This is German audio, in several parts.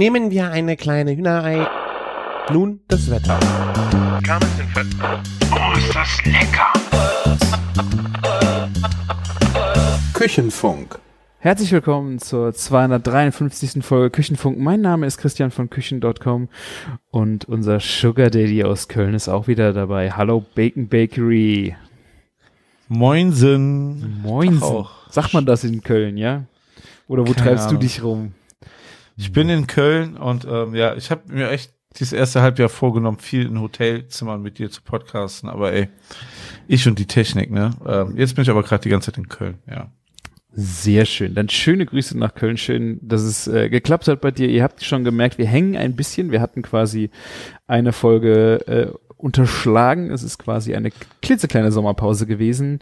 Nehmen wir eine kleine Hühnerei. Nun das Wetter. Oh, ist das lecker! Küchenfunk. Herzlich willkommen zur 253. Folge Küchenfunk. Mein Name ist Christian von Küchen.com und unser Sugar Daddy aus Köln ist auch wieder dabei. Hallo Bacon Bakery. Moinsen. Moinsen. Sagt man das in Köln, ja? Oder wo Keine treibst Ahnung. du dich rum? Ich bin in Köln und ähm, ja, ich habe mir echt dieses erste Halbjahr vorgenommen, viel in Hotelzimmern mit dir zu podcasten, aber ey, ich und die Technik, ne? Ähm, jetzt bin ich aber gerade die ganze Zeit in Köln, ja. Sehr schön. Dann schöne Grüße nach Köln. Schön, dass es äh, geklappt hat bei dir. Ihr habt schon gemerkt, wir hängen ein bisschen. Wir hatten quasi eine Folge äh, unterschlagen. Es ist quasi eine klitzekleine Sommerpause gewesen,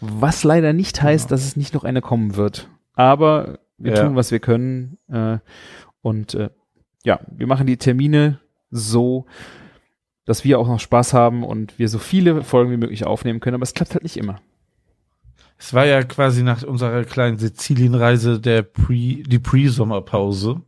was leider nicht heißt, dass es nicht noch eine kommen wird. Aber wir Ja. tun, was wir können. Äh, und äh, ja, wir machen die Termine so, dass wir auch noch Spaß haben und wir so viele Folgen wie möglich aufnehmen können. Aber es klappt halt nicht immer. Es war ja quasi nach unserer kleinen Sizilienreise der Pre, die Pre-Sommerpause.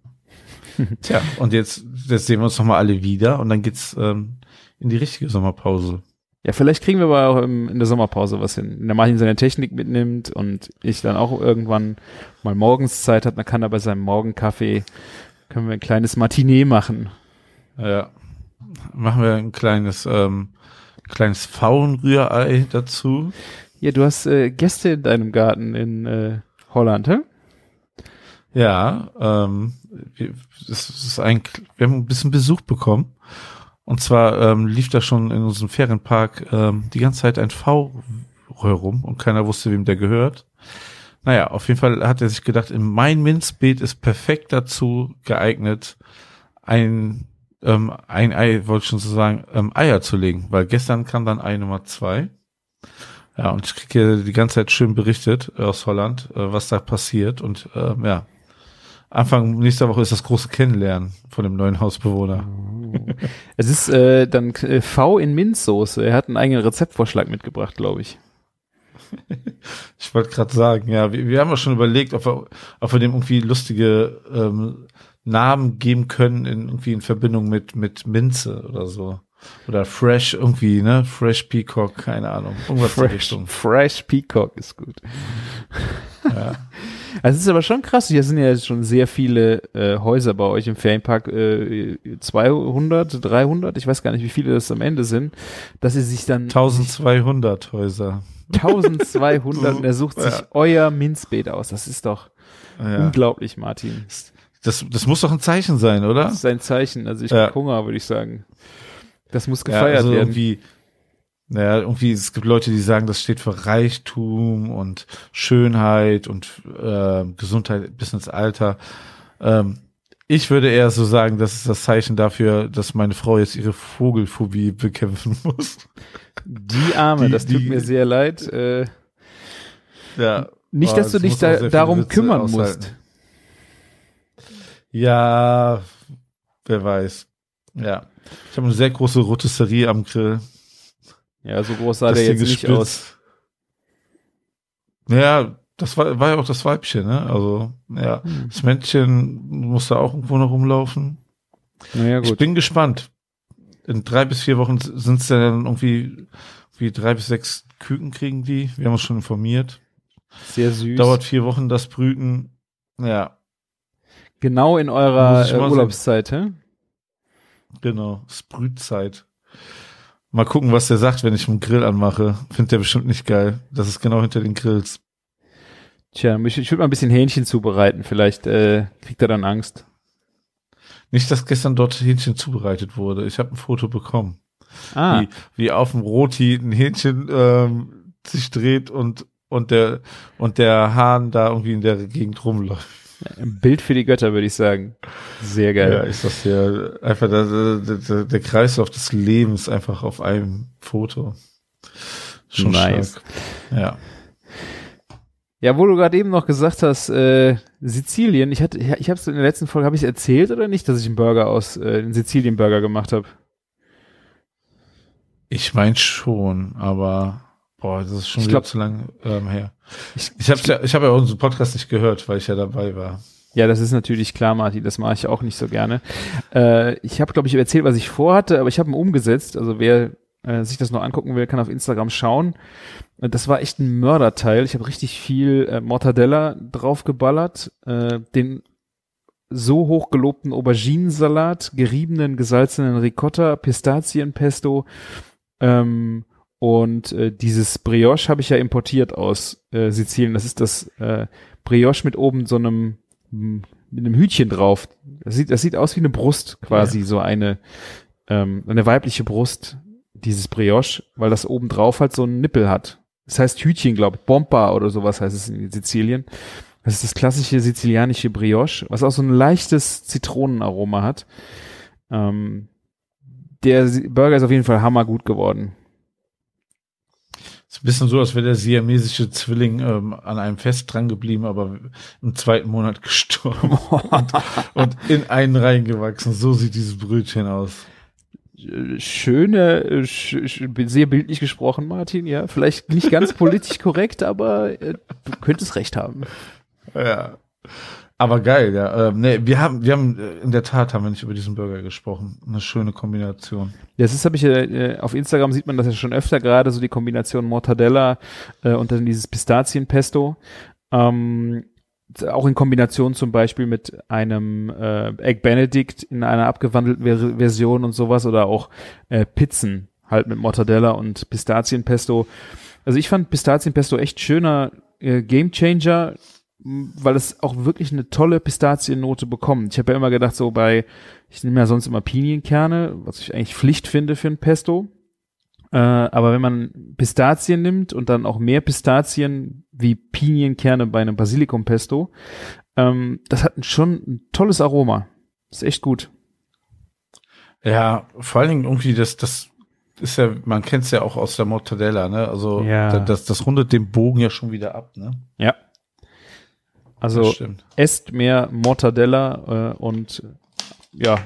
Tja, und jetzt, jetzt sehen wir uns nochmal alle wieder und dann geht's ähm, in die richtige Sommerpause. Ja, vielleicht kriegen wir aber auch im, in der Sommerpause was hin. Wenn der Martin seine Technik mitnimmt und ich dann auch irgendwann mal morgens Zeit hat, dann kann er bei seinem Morgenkaffee, können wir ein kleines Matinee machen. Ja. Machen wir ein kleines, ähm, kleines Pfauenrührei dazu. Ja, du hast äh, Gäste in deinem Garten in äh, Holland, hä? Ja, ähm, wir, es ist ein, wir haben ein bisschen Besuch bekommen. Und zwar ähm, lief da schon in unserem Ferienpark ähm, die ganze Zeit ein V rum und keiner wusste, wem der gehört. Naja, auf jeden Fall hat er sich gedacht, in mein Minzbeet ist perfekt dazu geeignet, ein, ähm, ein Ei, wollte ich schon so sagen, ähm, Eier zu legen, weil gestern kam dann Ei Nummer zwei. Ja, und ich kriege die ganze Zeit schön berichtet äh, aus Holland, äh, was da passiert. Und ähm, ja, Anfang nächster Woche ist das große Kennenlernen von dem neuen Hausbewohner. Es ist äh, dann äh, V in Minzsoße. Er hat einen eigenen Rezeptvorschlag mitgebracht, glaube ich. Ich wollte gerade sagen, ja, wir, wir haben ja schon überlegt, ob wir, ob wir dem irgendwie lustige ähm, Namen geben können, in, irgendwie in Verbindung mit, mit Minze oder so. Oder Fresh irgendwie, ne? Fresh Peacock, keine Ahnung. Irgendwas in Fresh, Richtung. Fresh Peacock ist gut. Ja. Also es ist aber schon krass, hier sind ja jetzt schon sehr viele äh, Häuser bei euch im Ferienpark, äh, 200, 300, ich weiß gar nicht, wie viele das am Ende sind, dass sie sich dann 1200 Häuser. 1200 und er sucht sich Ja. euer Minzbeet aus. Das ist doch Ja. unglaublich, Martin. Das, das muss doch ein Zeichen sein, oder? Das ist ein Zeichen. Also ich Ja. Hunger, würde ich sagen. Das muss Ja, gefeiert also werden. irgendwie, naja, irgendwie, es gibt Leute, die sagen, das steht für Reichtum und Schönheit und äh, Gesundheit bis ins Alter. Ähm, ich würde eher so sagen, das ist das Zeichen dafür, dass meine Frau jetzt ihre Vogelphobie bekämpfen muss. Die Arme, die- das tut die- mir sehr leid. Äh, Ja. nicht, Oh, dass du das dich da, darum Witze kümmern aushalten. musst. Ja, wer weiß. Ja. Ich habe eine sehr große Rotisserie am Grill. Ja, so groß sah Das der Ding jetzt nicht aus. Ja, das war, war ja auch das Weibchen, ne? Also, ja. Hm. Das Männchen musste auch irgendwo noch rumlaufen. Naja, Ich gut. bin gespannt. In drei bis vier Wochen sind es dann irgendwie wie drei bis sechs Küken kriegen die. Wir haben uns schon informiert. Sehr süß. Dauert vier Wochen das Brüten. Ja, genau in eurer Muss ich äh. Urlaubszeit, hä? genau. Brützeit. Mal gucken, was der sagt, wenn ich einen Grill anmache. Findet der bestimmt nicht geil. Das ist genau hinter den Grills. Tja, ich, ich würde mal ein bisschen Hähnchen zubereiten. Vielleicht äh, kriegt er dann Angst. Nicht, dass gestern dort Hähnchen zubereitet wurde. Ich habe ein Foto bekommen. Ah, wie, wie auf dem Roti ein Hähnchen ähm, sich dreht und und der und der Hahn da irgendwie in der Gegend rumläuft. Ein Bild für die Götter, würde ich sagen. Sehr geil. Ja, ist das ja einfach der, der, der, Kreislauf des Lebens einfach auf einem Foto. Schon Nice. stark. Ja. Ja, wo du gerade eben noch gesagt hast, äh, Sizilien, ich hatte, ich habe es in der letzten Folge, habe ich erzählt oder nicht, dass ich einen Burger aus, äh, einen Sizilien-Burger gemacht habe? Ich mein schon, aber boah, das ist schon Ich wieder glaub- zu lang ähm, her. Ich- Ich, habe ja, ich habe ja unseren Podcast nicht gehört, weil ich ja dabei war. Ja, das ist natürlich klar, Martin. Das mache ich auch nicht so gerne. Äh, ich habe, glaube ich, erzählt, was ich vorhatte, aber ich habe ihn umgesetzt. Also wer äh, sich das noch angucken will, kann auf Instagram schauen. Äh, das war echt ein Mörderteil. Ich habe richtig viel äh, Mortadella draufgeballert. Äh, den so hoch gelobten Auberginensalat, geriebenen, gesalzenen Ricotta, Pistazienpesto ähm, und äh, dieses Brioche habe ich ja importiert aus äh, Sizilien. Das ist das äh, Brioche mit oben so einem mit einem Hütchen drauf. Das sieht, das sieht aus wie eine Brust quasi, ja. so eine ähm, eine weibliche Brust, dieses Brioche, weil das oben drauf halt so einen Nippel hat. Das heißt Hütchen, glaube ich, Bomba oder sowas heißt es in Sizilien. Das ist das klassische sizilianische Brioche, was auch so ein leichtes Zitronenaroma hat. Ähm, der Burger ist auf jeden Fall hammergut geworden. Ist ein bisschen so, als wäre der siamesische Zwilling ähm, an einem Fest dran geblieben, aber im zweiten Monat gestorben und, und in einen reingewachsen. So sieht dieses Brötchen aus schöne, sch sehr bildlich gesprochen, Martin, ja. Vielleicht nicht ganz politisch korrekt, aber äh, du könntest recht haben. Ja. Aber geil, ja. Ähm, nee, wir haben, wir haben, äh, in der Tat haben wir nicht über diesen Burger gesprochen. Eine schöne Kombination. Ja, das ist, habe ich, äh, auf Instagram sieht man das ja schon öfter, gerade so die Kombination Mortadella äh, und dann dieses Pistazienpesto. Ähm, auch in Kombination zum Beispiel mit einem äh, Egg Benedict in einer abgewandelten Ver Version und sowas oder auch äh, Pizzen halt mit Mortadella und Pistazienpesto. Also ich fand Pistazienpesto echt schöner äh, Gamechanger weil es auch wirklich eine tolle Pistaziennote bekommt. Ich habe ja immer gedacht, so bei, ich nehme ja sonst immer Pinienkerne, was ich eigentlich Pflicht finde für ein Pesto. Äh, aber wenn man Pistazien nimmt und dann auch mehr Pistazien wie Pinienkerne bei einem Basilikumpesto, ähm, das hat schon ein tolles Aroma. ist echt gut. Ja, vor allen Dingen irgendwie das, das ist ja, man kennt es ja auch aus der Mortadella, ne? Also ja. das, das rundet den Bogen ja schon wieder ab, ne? Ja. Also esst mehr Mortadella äh, und ja,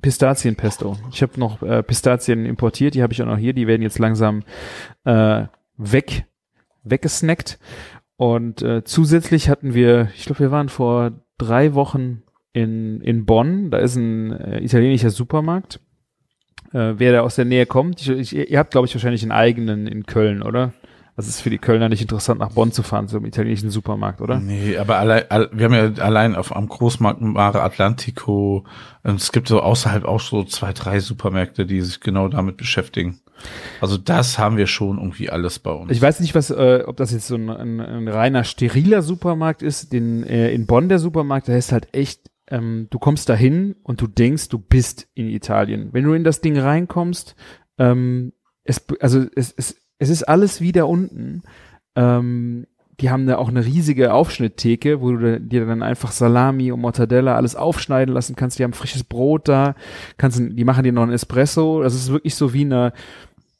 Pistazienpesto. Ich habe noch äh, Pistazien importiert, die habe ich auch noch hier, die werden jetzt langsam äh, weg weggesnackt. Und äh, zusätzlich hatten wir, ich glaube, wir waren vor drei Wochen in, in Bonn, da ist ein äh, italienischer Supermarkt. Äh, wer da aus der Nähe kommt, ich, ich, ihr habt, glaube ich, wahrscheinlich einen eigenen in Köln, oder? Das ist für die Kölner nicht interessant, nach Bonn zu fahren, zum italienischen Supermarkt, oder? Nee, aber allein, all, wir haben ja allein auf am Großmarkt Mare Atlantico, und es gibt so außerhalb auch so zwei, drei Supermärkte, die sich genau damit beschäftigen. Also das haben wir schon irgendwie alles bei uns. Ich weiß nicht, was, äh, ob das jetzt so ein, ein, ein reiner steriler Supermarkt ist. Den, äh, in Bonn der Supermarkt, der ist halt echt, ähm, du kommst dahin und du denkst, du bist in Italien. Wenn du in das Ding reinkommst, ähm, es, also es, es es ist alles wieder unten. Ähm, die haben da auch eine riesige Aufschnitttheke, wo du dir dann einfach Salami und Mortadella alles aufschneiden lassen kannst. Die haben frisches Brot da, kannst, die machen dir noch ein Espresso. Das ist wirklich so wie eine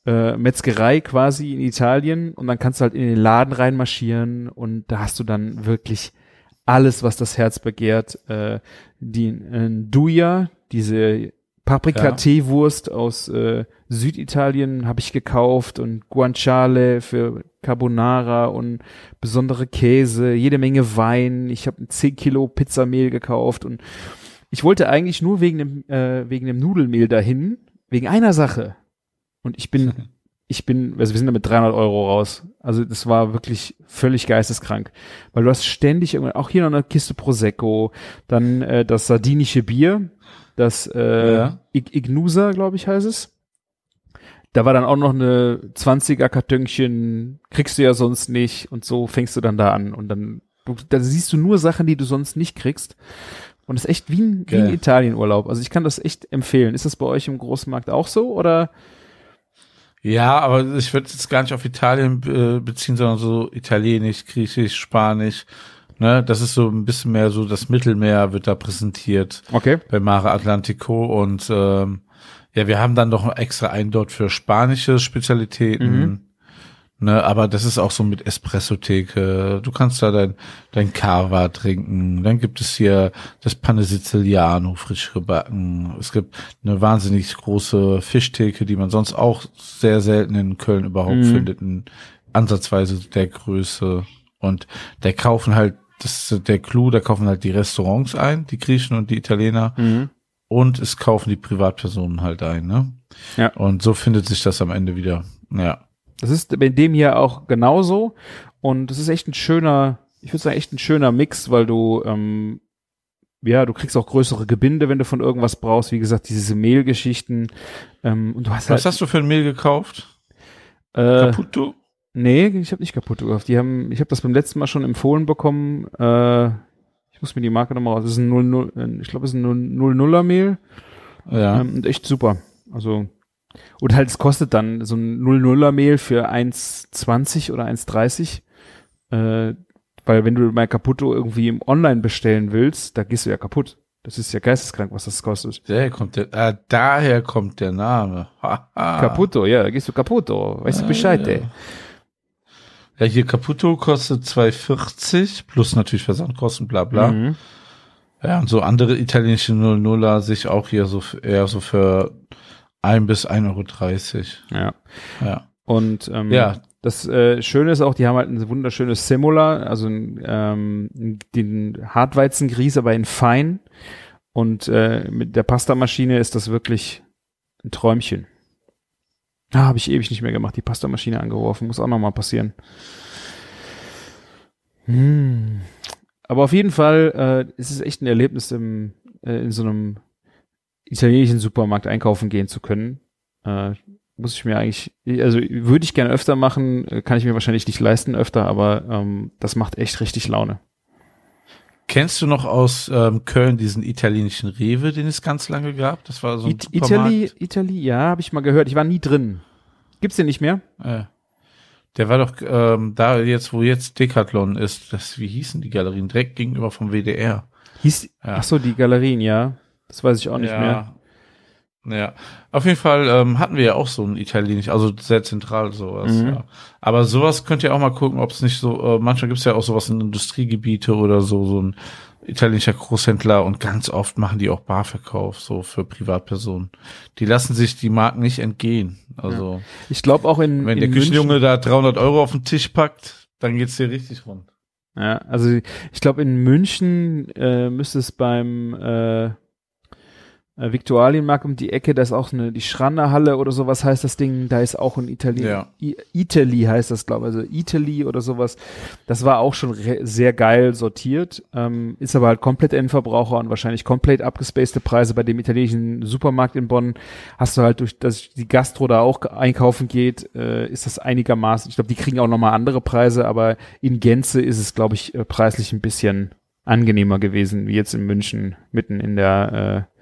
äh, Metzgerei quasi in Italien. Und dann kannst du halt in den Laden reinmarschieren und da hast du dann wirklich alles, was das Herz begehrt. Äh, die äh, Duja, diese Paprika-Teewurst aus äh, Süditalien habe ich gekauft und Guanciale für Carbonara und besondere Käse, jede Menge Wein. Ich habe 10 Kilo Pizzamehl gekauft und ich wollte eigentlich nur wegen dem, äh, wegen dem Nudelmehl dahin, wegen einer Sache. Und ich bin, ich bin, also wir sind da mit 300 Euro raus. Also das war wirklich völlig geisteskrank. Weil du hast ständig, auch hier noch eine Kiste Prosecco, dann äh, das sardinische Bier, das äh, ja. Ignusa, glaube ich, heißt es. Da war dann auch noch eine 20er Kartönchen, kriegst du ja sonst nicht und so fängst du dann da an und dann da siehst du nur Sachen, die du sonst nicht kriegst. Und das ist echt wie ein, wie ein Italienurlaub. Also ich kann das echt empfehlen. Ist das bei euch im Großmarkt auch so oder? Ja, aber ich würde jetzt gar nicht auf Italien äh, beziehen, sondern so Italienisch, Griechisch, Spanisch. Ne, das ist so ein bisschen mehr so das Mittelmeer wird da präsentiert. Okay. Bei Mare Atlantico und ähm, ja, wir haben dann doch extra einen dort für spanische Spezialitäten. Mhm. Ne, aber das ist auch so mit Espresso-Theke. Du kannst da dein, dein Cava trinken. Dann gibt es hier das Panne Siciliano frisch gebacken. Es gibt eine wahnsinnig große Fischtheke, die man sonst auch sehr selten in Köln überhaupt mhm. findet, in ansatzweise der Größe. Und der kaufen halt das ist der Clou, da kaufen halt die Restaurants ein, die Griechen und die Italiener. Mhm. Und es kaufen die Privatpersonen halt ein, ne? Ja. Und so findet sich das am Ende wieder. Ja. Das ist bei dem hier auch genauso. Und es ist echt ein schöner, ich würde sagen, echt ein schöner Mix, weil du, ähm, ja, du kriegst auch größere Gebinde, wenn du von irgendwas brauchst. Wie gesagt, diese Mehlgeschichten. Ähm, und du hast Was halt, hast du für ein Mehl gekauft? äh, Caputo? Nee, ich habe nicht kaputt gekauft. Die haben, ich habe das beim letzten Mal schon empfohlen bekommen. Äh, ich muss mir die Marke nochmal raus. Das ist ein 00, äh, ich glaube, es ist ein 00er Mehl. Ja. Ähm, und echt super. Also, und halt, es kostet dann so ein 00er Mehl für 1,20 oder 1,30. Äh, weil wenn du mal Caputo irgendwie im Online bestellen willst, da gehst du ja kaputt. Das ist ja geisteskrank, was das kostet. Daher kommt der, äh, daher kommt der Name. Caputo, ja, da gehst du Caputo. Weißt du Bescheid, Ah. ja. ey. Ja, hier Caputo kostet 2,40 plus natürlich Versandkosten, bla bla. Mhm. Ja, und so andere italienische 00er sich auch hier so eher so für 1 bis 1,30 Ja. Euro. Ja. Und ähm, Ja. das äh, Schöne ist auch, die haben halt ein wunderschönes Simula, also ein, ähm, den Hartweizengrieß, aber in fein. Und äh, mit der Pastamaschine ist das wirklich ein Träumchen. Ah, habe ich ewig nicht mehr gemacht, die Pastamaschine angeworfen. Muss auch noch mal passieren. Hm. Aber auf jeden Fall äh, ist es echt ein Erlebnis, im, äh, in so einem italienischen Supermarkt einkaufen gehen zu können. Äh, muss ich mir eigentlich, also würde ich gerne öfter machen, äh, kann ich mir wahrscheinlich nicht leisten öfter, aber ähm, das macht echt richtig Laune. Kennst du noch aus ähm, Köln diesen italienischen Rewe, den es ganz lange gab? Das war so ein It. Italy, Italy, ja, habe ich mal gehört. Ich war nie drin. Gibt's den nicht mehr? Äh, der war doch ähm, da jetzt, wo jetzt Decathlon ist. Das, wie hießen die Galerien? Direkt gegenüber vom WDR. Hieß, Ja. ach so, die Galerien, ja. Das weiß ich auch nicht ja. mehr. Ja, auf jeden Fall ähm, hatten wir ja auch so ein Italienisch, also sehr zentral sowas, Mhm. ja. Aber sowas könnt ihr auch mal gucken, ob es nicht so, äh, manchmal gibt's ja auch sowas in Industriegebiete oder so, so ein italienischer Großhändler und ganz oft machen die auch Barverkauf, so für Privatpersonen. Die lassen sich die Marken nicht entgehen. Also, Ich glaube auch in, wenn in der München, Küchenjunge da 300 Euro auf den Tisch packt, dann geht's dir richtig rund. Ja, also ich glaube in München äh, müsste es beim äh, äh, Viktualienmarkt um die Ecke, da ist auch eine die Schrannerhalle oder sowas heißt das Ding, da ist auch ein Italien Ja. I Italy heißt das glaube ich, also Italy oder sowas. Das war auch schon sehr geil sortiert, ähm, ist aber halt komplett Endverbraucher und wahrscheinlich komplett abgespacede Preise bei dem italienischen Supermarkt in Bonn. Hast du halt durch, dass die Gastro da auch einkaufen geht, äh, ist das einigermaßen. Ich glaube, die kriegen auch nochmal andere Preise, aber in Gänze ist es, glaube ich, äh, preislich ein bisschen angenehmer gewesen, wie jetzt in München, mitten in der, äh,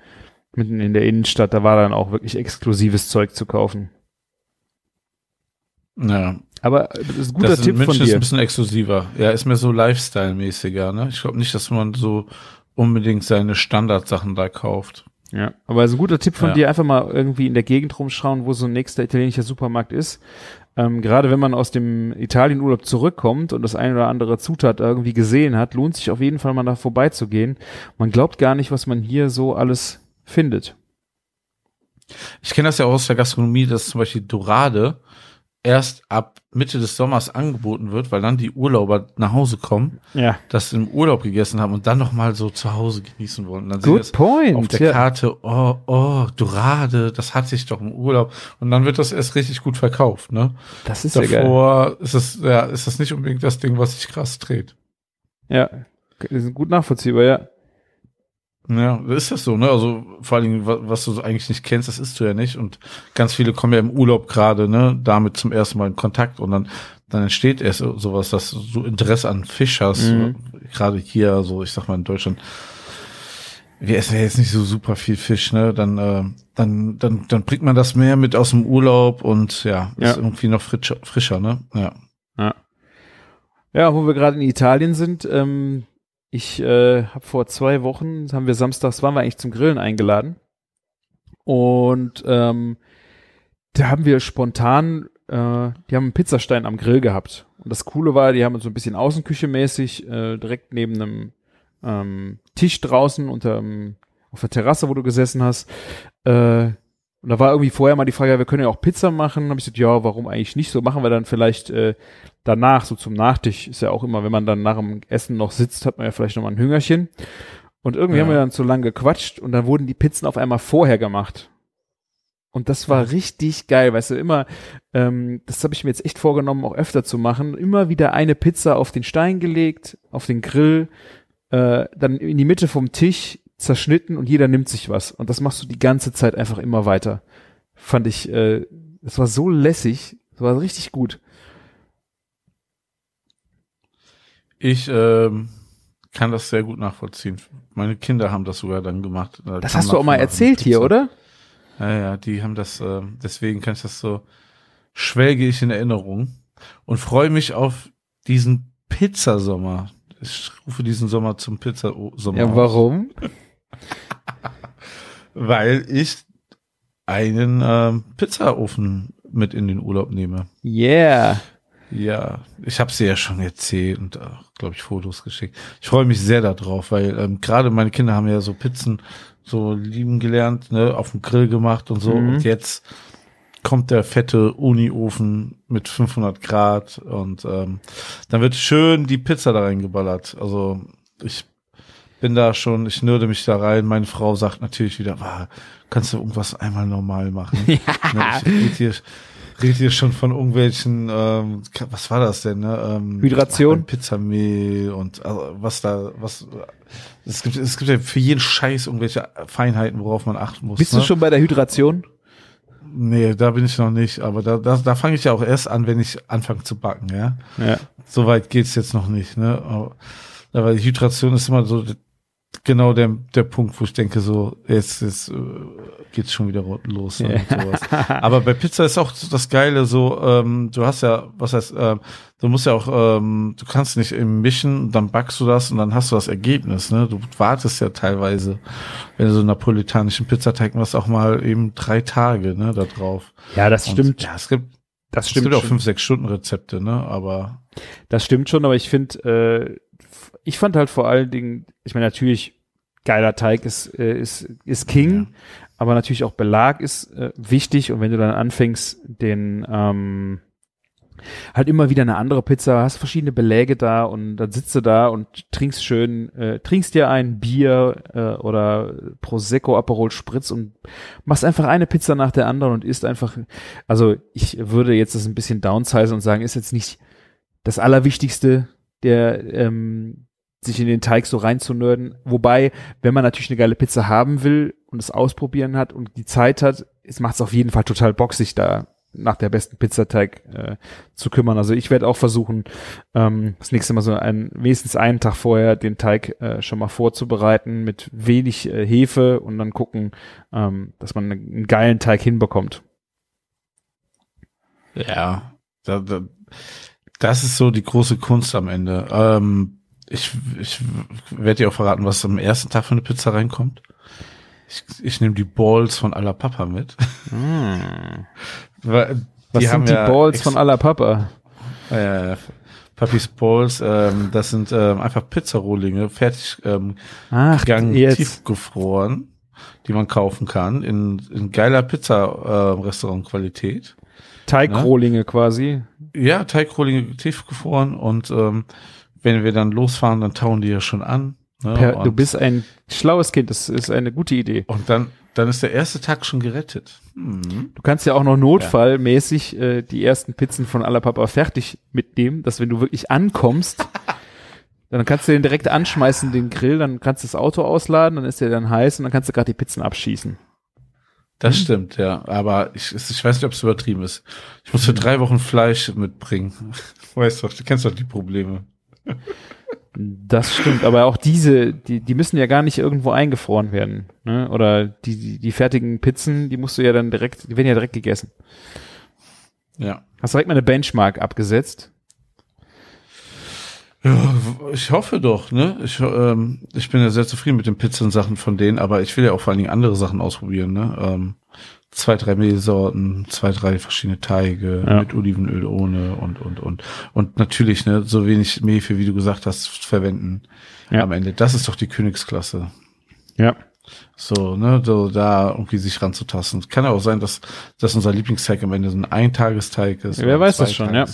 mitten in der Innenstadt. Da war dann auch wirklich exklusives Zeug zu kaufen. Ja, Aber das ist ein guter das Tipp München von ist dir. ein bisschen exklusiver. Ja, ist mir so Lifestyle-mäßiger, ne? Ich glaube nicht, dass man so unbedingt seine Standardsachen da kauft. Ja, aber es ist ein guter Tipp von Ja. dir, einfach mal irgendwie in der Gegend rumschauen, wo so ein nächster italienischer Supermarkt ist. Ähm, gerade wenn man aus dem Italienurlaub zurückkommt und das eine oder andere Zutat irgendwie gesehen hat, lohnt sich auf jeden Fall mal da vorbeizugehen. Man glaubt gar nicht, was man hier so alles findet. Ich kenne das ja auch aus der Gastronomie, dass zum Beispiel Dorade erst ab Mitte des Sommers angeboten wird, weil dann die Urlauber nach Hause kommen, Ja. das im Urlaub gegessen haben und dann noch mal so zu Hause genießen wollen. Und dann Good das point. auf der ja. Karte, oh, oh, Dorade, das hatte ich doch im Urlaub. Und dann wird das erst richtig gut verkauft, ne? Das ist ja geil. Davor ist es, ja, ist das nicht unbedingt das Ding, was sich krass dreht. Ja, das ist gut nachvollziehbar, ja. Ja, ist das so, ne? Also vor allen Dingen, wa- was du so eigentlich nicht kennst, das isst du ja nicht. Und ganz viele kommen ja im Urlaub gerade, ne, damit zum ersten Mal in Kontakt und dann, dann entsteht erst so- sowas, dass du Interesse an Fisch hast. Mhm. Gerade hier, so ich sag mal in Deutschland. Wir essen ja jetzt nicht so super viel Fisch, ne? Dann, äh, dann, dann, dann bringt man das mehr mit aus dem Urlaub und ja, Ja. ist irgendwie noch frischer, frischer, ne? Ja. Ja, wo wir gerade in Italien sind, ähm, ich äh, habe vor zwei Wochen, haben wir samstags, waren wir eigentlich zum Grillen eingeladen. Und ähm, da haben wir spontan, äh, die haben einen Pizzastein am Grill gehabt. Und das Coole war, die haben so ein bisschen Außenküche-mäßig äh, direkt neben einem ähm, Tisch draußen unter auf der Terrasse, wo du gesessen hast, äh, Und da war irgendwie vorher mal die Frage, ja, wir können ja auch Pizza machen. Habe ich gesagt, ja, warum eigentlich nicht? So machen wir dann vielleicht äh, danach, so zum Nachtisch. Ist ja auch immer, wenn man dann nach dem Essen noch sitzt, hat man ja vielleicht noch mal ein Hüngerchen. Und irgendwie Ja. haben wir dann zu lange gequatscht und dann wurden die Pizzen auf einmal vorher gemacht. Und das war richtig geil, weißt du, immer, ähm, das habe ich mir jetzt echt vorgenommen, auch öfter zu machen, immer wieder eine Pizza auf den Stein gelegt, auf den Grill, äh, dann in die Mitte vom Tisch zerschnitten und jeder nimmt sich was. Und das machst du die ganze Zeit einfach immer weiter. Fand ich, äh, das war so lässig, das war richtig gut. Ich ähm, kann das sehr gut nachvollziehen. Meine Kinder haben das sogar dann gemacht. Da Das hast du auch mal erzählt hier, oder? Ja, ja, die haben das, ähm, deswegen kann ich das so, schwelge ich in Erinnerung und freue mich auf diesen Pizzasommer. Ich rufe diesen Sommer zum Pizzasommer. Ja, warum? Weil ich einen ähm, Pizzaofen mit in den Urlaub nehme. Yeah. Ja, ich habe sie ja schon erzählt und glaube ich Fotos geschickt. Ich freue mich sehr darauf, weil ähm, gerade meine Kinder haben ja so Pizzen so lieben gelernt, ne, auf dem Grill gemacht und so. Mhm. Und jetzt kommt der fette Uni-Ofen mit 500 Grad und ähm, dann wird schön die Pizza da reingeballert. Also ich bin da schon, ich nörde mich da rein. Meine Frau sagt natürlich wieder, "Wa, kannst du irgendwas einmal normal machen? Ne, ich rede hier, red hier schon von irgendwelchen, ähm, was war das denn? Ne? Ähm, Hydration? Pizzamehl und also, was da, was es gibt, es gibt ja für jeden Scheiß irgendwelche Feinheiten, worauf man achten muss. Bist ne? du schon bei der Hydration? Nee, da bin ich noch nicht, aber da, da, da fange ich ja auch erst an, wenn ich anfange zu backen, ja. Ja. So weit geht's jetzt noch nicht, ne? Aber, aber die Hydration ist immer so genau der, der Punkt, wo ich denke, so, jetzt, jetzt äh, geht's schon wieder los sowas. Aber bei Pizza ist auch das Geile, so, ähm, du hast ja, was heißt, ähm, du musst ja auch, ähm, du kannst nicht im Mischen, dann backst du das und dann hast du das Ergebnis, ne? Du wartest ja teilweise, wenn du so einen napolitanischen Pizzateig machst, auch mal eben drei Tage, ne, da drauf. Ja, das Und, stimmt. Ja, es gibt, das es stimmt gibt auch fünf, sechs Stunden Rezepte, ne, aber Das stimmt schon, aber ich finde, äh, ich fand halt vor allen Dingen, ich meine natürlich, geiler Teig ist, äh, ist, ist King, aber natürlich auch Belag ist äh, wichtig. Und wenn du dann anfängst, den ähm, halt immer wieder eine andere Pizza, hast verschiedene Beläge da und dann sitzt du da und trinkst schön, äh, trinkst dir ein Bier äh, oder Prosecco, Aperol Spritz und machst einfach eine Pizza nach der anderen und isst einfach, also ich würde jetzt das ein bisschen downsizen und sagen, ist jetzt nicht das Allerwichtigste, der ähm, sich in den Teig so reinzunörden. Wobei, wenn man natürlich eine geile Pizza haben will und es ausprobieren hat und die Zeit hat, es macht es auf jeden Fall total sich da nach der besten Pizzateig äh, zu kümmern. Also ich werde auch versuchen, ähm, das nächste Mal so ein, wenigstens einen Tag vorher den Teig äh, schon mal vorzubereiten mit wenig äh, Hefe und dann gucken, ähm, dass man einen geilen Teig hinbekommt. Ja, da, da, das ist so die große Kunst am Ende. Ähm, ich ich werde dir auch verraten, was am ersten Tag für eine Pizza reinkommt. Ich, ich nehme die Balls von aller Papa mit. Weil Was sind die ja Balls von aller Papa? Äh, Papis Balls, ähm, das sind ähm, einfach Pizzarohlinge, fertig ähm, Ach, gegangen, jetzt. tiefgefroren, die man kaufen kann, in, in geiler Pizza-Restaurant-Qualität. Teigrohlinge quasi. Ja, Teigrohlinge tiefgefroren und ähm, wenn wir dann losfahren, dann tauen die ja schon an. Ne? Per, du bist ein schlaues Kind, das ist eine gute Idee. und dann, dann ist der erste Tag schon gerettet. Hm. Du kannst ja auch noch notfallmäßig äh, die ersten Pizzen von aller Papa fertig mitnehmen, dass wenn du wirklich ankommst, dann kannst du den direkt anschmeißen, den Grill, dann kannst du das Auto ausladen, dann ist der dann heiß und dann kannst du gerade die Pizzen abschießen. Das stimmt, ja. Aber ich, ich weiß nicht, ob es übertrieben ist. Ich muss für drei Wochen Fleisch mitbringen. Weißt du, du kennst doch die Probleme. Das stimmt, aber auch diese, die, die müssen ja gar nicht irgendwo eingefroren werden. Ne? Oder die, die, die fertigen Pizzen, die musst du ja dann direkt, die werden ja direkt gegessen. Ja. Hast direkt mal eine Benchmark abgesetzt. Ja, ich hoffe doch, ne? Ich, ähm, ich bin ja sehr zufrieden mit den Pizzensachen von denen, aber ich will ja auch vor allen Dingen andere Sachen ausprobieren, ne? Ähm, zwei, drei Mehlsorten, zwei, drei verschiedene Teige Ja. mit Olivenöl ohne und, und, und. Und natürlich, ne, so wenig Mehl, für, wie du gesagt hast, verwenden Ja. am Ende. Das ist doch die Königsklasse. Ja. So, ne, so da irgendwie sich ranzutasten. Kann ja auch sein, dass, dass unser Lieblingsteig am Ende so ein Eintagesteig ist. Ja, wer weiß das schon, ja.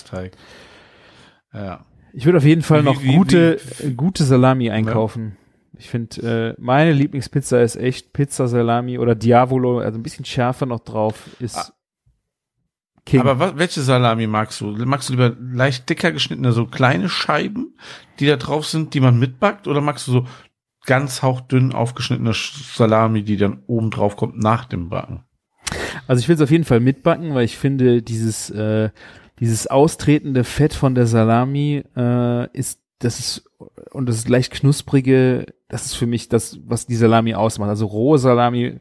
Ja. Ich würde auf jeden Fall Wie- noch wie- gute, äh, gute Salami einkaufen. Ich finde, äh, meine Lieblingspizza ist echt Pizza Salami oder Diavolo, also ein bisschen schärfer noch drauf, ist Ah. King. Aber was, welche Salami magst du? Magst du lieber leicht dicker geschnittene, so kleine Scheiben, die da drauf sind, die man mitbackt? Oder magst du so ganz hauchdünn aufgeschnittene Sch- Salami, die dann oben drauf kommt nach dem Backen? Also ich will es auf jeden Fall mitbacken, weil ich finde, dieses, äh, dieses austretende Fett von der Salami äh, ist, das ist, und das ist leicht knusprige, das ist für mich das, was die Salami ausmacht. Also rohe Salami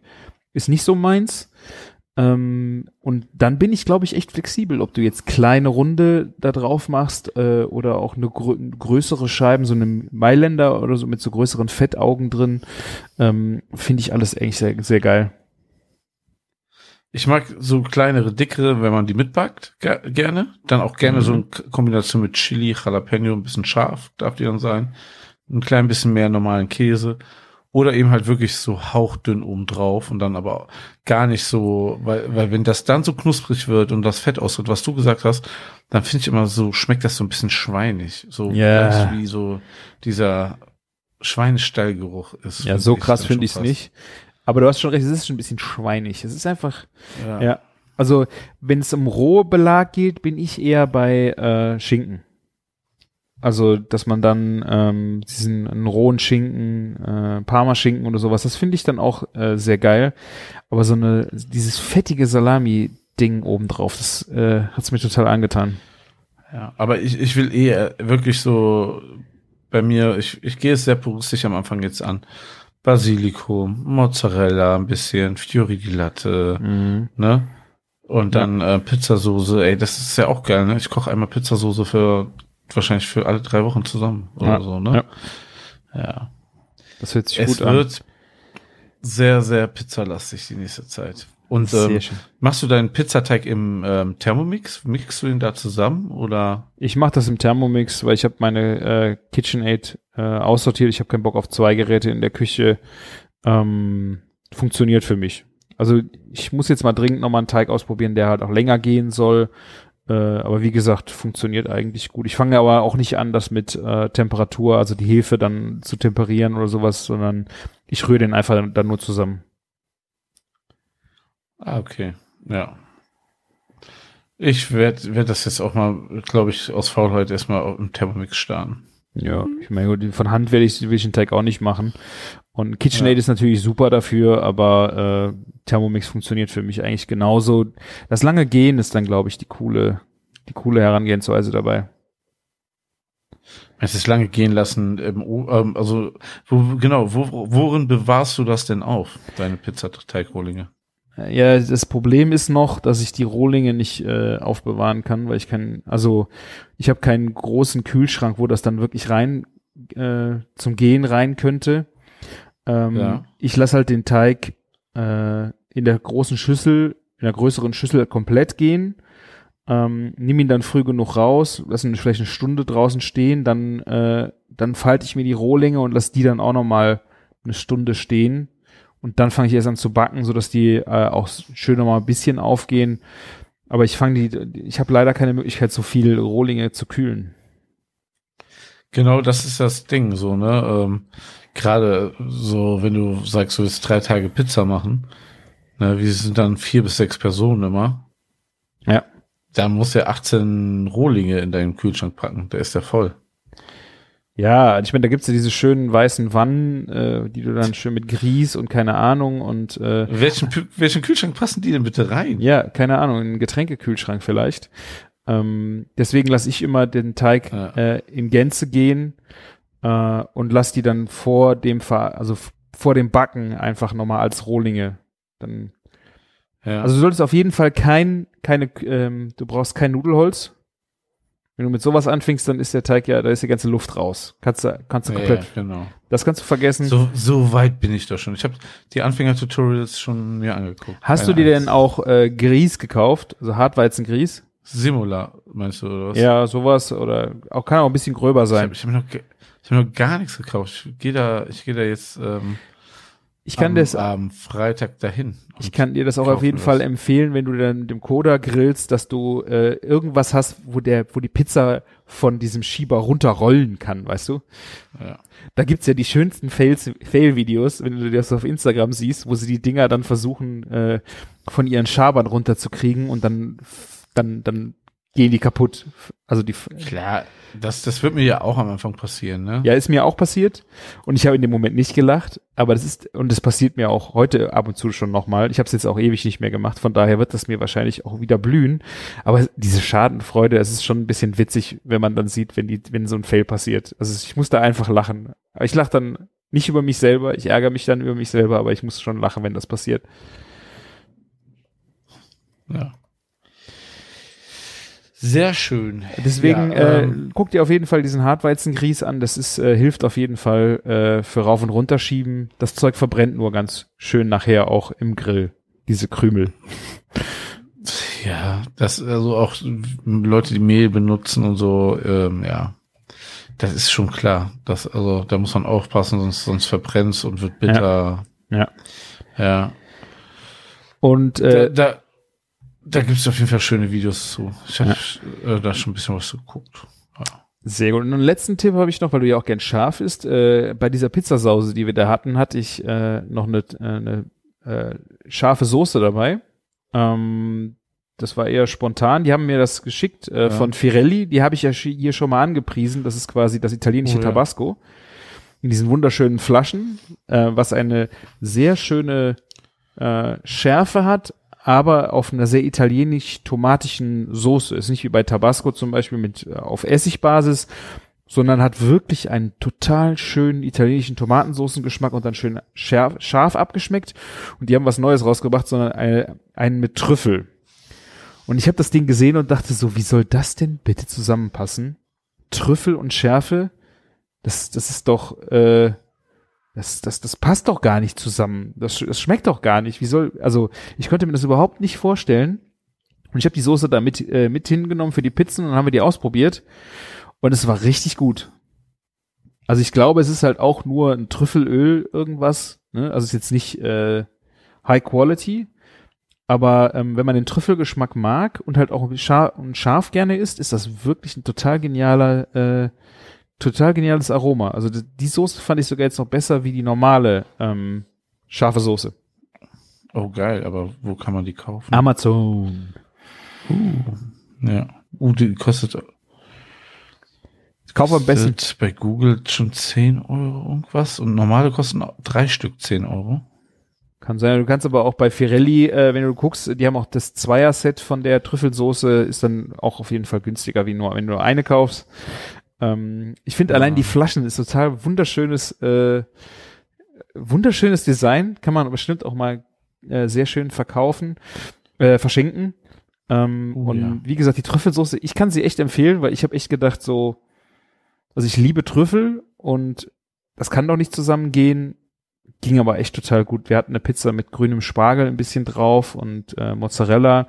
ist nicht so meins. Ähm, und dann bin ich, glaube ich, echt flexibel, ob du jetzt kleine Runde da drauf machst äh, oder auch eine grö größere Scheiben, so eine Mailänder oder so mit so größeren Fettaugen drin, ähm, finde ich alles eigentlich sehr, sehr geil. Ich mag so kleinere, dickere, wenn man die mitbackt, ge gerne. Dann auch gerne Mhm. so in K- Kombination mit Chili, Jalapeno, ein bisschen scharf, darf die dann sein. Ein klein bisschen mehr normalen Käse. Oder eben halt wirklich so hauchdünn oben drauf und dann aber gar nicht so, weil, weil wenn das dann so knusprig wird und das Fett austritt, was du gesagt hast, dann finde ich immer so, schmeckt das so ein bisschen schweinig. So gleich wie so dieser Schweinestallgeruch ist. Ja, so krass finde ich es nicht. Aber du hast schon recht, es ist schon ein bisschen schweinig. Es ist einfach, Ja. ja. Also, wenn es um rohe Belag geht, bin ich eher bei äh, Schinken. Also, dass man dann ähm, diesen rohen Schinken, äh, Parmaschinken oder sowas, das finde ich dann auch äh, sehr geil. Aber so eine, dieses fettige Salami-Ding obendrauf, das äh, hat's mir total angetan. Ja, aber ich, ich will eher wirklich so bei mir, ich, ich gehe es sehr puristisch am Anfang jetzt an. Basilikum, Mozzarella, ein bisschen, Fiori di Latte, Mhm. ne? Und dann äh, Pizzasoße, ey, das ist ja auch geil, ne? Ich koche einmal Pizzasoße für wahrscheinlich für alle drei Wochen zusammen oder Ja, so, ne? ja. Ja. Das hört sich Es gut an. wird sehr, sehr pizzalastig die nächste Zeit. Und Sehr ähm, schön. machst du deinen Pizzateig im ähm, Thermomix? Mixst du ihn da zusammen oder? Ich mache das im Thermomix, weil ich habe meine äh, KitchenAid äh, aussortiert. Ich habe keinen Bock auf zwei Geräte in der Küche. Ähm, funktioniert für mich. Also ich muss jetzt mal dringend nochmal einen Teig ausprobieren, der halt auch länger gehen soll. Äh, aber wie gesagt, funktioniert eigentlich gut. Ich fange aber auch nicht an, das mit äh, Temperatur, also die Hefe dann zu temperieren oder sowas, sondern ich rühre den einfach dann, dann nur zusammen. Ah, okay. Ja. Ich werde werd das jetzt auch mal, glaube ich, aus Faulheit erstmal im Thermomix starten. Ja, ich meine, gut, von Hand werde ich, will ich den Teig auch nicht machen. Und KitchenAid Ja. ist natürlich super dafür, aber äh, Thermomix funktioniert für mich eigentlich genauso. Das lange Gehen ist dann, glaube ich, die coole, die coole Herangehensweise dabei. Es ist lange gehen lassen, ähm, also wo, genau, wo, worin bewahrst du das denn auf, deine Pizzateigrohlinge? Ja, das Problem ist noch, dass ich die Rohlinge nicht äh, aufbewahren kann, weil ich kein, also ich habe keinen großen Kühlschrank, wo das dann wirklich rein äh, zum Gehen rein könnte. Ähm, Ja. Ich lasse halt den Teig äh, in der großen Schüssel, in der größeren Schüssel komplett gehen, ähm, nimm ihn dann früh genug raus, lass ihn vielleicht eine Stunde draußen stehen, dann äh, dann falte ich mir die Rohlinge und lass die dann auch noch mal eine Stunde stehen und dann fange ich erst an zu backen, so dass die äh, auch schön noch mal ein bisschen aufgehen. Aber ich fange die, ich habe leider keine Möglichkeit, so viel Rohlinge zu kühlen. Genau, das ist das Ding, so, ne? Ähm, Gerade so, wenn du sagst, du willst drei Tage Pizza machen, ne, wir sind dann vier bis sechs Personen immer. Ja. Da musst du ja 18 Rohlinge in deinen Kühlschrank packen, der ist ja voll. Ja, ich meine, da gibt's ja diese schönen weißen Wannen, äh, die du dann schön mit Grieß und keine Ahnung und äh, Welchen, welchen Kühlschrank passen die denn bitte rein? ja, keine Ahnung, in einen Getränkekühlschrank vielleicht. Ähm, deswegen lasse ich immer den Teig Ja. äh, in Gänze gehen äh, und lass die dann vor dem Ver also vor dem Backen einfach nochmal als Rohlinge. Dann, Ja. also du solltest auf jeden Fall kein, keine, ähm, du brauchst kein Nudelholz. Wenn du mit sowas anfängst, dann ist der Teig ja, da ist die ganze Luft raus. Kannst du, kannst du ja, komplett, ja, genau. das kannst du vergessen. So, so weit bin ich doch schon. Ich habe die Anfänger-Tutorials schon mir angeguckt. Hast du dir denn auch äh, Grieß gekauft? Also Hartweizengrieß? Simula, meinst du, oder was? Ja, sowas oder auch kann auch ein bisschen gröber Ich sein. habe ich hab mir, noch ich hab noch gar nichts gekauft. Ich gehe da, ich gehe da jetzt, ähm, Ich kann am, das, am Freitag dahin. ich kann dir das auch auf jeden was. Fall empfehlen, wenn du dann mit dem Coda grillst, dass du äh, irgendwas hast, wo der, wo die Pizza von diesem Schieber runterrollen kann, weißt du? Ja. Da gibt's ja die schönsten Fail-Videos, wenn du das auf Instagram siehst, wo sie die Dinger dann versuchen, äh, von ihren Schabern runterzukriegen und dann, dann, dann gehen die kaputt. Also die, Klar, das, das wird mir ja auch am Anfang passieren, ne? ja, ist mir auch passiert und ich habe in dem Moment nicht gelacht, aber das ist, und das passiert mir auch heute ab und zu schon nochmal. Ich habe es jetzt auch ewig nicht mehr gemacht, von daher wird das mir wahrscheinlich auch wieder blühen. Aber diese Schadenfreude, es ist schon ein bisschen witzig, wenn man dann sieht, wenn die, wenn so ein Fail passiert. Also ich muss da einfach lachen. Ich lache dann nicht über mich selber, ich ärgere mich dann über mich selber, aber ich muss schon lachen, wenn das passiert. Ja. Sehr schön. Deswegen Ja, äh, ähm, guck dir auf jeden Fall diesen Hartweizengrieß an. Das ist äh, hilft auf jeden Fall äh, für rauf und runter schieben. Das Zeug verbrennt nur ganz schön nachher auch im Grill. Diese Krümel. Ja, das also auch Leute, die Mehl benutzen und so, ähm, ja. Das ist schon klar. Das, also da muss man aufpassen, sonst, sonst verbrennt's und wird bitter. Ja. Ja. Und Da, äh, da, da gibt's auf jeden Fall schöne Videos zu. Ich habe äh, da schon ein bisschen was geguckt. Ja. sehr gut. Und einen letzten Tipp habe ich noch, weil du ja auch gern scharf isst. Äh, bei dieser Pizzasause, die wir da hatten, hatte ich äh, noch eine, äh, eine äh, scharfe Soße dabei. Ähm, das war eher spontan. Die haben mir das geschickt äh, Ja. von Firelli. Die habe ich ja hier schon mal angepriesen. Das ist quasi das italienische Oh ja. Tabasco. In diesen wunderschönen Flaschen, äh, was eine sehr schöne äh, Schärfe hat, aber auf einer sehr italienisch-tomatischen Soße. Ist nicht wie bei Tabasco zum Beispiel mit äh, auf Essigbasis, sondern hat wirklich einen total schönen italienischen Tomatensoßengeschmack und dann schön scharf, scharf abgeschmeckt. Und die haben was Neues rausgebracht, sondern eine, einen mit Trüffel. Und ich habe das Ding gesehen und dachte so, wie soll das denn bitte zusammenpassen? Trüffel und Schärfe, das, das ist doch, äh, das, das, das passt doch gar nicht zusammen. Das, das schmeckt doch gar nicht. Wie soll, also ich konnte mir das überhaupt nicht vorstellen. Und ich habe die Soße da mit, äh, mit hingenommen für die Pizzen und dann haben wir die ausprobiert. Und es war richtig gut. Also ich glaube, es ist halt auch nur ein Trüffelöl irgendwas. Ne? Also es ist jetzt nicht äh, High Quality. Aber ähm, wenn man den Trüffelgeschmack mag und halt auch scharf, und scharf gerne isst, ist das wirklich ein total genialer, äh, total geniales Aroma. Also die, Soße fand ich sogar jetzt noch besser wie die normale ähm, scharfe Soße. Oh geil, aber wo kann man die kaufen? Amazon. Ja. Uh, die kostet Kauf am besten. bei Google schon 10 Euro irgendwas und normale kosten drei Stück 10 Euro. Kann sein. Du kannst aber auch bei Firelli, äh, wenn du guckst, die haben auch das Zweier-Set von der Trüffelsoße, ist dann auch auf jeden Fall günstiger, wie nur, wenn du nur eine kaufst. Ähm, ich finde Ja. allein die Flaschen ist total wunderschönes, äh, wunderschönes Design. Kann man bestimmt auch mal äh, sehr schön verkaufen, äh, verschenken. Ähm, Oh, und ja. wie gesagt, die Trüffelsoße, ich kann sie echt empfehlen, weil ich habe echt gedacht, so, also ich liebe Trüffel und das kann doch nicht zusammengehen. Ging aber echt total gut. Wir hatten eine Pizza mit grünem Spargel ein bisschen drauf und äh, Mozzarella.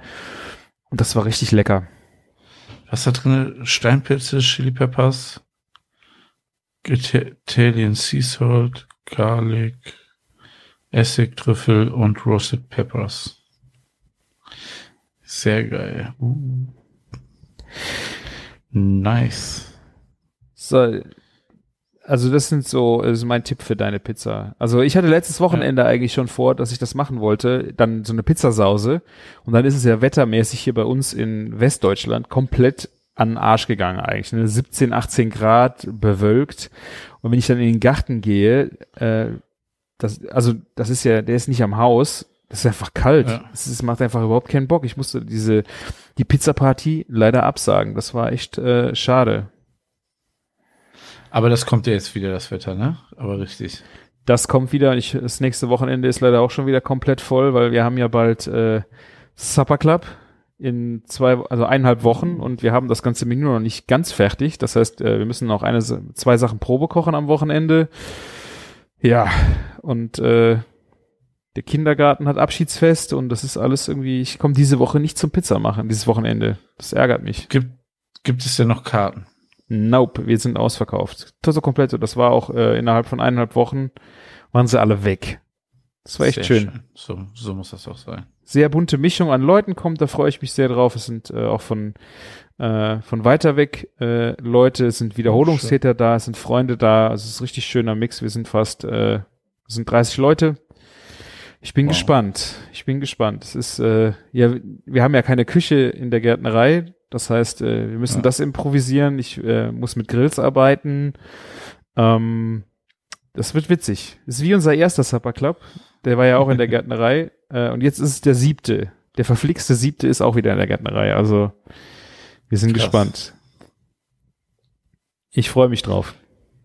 Und das war richtig lecker. Was da drin? Steinpilze, Chili Peppers, Ita- Italian Sea Salt, Garlic, Essig, Trüffel und Roasted Peppers. Sehr geil. Uh. Nice. So, also das sind so, das ist mein Tipp für deine Pizza. Also ich hatte letztes Wochenende eigentlich schon vor, dass ich das machen wollte, dann so eine Pizzasause. Und dann ist es ja wettermäßig hier bei uns in Westdeutschland komplett an den Arsch gegangen eigentlich. Ne? 17, 18 Grad bewölkt. Und wenn ich dann in den Garten gehe, äh, das, also das ist ja, der ist nicht am Haus, das ist einfach kalt. Ja. Es ist, macht einfach überhaupt keinen Bock. Ich musste diese, die Pizzaparty leider absagen. Das war echt äh, schade. Aber das kommt ja jetzt wieder, das Wetter, ne? Aber richtig. Das kommt wieder. Ich, das nächste Wochenende ist leider auch schon wieder komplett voll, weil wir haben ja bald äh, Supper Club in zwei, also eineinhalb Wochen und wir haben das ganze Menü noch nicht ganz fertig. Das heißt, äh, wir müssen noch eine, zwei Sachen Probe kochen am Wochenende. Ja, und äh, der Kindergarten hat Abschiedsfest und das ist alles irgendwie, ich komme diese Woche nicht zum Pizza machen, dieses Wochenende. Das ärgert mich. Gibt, gibt es denn noch Karten? Nope, wir sind ausverkauft. Toto Completo, das war auch äh, innerhalb von eineinhalb Wochen, waren sie alle weg. Das war echt Sehr schön. So, so muss das auch sein. Sehr bunte Mischung an Leuten kommt, da freue ich mich sehr drauf. Es sind äh, auch von, äh, von weiter weg äh, Leute, es sind Wiederholungstäter da, es sind Freunde da, also es ist ein richtig schöner Mix. Wir sind fast, äh, sind 30 Leute. Ich bin Wow. gespannt. Ich bin gespannt. Es ist, äh, ja, wir haben ja keine Küche in der Gärtnerei. Das heißt, äh, wir müssen Ja. das improvisieren. Ich äh, muss mit Grills arbeiten. Ähm, das wird witzig. Das ist wie unser erster Supper Club. Der war ja auch in der Gärtnerei. Äh, und jetzt ist es der siebte. Der verflixte siebte ist auch wieder in der Gärtnerei. Also, wir sind Krass. gespannt. Ich freue mich drauf.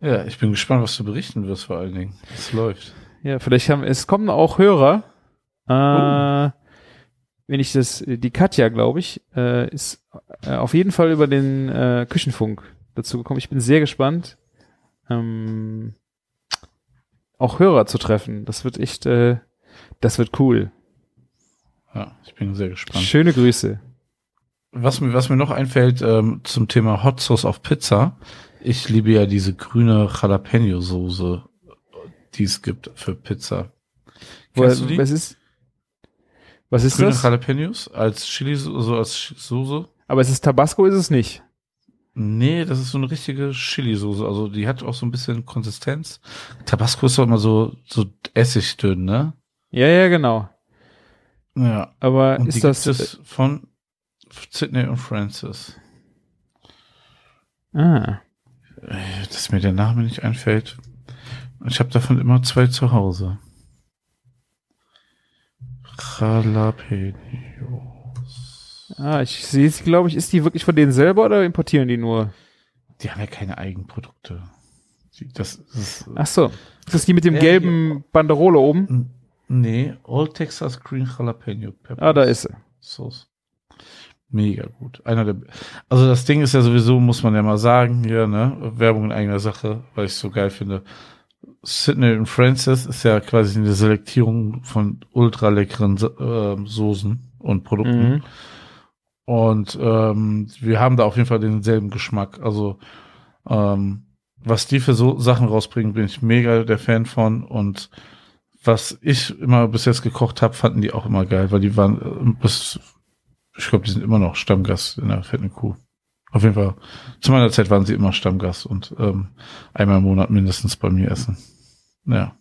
Ja, ich bin gespannt, was du berichten wirst vor allen Dingen. Es läuft. Ja, vielleicht haben, es kommen auch Hörer. Äh, Wenn ich das, die Katja, glaube ich, äh, ist äh, auf jeden Fall über den äh, Küchenfunk dazu gekommen. Ich bin sehr gespannt, ähm, auch Hörer zu treffen. Das wird echt, äh, das wird cool. Ja, ich bin sehr gespannt. Schöne Grüße. Was mir, was mir noch einfällt ähm, zum Thema Hot Sauce auf Pizza. Ich liebe ja diese grüne Jalapeno-Soße, die es gibt für Pizza. Kennst du die? Was ist, was ist grüne das? Jalapenos als Chili, so als Soße? Aber es ist Tabasco, ist es nicht. Nee, das ist so eine richtige Chili-Soße. Also die hat auch so ein bisschen Konsistenz. Tabasco ist doch immer so, so essigdünn, ne? Ja, ja, genau. Ja. Aber Und die ist das, gibt es von Sydney und Francis. ah, Äh, Dass mir der Name nicht einfällt. Ich habe davon immer zwei zu Hause. Jalapenos. ah, ich sehe es, glaube ich, ist die wirklich von denen selber oder importieren die nur? Die haben ja keine Eigenprodukte. Das ist, Ach so. Ist das die mit dem gelben Banderole oben? Nee, Old Texas Green Jalapeno Peppers. Ah, da ist sie. Sauce. Mega gut. Einer der, also das Ding ist ja sowieso, muss man ja mal sagen, hier, ne, Werbung in eigener Sache, weil ich es so geil finde. Sydney und Francis ist ja quasi eine Selektierung von ultra leckeren äh, Soßen und Produkten. Mhm. Und ähm, wir haben da auf jeden Fall denselben Geschmack. Also ähm, was die für so Sachen rausbringen, bin ich mega der Fan von. Und was ich immer bis jetzt gekocht habe, fanden die auch immer geil, weil die waren äh, bis, ich glaube, die sind immer noch Stammgast in der fetten Kuh. Auf jeden Fall. Zu meiner Zeit waren sie immer Stammgast und ähm, einmal im Monat mindestens bei mir essen. Ja.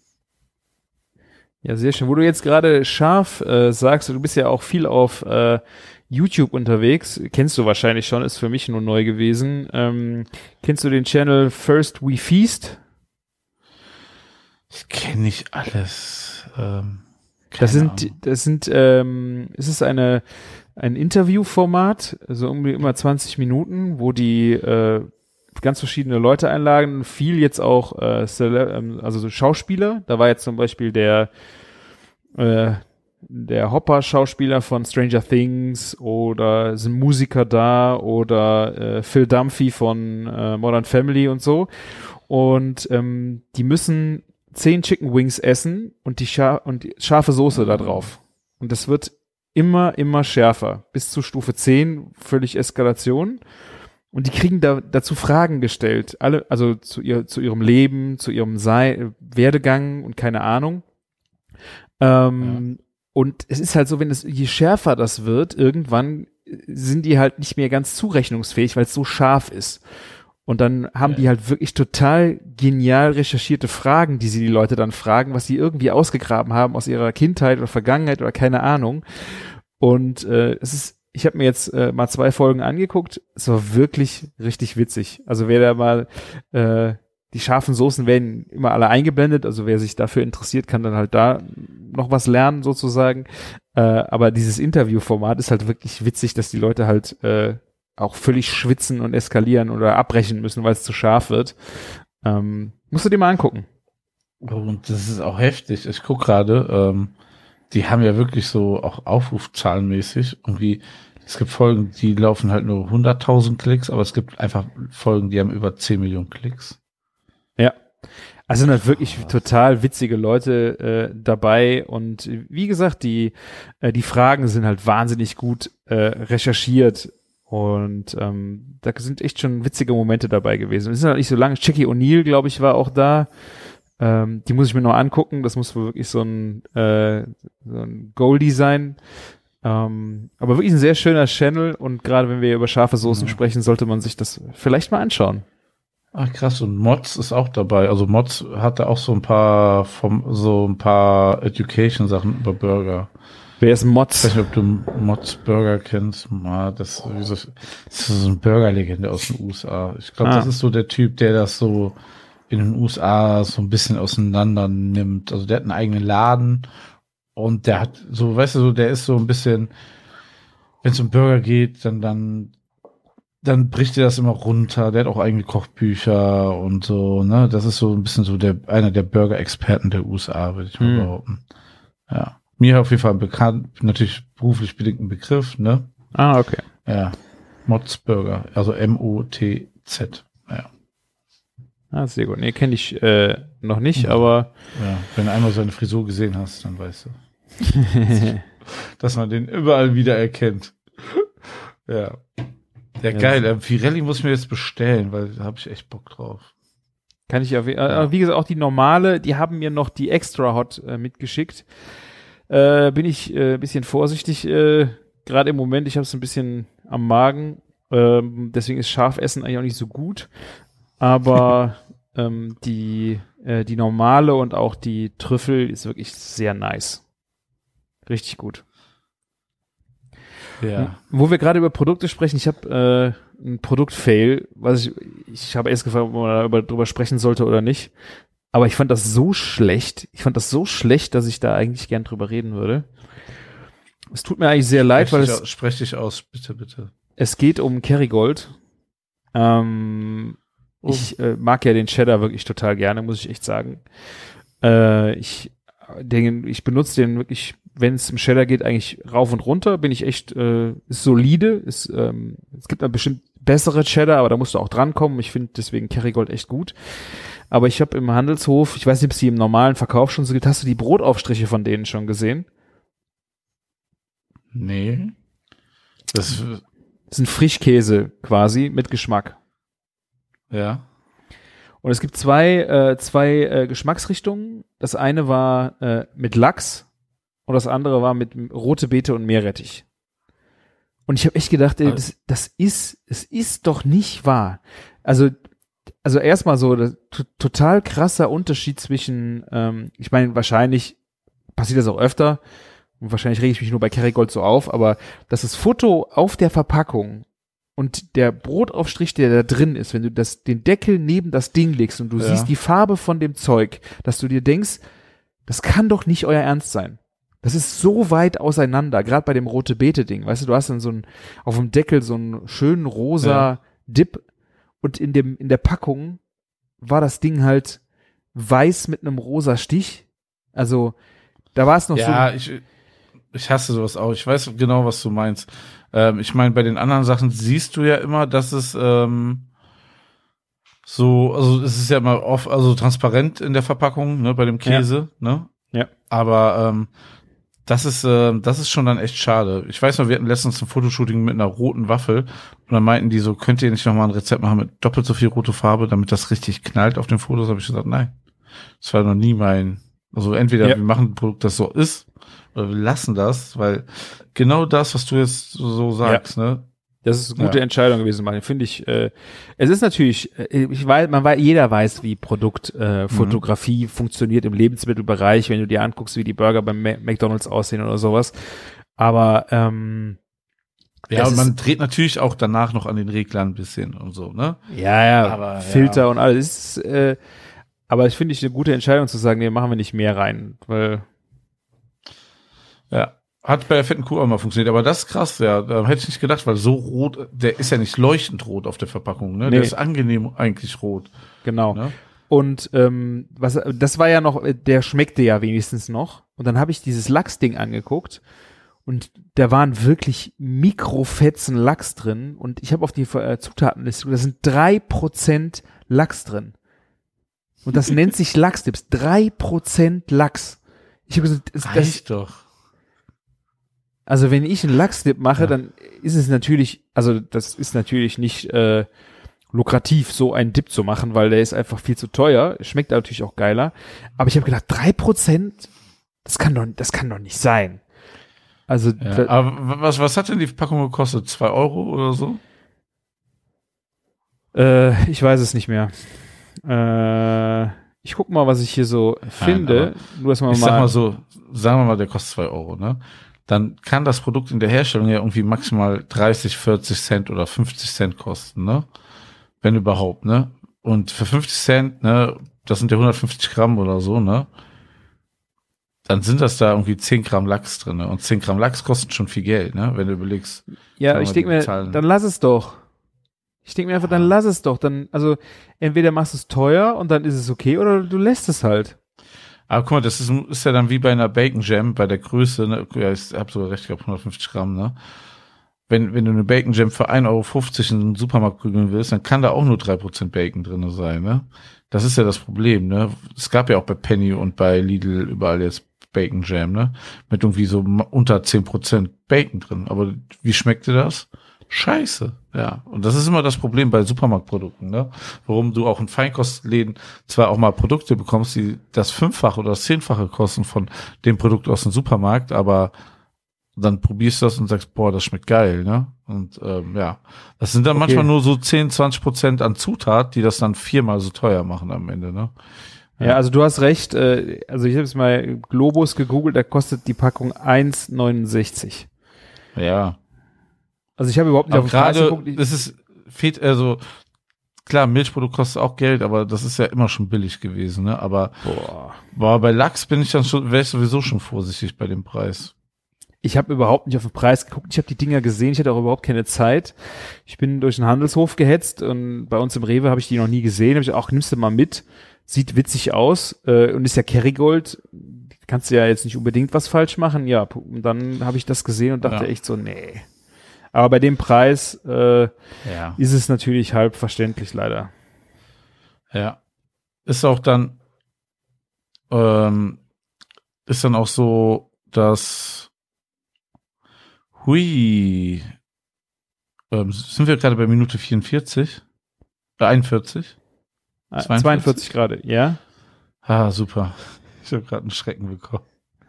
Ja, sehr schön. Wo du jetzt gerade scharf äh, sagst, du bist ja auch viel auf äh, YouTube unterwegs, kennst du wahrscheinlich schon, ist für mich nur neu gewesen. Ähm, kennst du den Channel First We Feast? Ich kenne nicht alles. Ähm, Das sind, Ahnung. das sind, ähm, es ist eine, ein Interviewformat, so um immer 20 Minuten, wo die äh, ganz verschiedene Leute einladen, viel jetzt auch, äh, ähm, also so Schauspieler. Da war jetzt zum Beispiel der, äh, der Hopper-Schauspieler von Stranger Things oder sind Musiker da oder äh, Phil Dunphy von äh, Modern Family und so. Und ähm, die müssen zehn Chicken Wings essen und die, Scha und die scharfe Soße da drauf. Und das wird immer, immer schärfer. Bis zu Stufe 10, völlig Eskalation. Und die kriegen da dazu Fragen gestellt. Alle, also zu, ihr, zu ihrem Leben, zu ihrem Sei Werdegang und keine Ahnung. Ähm, Und es ist halt so, wenn es, je schärfer das wird, irgendwann sind die halt nicht mehr ganz zurechnungsfähig, weil es so scharf ist. Und dann haben Ja. die halt wirklich total genial recherchierte Fragen, die sie die Leute dann fragen, was sie irgendwie ausgegraben haben aus ihrer Kindheit oder Vergangenheit oder keine Ahnung. Und äh, es ist, ich habe mir jetzt äh, mal zwei Folgen angeguckt. Es war wirklich richtig witzig. Also wer da mal äh, die scharfen Soßen werden immer alle eingeblendet. Also wer sich dafür interessiert, kann dann halt da noch was lernen sozusagen. Äh, aber dieses Interviewformat ist halt wirklich witzig, dass die Leute halt äh, auch völlig schwitzen und eskalieren oder abbrechen müssen, weil es zu scharf wird. Ähm, musst du dir mal angucken. Und das ist auch heftig. Ich guck gerade, ähm, die haben ja wirklich so auch Aufrufzahlenmäßig irgendwie. Es gibt Folgen, die laufen halt nur 100.000 Klicks, aber es gibt einfach Folgen, die haben über 10 Millionen Klicks. Also sind halt wirklich total witzige Leute äh, dabei und wie gesagt, die, äh, die Fragen sind halt wahnsinnig gut äh, recherchiert und ähm, da sind echt schon witzige Momente dabei gewesen. Es sind halt nicht so lange. Jackie O'Neill, glaube ich, war auch da. Ähm, die muss ich mir noch angucken. Das muss wohl wirklich so ein, äh, so ein Goldie sein. Ähm, aber wirklich ein sehr schöner Channel und gerade wenn wir über scharfe Soßen Ja. sprechen, sollte man sich das vielleicht mal anschauen. Ach krass, und Mods ist auch dabei. Also Mods hatte auch so ein paar vom, so ein paar Education-Sachen über Burger. Wer ist Ich Mods? weiß nicht, ob du Mods Burger kennst. Ma, das, ist wie so- das ist so eine Burger-Legende aus den USA. Ich glaube, Ah. das ist so der Typ, der das so in den USA so ein bisschen auseinander nimmt. Also der hat einen eigenen Laden und der hat so, weißt du, so, der ist so ein bisschen, wenn es um Burger geht, dann, dann, dann bricht er das immer runter. Der hat auch eigene Kochbücher und so, ne? Das ist so ein bisschen so der, einer der Burger-Experten der USA, würde ich mal Hm. behaupten. Ja. Mir auf jeden Fall bekannt, natürlich beruflich bedingt ein Begriff, ne? Ah, okay. Ja. Mods Burger, also M-O-T-Z. Ja. Ah, sehr gut. Nee, kenne ich äh, noch nicht, aber ja. Wenn du einmal seine Frisur gesehen hast, dann weißt du, dass man den überall wieder erkennt. ja. Ja, Ja. geil. Ähm, Pirelli muss ich mir jetzt bestellen, weil da habe ich echt Bock drauf. Kann ich auf, äh, wie gesagt, auch die normale, die haben mir noch die Extra Hot äh, mitgeschickt. Äh, bin ich äh, ein bisschen vorsichtig, äh, gerade im Moment, ich habe es ein bisschen am Magen, ähm, deswegen ist Schafessen eigentlich auch nicht so gut. Aber ähm, die, äh, die normale und auch die Trüffel ist wirklich sehr nice. Richtig gut. Ja. Wo wir gerade über Produkte sprechen, ich habe äh, ein Produkt-Fail, was ich, ich habe erst gefragt, ob man darüber, sprechen sollte oder nicht. Aber ich fand das so schlecht, ich fand das so schlecht, dass ich da eigentlich gern drüber reden würde. Es tut mir eigentlich sehr leid, Sprech weil es, aus, sprech dich aus, bitte, bitte. es geht um Kerrygold. Ähm, Oh. Ich äh, mag ja den Cheddar wirklich total gerne, muss ich echt sagen. Äh, ich den, ich benutze den wirklich, wenn es um Cheddar geht, eigentlich rauf und runter. Bin ich echt, äh, ist solide. Ist, ähm, es gibt dann bestimmt bessere Cheddar, aber da musst du auch drankommen. Ich finde deswegen Kerrygold echt gut. Aber ich habe im Handelshof, ich weiß nicht, ob es die im normalen Verkauf schon so gibt, hast du die Brotaufstriche von denen schon gesehen? Nee. Das, Das sind Frischkäse quasi mit Geschmack. ja. Und es gibt zwei, äh, zwei äh, Geschmacksrichtungen. Das eine war äh, mit Lachs und das andere war mit rote Beete und Meerrettich. Und ich habe echt gedacht, ey, das, das ist, es ist doch nicht wahr. Also, also erstmal so, total krasser Unterschied zwischen, ähm, ich meine, wahrscheinlich passiert das auch öfter und wahrscheinlich rege ich mich nur bei Kerrygold so auf, aber dass das Foto auf der Verpackung und der Brotaufstrich, der da drin ist, wenn du das, den Deckel neben das Ding legst und du Ja. siehst die Farbe von dem Zeug, dass du dir denkst, das kann doch nicht euer Ernst sein. Das ist so weit auseinander, gerade bei dem rote Beete Ding. Weißt du, du hast dann so ein auf dem Deckel so einen schönen rosa Ja. Dip und in dem in der Packung war das Ding halt weiß mit einem rosa Stich. Also da war es noch Ja, so ich, ich hasse sowas auch. Ich weiß genau, was du meinst. Ähm, ich meine, bei den anderen Sachen siehst du ja immer, dass es ähm, so, also es ist ja immer oft, also transparent in der Verpackung, ne, bei dem Käse, ne? Ja. Aber ähm, das ist, ähm, das ist schon dann echt schade. Ich weiß noch, wir hatten letztens ein Fotoshooting mit einer roten Waffel und dann meinten die so, könnt ihr nicht nochmal ein Rezept machen mit doppelt so viel rote Farbe, damit das richtig knallt auf den Fotos? Habe ich gesagt, nein. Das war noch nie mein, also entweder Ja. wir machen ein Produkt, das so ist, oder wir lassen das, weil genau das, was du jetzt so, so sagst, ne? Das ist eine gute Ja. Entscheidung gewesen, Martin. Finde ich. Äh, es ist natürlich, äh, ich weiß, man weiß, jeder weiß, wie Produktfotografie äh, Fotografie funktioniert im Lebensmittelbereich, wenn du dir anguckst, wie die Burger beim McDonalds aussehen oder sowas. Aber ähm, Ja, und man dreht natürlich auch danach noch an den Reglern ein bisschen und so, ne? ja, ja, Aber, Filter ja. und alles. Ist, äh, aber ich finde ich eine gute Entscheidung zu sagen, nee, machen wir nicht mehr rein, weil Ja. Hat bei der fetten Kuh auch mal funktioniert, aber das ist krass, ja. Da hätte ich nicht gedacht, weil so rot, der ist ja nicht leuchtend rot auf der Verpackung, ne? Nee. Der ist angenehm eigentlich rot. genau. Ne? Und ähm, was, das war ja noch, der schmeckte ja wenigstens noch. Und dann habe ich dieses Lachsding angeguckt und da waren wirklich Mikrofetzen Lachs drin. Und ich habe auf die äh, Zutatenliste, da sind drei Prozent Lachs drin. Und das nennt sich Lachsdips. Drei Prozent Lachs. Ich habe gesagt, das, das, Reicht doch. Also wenn ich einen Lachsdip mache, Ja. dann ist es natürlich, also das ist natürlich nicht äh, lukrativ, so einen Dip zu machen, weil der ist einfach viel zu teuer. Schmeckt natürlich auch geiler. Aber ich habe gedacht, drei Prozent, das kann doch, das kann doch nicht sein. Also, Ja, da- aber was, was hat denn die Packung gekostet? Zwei Euro oder so? äh, ich weiß es nicht mehr. Äh, ich guck mal, was ich hier so finde. Nur, dass man Ich mal, sag mal so, sagen wir mal, der kostet zwei Euro, ne? Dann kann das Produkt in der Herstellung ja irgendwie maximal 30, 40 Cent oder 50 Cent kosten, ne? Wenn überhaupt, ne? Und für 50 Cent, ne, das sind ja 150 Gramm oder so, ne? Dann sind das da irgendwie 10 Gramm Lachs drin, ne? Und 10 Gramm Lachs kosten schon viel Geld, ne? Wenn du überlegst. Ja, ich denke mir, Zahlen. dann lass es doch. Ich denke mir einfach, dann lass es doch. Dann, also entweder machst du es teuer und dann ist es okay, oder du lässt es halt. Aber guck mal, das ist, ist ja dann wie bei einer Bacon Jam, bei der Größe, ne? Ja, ich hab sogar recht gehabt, 150 Gramm, ne? Wenn, wenn du eine Bacon Jam für 1,50 Euro in den Supermarkt prügeln willst, dann kann da auch nur 3% Bacon drinne sein, ne? Das ist ja das Problem, ne? Es gab ja auch bei Penny und bei Lidl überall jetzt Bacon Jam, ne? Mit irgendwie so unter 10% Bacon drin. Aber wie schmeckte das? Scheiße, ja. Und das ist immer das Problem bei Supermarktprodukten, ne? Warum du auch in Feinkostläden zwar auch mal Produkte bekommst, die das Fünffache oder das Zehnfache kosten von dem Produkt aus dem Supermarkt, aber dann probierst du das und sagst, boah, das schmeckt geil, ne? Und ähm, ja, das sind dann Okay. manchmal nur so 10, 20 Prozent an Zutat, die das dann viermal so teuer machen am Ende, ne? Ja, also du hast recht. Äh, also ich habe jetzt mal Globus gegoogelt, da kostet die Packung 1,69. Ja. Also ich habe überhaupt nicht Aber auf den Preis gerade, das ist, fehlt, also, klar, Milchprodukt kostet auch Geld, aber das ist ja immer schon billig gewesen, ne? Aber, Boah. boah, bei Lachs bin ich dann schon, wäre ich sowieso schon vorsichtig bei dem Preis. Ich habe überhaupt nicht auf den Preis geguckt. Ich habe die Dinger gesehen. Ich hatte auch überhaupt keine Zeit. Ich bin durch den Handelshof gehetzt und bei uns im Rewe habe ich die noch nie gesehen. Habe ich auch, nimmst du mal mit. Sieht witzig aus äh, und ist ja Kerrygold. Kannst du ja jetzt nicht unbedingt was falsch machen. Ja, und dann habe ich das gesehen und dachte Ja. echt so, nee. Aber bei dem Preis äh, Ja. ist es natürlich halb verständlich leider. Ja. Ist auch dann, ähm, ist dann auch so, dass, hui, ähm, sind wir gerade bei Minute 44? Äh, 41? Ah, 42? 42 gerade, ja? Ah, super. Ich habe gerade einen Schrecken bekommen.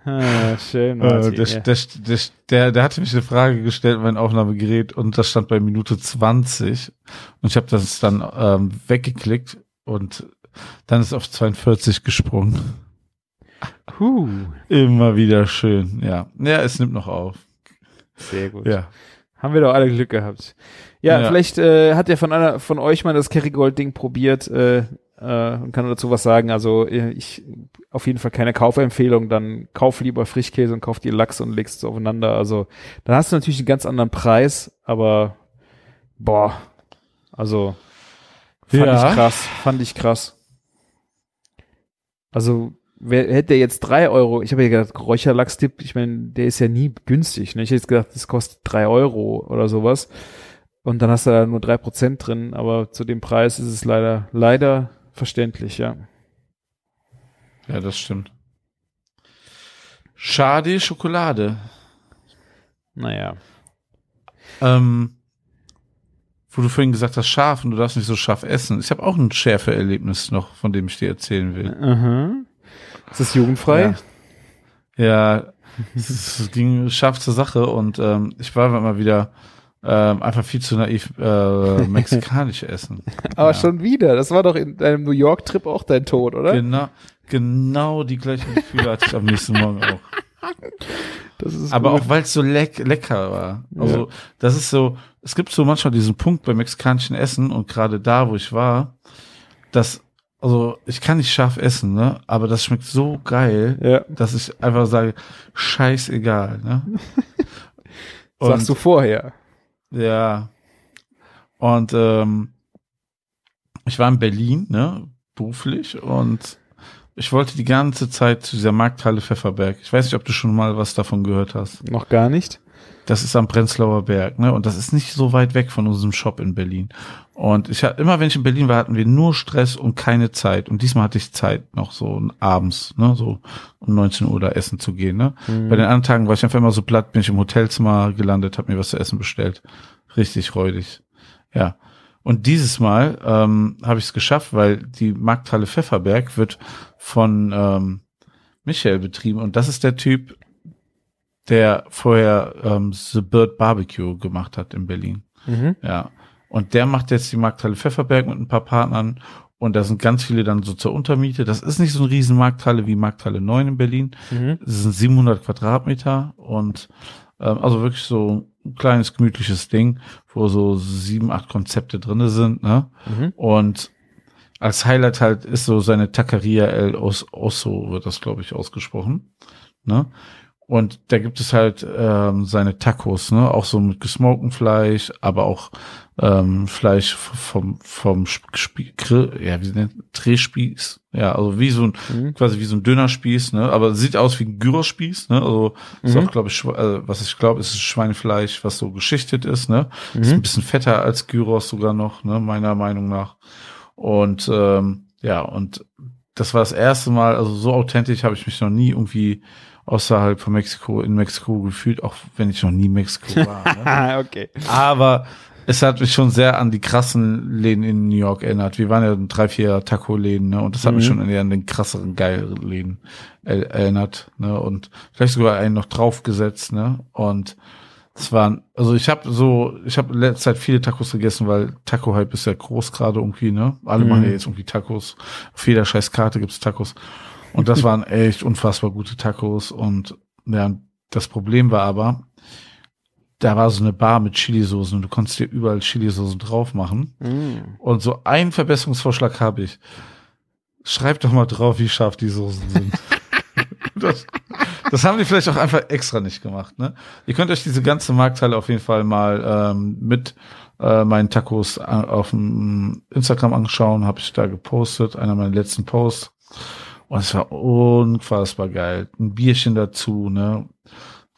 Ah, schön. Äh, Martin, der, ja. der, der, der, der hatte mich eine Frage gestellt, mein Aufnahmegerät, und das stand bei Minute 20. Und ich habe das dann ähm, weggeklickt und dann ist auf 42 gesprungen. Huh, Immer wieder schön, ja. Ja, es nimmt noch auf. sehr gut. Ja. Haben wir doch alle Glück gehabt. Ja, Ja. vielleicht äh, hat ja von einer von euch mal das Kerrygold-Ding probiert äh, äh, und kann dazu was sagen. Also äh, ich auf jeden Fall keine Kaufempfehlung. Dann kauf lieber Frischkäse und kauf dir Lachs und legst es aufeinander. Also dann hast du natürlich einen ganz anderen Preis, aber boah, also fand Ja. ich krass, fand ich krass. Also wer hätte der jetzt drei Euro, ich habe ja gedacht, Räucherlachstipp, ich meine, der ist ja nie günstig. Ne? Ich hätte jetzt gedacht, das kostet drei Euro oder sowas. Und dann hast du da nur drei Prozent drin, aber zu dem Preis ist es leider, leider verständlich, ja. Ja, das stimmt. Schade Schokolade. Naja. Ähm, wo du vorhin gesagt hast, scharf und du darfst nicht so scharf essen. Ich habe auch ein Schärfe-Erlebnis noch, von dem ich dir erzählen will. Aha. Ist das jugendfrei? Ja, es, es ging scharf zur Sache und ähm, ich war mal wieder ähm, einfach viel zu naiv äh, mexikanisch essen. Aber Ja. schon wieder. Das war doch in deinem New York-Trip auch dein Tod, oder? Genau, genau die gleichen Gefühle hatte ich am nächsten Morgen auch. Aber gut. auch weil es so leck, lecker war. Also das ist so, es gibt so manchmal diesen Punkt beim mexikanischen Essen und gerade da, wo ich war, dass, also ich kann nicht scharf essen, ne? Aber das schmeckt so geil, ja. dass ich einfach sage, scheißegal, ne? Sagst du vorher. Ja. Und ähm, ich war in Berlin, ne, beruflich und ich wollte die ganze Zeit zu dieser Markthalle Pfefferberg. Ich weiß nicht, ob du schon mal was davon gehört hast. Noch gar nicht. Das ist am Prenzlauer Berg, ne? Und das ist nicht so weit weg von unserem Shop in Berlin. Und ich hatte immer, wenn ich in Berlin war, hatten wir nur Stress und keine Zeit. Und diesmal hatte ich Zeit, noch so abends, ne, so um 19 Uhr da essen zu gehen, ne? Mhm. Bei den anderen Tagen war ich einfach immer so platt, bin ich im Hotelzimmer gelandet, habe mir was zu essen bestellt. Richtig räudig. Ja. Und dieses Mal ähm, habe ich es geschafft, weil die Markthalle Pfefferberg wird von ähm, Michael betrieben und das ist der Typ, der vorher ähm, The Bird Barbecue gemacht hat in Berlin. Mhm. Ja. Und der macht jetzt die Markthalle Pfefferberg mit ein paar Partnern und da sind ganz viele dann so zur Untermiete. Das ist nicht so eine riesen Markthalle wie Markthalle 9 in Berlin. Mhm. Es sind 700 Quadratmeter und ähm, also wirklich so ein kleines gemütliches Ding, wo so sieben, acht Konzepte drinne sind. Ne? Mhm. Und als Highlight halt ist so seine Taqueria El Os Osso, wird das, glaube ich, ausgesprochen. Ne? Und da gibt es halt ähm, seine Tacos, ne? Auch so mit gesmokten Fleisch, aber auch ähm, Fleisch vom vom Sp- Spie- Grill, ja, wie nennt Drehspieß. Ja, also wie so ein Mhm. quasi wie so ein Dönerspieß, ne? Aber sieht aus wie ein Gyrospieß, ne? Also ist Mhm. auch, glaube ich, äh, was ich glaube, ist Schweinefleisch, was so geschichtet ist, ne? Mhm. Ist ein bisschen fetter als Gyros sogar noch, ne? Meiner Meinung nach. Und ähm, ja, und das war das erste Mal, also so authentisch habe ich mich noch nie irgendwie außerhalb von Mexiko in Mexiko gefühlt, auch wenn ich noch nie Mexiko war. ne? Ah, okay. Aber es hat mich schon sehr an die krassen Läden in New York erinnert. Wir waren ja in drei, vier Taco-Läden, ne? Und das hat mich Mhm. schon eher an den krasseren, geileren Läden er erinnert, ne? Und vielleicht sogar einen noch draufgesetzt, ne? Und es waren, also ich habe so, ich habe in letzter Zeit viele Tacos gegessen, weil Taco-Hype ist ja groß gerade irgendwie, ne? Alle Mhm. machen ja jetzt irgendwie Tacos. Auf jeder scheiß Karte gibt's Tacos. Und das waren echt unfassbar gute Tacos. Und ja, das Problem war aber, da war so eine Bar mit Chilisoßen und du konntest dir überall Chilisoßen drauf machen. Mhm. Und so einen Verbesserungsvorschlag habe ich. Schreib doch mal drauf, wie scharf die Soßen sind. das, das haben die vielleicht auch einfach extra nicht gemacht. Ne? Ihr könnt euch diese ganze Markthalle auf jeden Fall mal ähm, mit äh, meinen Tacos a- auf dem Instagram anschauen. Habe ich da gepostet, einer meiner letzten Posts. Und es war unfassbar geil. Ein Bierchen dazu, ne?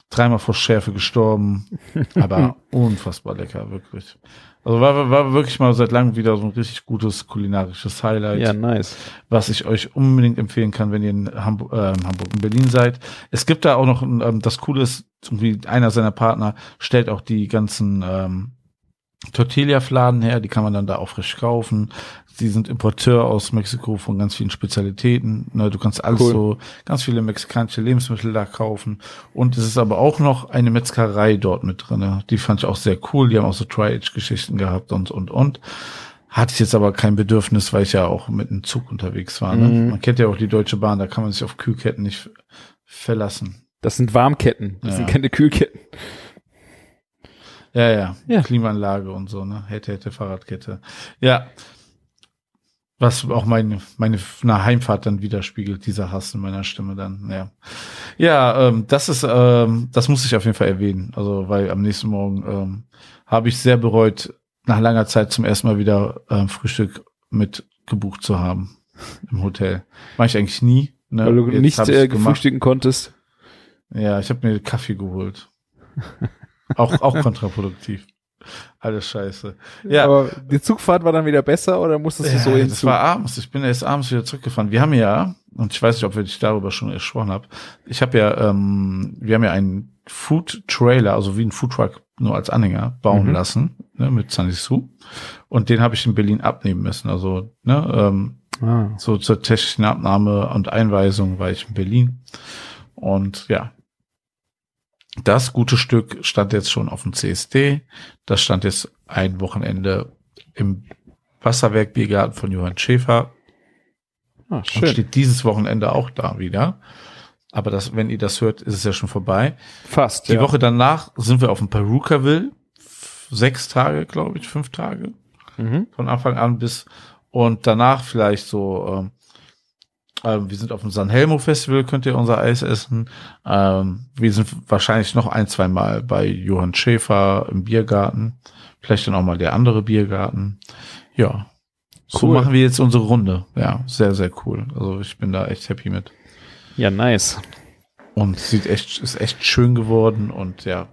Dreimal vor Schärfe gestorben. Aber unfassbar lecker, wirklich. Also war, war- wirklich mal seit langem wieder so ein richtig gutes kulinarisches Highlight Ja, nice. was ich euch unbedingt empfehlen kann, wenn ihr in Hamburg, äh, in Hamburg in Berlin seid. Es gibt da auch noch, ähm, das Coole ist, irgendwie einer seiner Partner stellt auch die ganzen ähm, Tortilla-Fladen her, die kann man dann da auch frisch kaufen. Sie sind Importeur aus Mexiko von ganz vielen Spezialitäten. Ne, du kannst alles Cool. so, ganz viele mexikanische Lebensmittel da kaufen. Und es ist aber auch noch eine Metzgerei dort mit drinne. Die fand ich auch sehr cool. Die haben auch so Tri-Age-Geschichten gehabt und, und, und. Hatte ich jetzt aber kein Bedürfnis, weil ich ja auch mit dem Zug unterwegs war. Ne? Mhm. Man kennt ja auch die Deutsche Bahn, da kann man sich auf Kühlketten nicht verlassen. Das sind Warmketten. Das Ja. sind keine Kühlketten. Ja, ja, Ja. Klimaanlage und so, ne? Hätte, hätte Fahrradkette. Ja. Was auch meine, meine eine Heimfahrt dann widerspiegelt, dieser Hass in meiner Stimme dann, ja. Ja, ähm, das ist, ähm, das muss ich auf jeden Fall erwähnen. Also, weil am nächsten Morgen ähm, habe ich sehr bereut, nach langer Zeit zum ersten Mal wieder ähm, Frühstück mit gebucht zu haben im Hotel. Mach ich eigentlich nie. Ne? Weil du Jetzt nicht äh, gefrühstücken konntest. Ja, ich habe mir Kaffee geholt. auch, auch kontraproduktiv. Alles scheiße. Ja, Aber die Zugfahrt war dann wieder besser oder musstest du so ja, in das war abends. Ich bin erst abends wieder zurückgefahren. Wir haben ja, und ich weiß nicht, ob wir dich darüber schon gesprochen haben. Ich habe ja, ähm, wir haben ja einen Food Trailer, also wie ein Food Truck nur als Anhänger bauen Mhm. lassen, ne, mit Sunny Su. Und den habe ich in Berlin abnehmen müssen. Also, ne, ähm, Ah. so zur technischen Abnahme und Einweisung war ich in Berlin. Und ja, das gute Stück stand jetzt schon auf dem CSD. Das stand jetzt ein Wochenende im Wasserwerk Biergarten von Johann Schäfer Ah, und schön. steht dieses Wochenende auch da wieder. Aber das, wenn ihr das hört, ist es ja schon vorbei. Fast. Die ja. Woche danach sind wir auf dem Perukaville. Sechs Tage, glaube ich, fünf Tage Mhm. von Anfang an bis und danach vielleicht so, ähm, ähm, wir sind auf dem San Helmo Festival, könnt ihr unser Eis essen. Ähm, wir sind wahrscheinlich noch ein, zwei Mal bei Johann Schäfer im Biergarten. Vielleicht dann auch mal der andere Biergarten. Ja. So Cool. machen wir jetzt unsere Runde. Ja, sehr, sehr cool. Also ich bin da echt happy mit. Ja, nice. Und sieht echt, ist echt schön geworden und ja,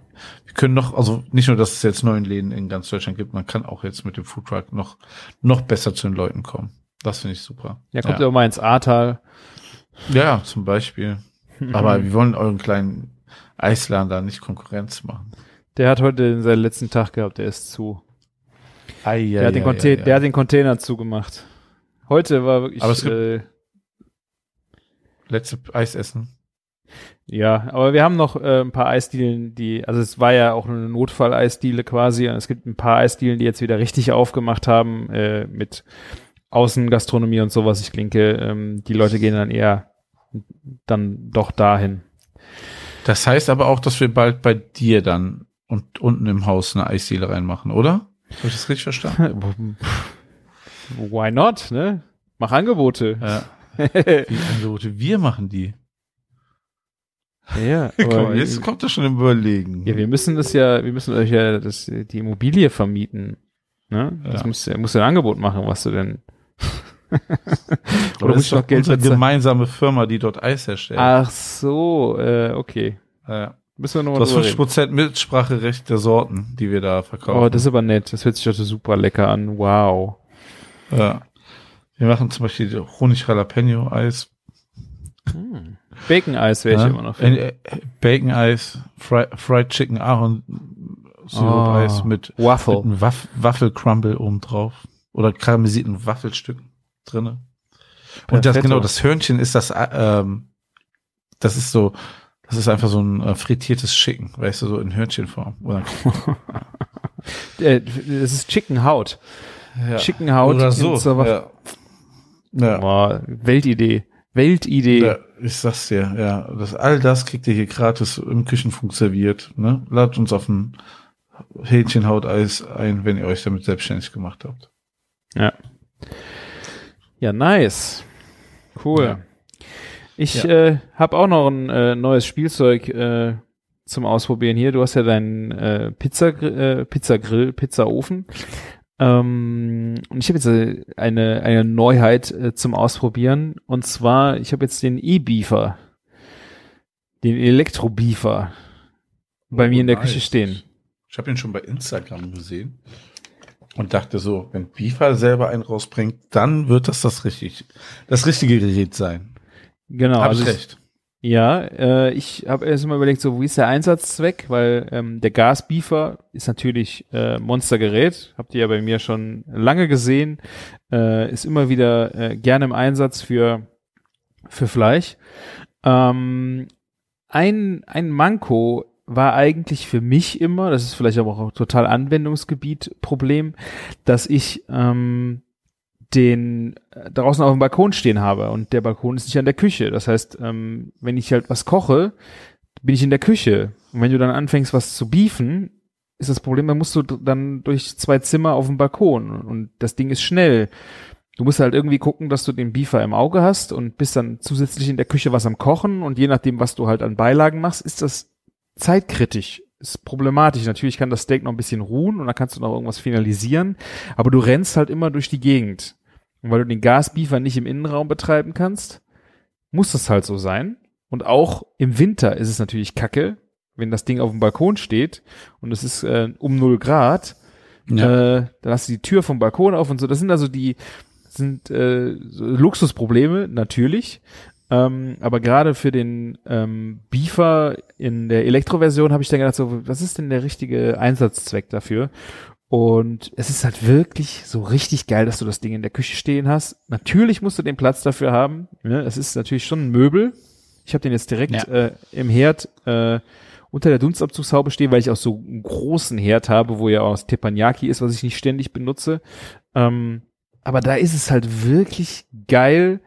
wir können noch, also nicht nur, dass es jetzt neun Läden in ganz Deutschland gibt, man kann auch jetzt mit dem Foodtruck noch, noch besser zu den Leuten kommen. Das finde ich super. Ja, kommt ja. ja. mal ins Ahrtal. ja, zum Beispiel. Aber wir wollen euren kleinen Eisladen da nicht Konkurrenz machen. Der hat heute seinen letzten Tag gehabt, der ist zu. Ei, ei, Der, hat den ei, ei, der hat den Container zugemacht. Heute war wirklich, Aber es gibt- äh, Letzte Eis essen. ja, aber wir haben noch äh, ein paar Eisdielen, die, also es war ja auch eine Notfall-Eisdiele quasi, und es gibt ein paar Eisdielen, die jetzt wieder richtig aufgemacht haben, äh, mit Außengastronomie und sowas. Ich denke, ähm, die Leute gehen dann eher dann doch dahin. Das heißt aber auch, dass wir bald bei dir dann und unten im Haus eine Eisdiele reinmachen, oder? Habe ich das richtig verstanden? Why not, ne? Mach Angebote. Ja. Wie Angebote? Wir machen die. ja, mal, jetzt kommt das schon im Überlegen. ja, wir müssen das ja, wir müssen euch ja das, die Immobilie vermieten. Ne? Das Ja. musst, du- musst du ein Angebot machen, was du denn. Oder das ist du doch Geld unsere bezahlen? gemeinsame Firma, die dort Eis herstellt. Ach so, äh, okay. Ja. Müssen wir Du nochmal hast drüber reden. 50% Mitspracherecht der Sorten, die wir da verkaufen. Oh, das ist aber nett. Das hört sich doch super lecker an. Wow. ja. Wir machen zum Beispiel Honig-Jalapeno-Eis, Hm. Bacon-Eis wäre ich ja. immer noch für. Äh, äh, Bacon-Eis, Fri Fried Chicken Ahorn Sirup-Eis Oh, mit, Waffle. mit Waff Waffelcrumble oben drauf. Oder karamellisierten Waffelstücken drinne. Und das genau, das Hörnchen ist das, äh, ähm, das ist so, das ist einfach so ein äh, frittiertes Chicken, weißt du, so in Hörnchenform. Oder, Äh, das ist Chicken Haut. ja. Chicken Haut Oder so. Ja. Ja. Boah, Weltidee. Weltidee. ja, ich sag's dir, ja. Das, all das kriegt ihr hier gratis im Küchenfunk serviert. Ne? Ladet uns auf ein Hähnchenhauteis ein, wenn ihr euch damit selbstständig gemacht habt. Ja. Ja, nice. Cool. Ja. Ich Ja. äh, habe auch noch ein äh, neues Spielzeug äh, zum Ausprobieren hier. Du hast ja deinen äh, Pizza, äh, Pizzagrill, Pizzaofen. Ähm, und ich habe jetzt äh, eine, eine Neuheit äh, zum Ausprobieren. Und zwar, ich habe jetzt den E-Beefer. Den Elektro-Beefer. Bei mir in der Oh, nice. Küche stehen. Ich habe ihn schon bei Instagram gesehen und dachte so, wenn Bifa selber einen rausbringt, dann wird das das richtig, das richtige Gerät sein. Genau. Hab also ich- recht. Ja, äh, ich habe erst mal überlegt, so wie ist der Einsatzzweck, weil ähm, der Gasbeefer ist natürlich äh, Monstergerät, habt ihr ja bei mir schon lange gesehen, äh, ist immer wieder äh, gerne im Einsatz für für Fleisch. Ähm, ein ein Manko war eigentlich für mich immer, das ist vielleicht aber auch total Anwendungsgebiet Problem, dass ich ähm, den äh, draußen auf dem Balkon stehen habe und der Balkon ist nicht an der Küche. Das heißt, ähm, wenn ich halt was koche, bin ich in der Küche. Und wenn du dann anfängst, was zu beefen, ist das Problem, dann musst du dann durch zwei Zimmer auf dem Balkon und das Ding ist schnell. Du musst halt irgendwie gucken, dass du den Beefer im Auge hast und bist dann zusätzlich in der Küche was am Kochen und je nachdem, was du halt an Beilagen machst, ist das zeitkritisch. Ist problematisch. Natürlich kann das Steak noch ein bisschen ruhen und dann kannst du noch irgendwas finalisieren, aber du rennst halt immer durch die Gegend. Und weil du den Gasbeefer nicht im Innenraum betreiben kannst, muss das halt so sein. Und auch im Winter ist es natürlich kacke, wenn das Ding auf dem Balkon steht und es ist äh, um 0 Grad, äh, dann hast du die Tür vom Balkon auf und so. Das sind also die sind äh, Luxusprobleme natürlich. Ähm, aber gerade für den ähm, Beefer in der Elektroversion habe ich dann gedacht, so, was ist denn der richtige Einsatzzweck dafür? Und es ist halt wirklich so richtig geil, dass du das Ding in der Küche stehen hast. Natürlich musst du den Platz dafür haben. Ne? Es ist natürlich schon ein Möbel. Ich habe den jetzt direkt Ja. äh, im Herd äh, unter der Dunstabzugshaube stehen, weil ich auch so einen großen Herd habe, wo ja auch das Teppanyaki ist, was ich nicht ständig benutze. Ähm, aber da ist es halt wirklich geil.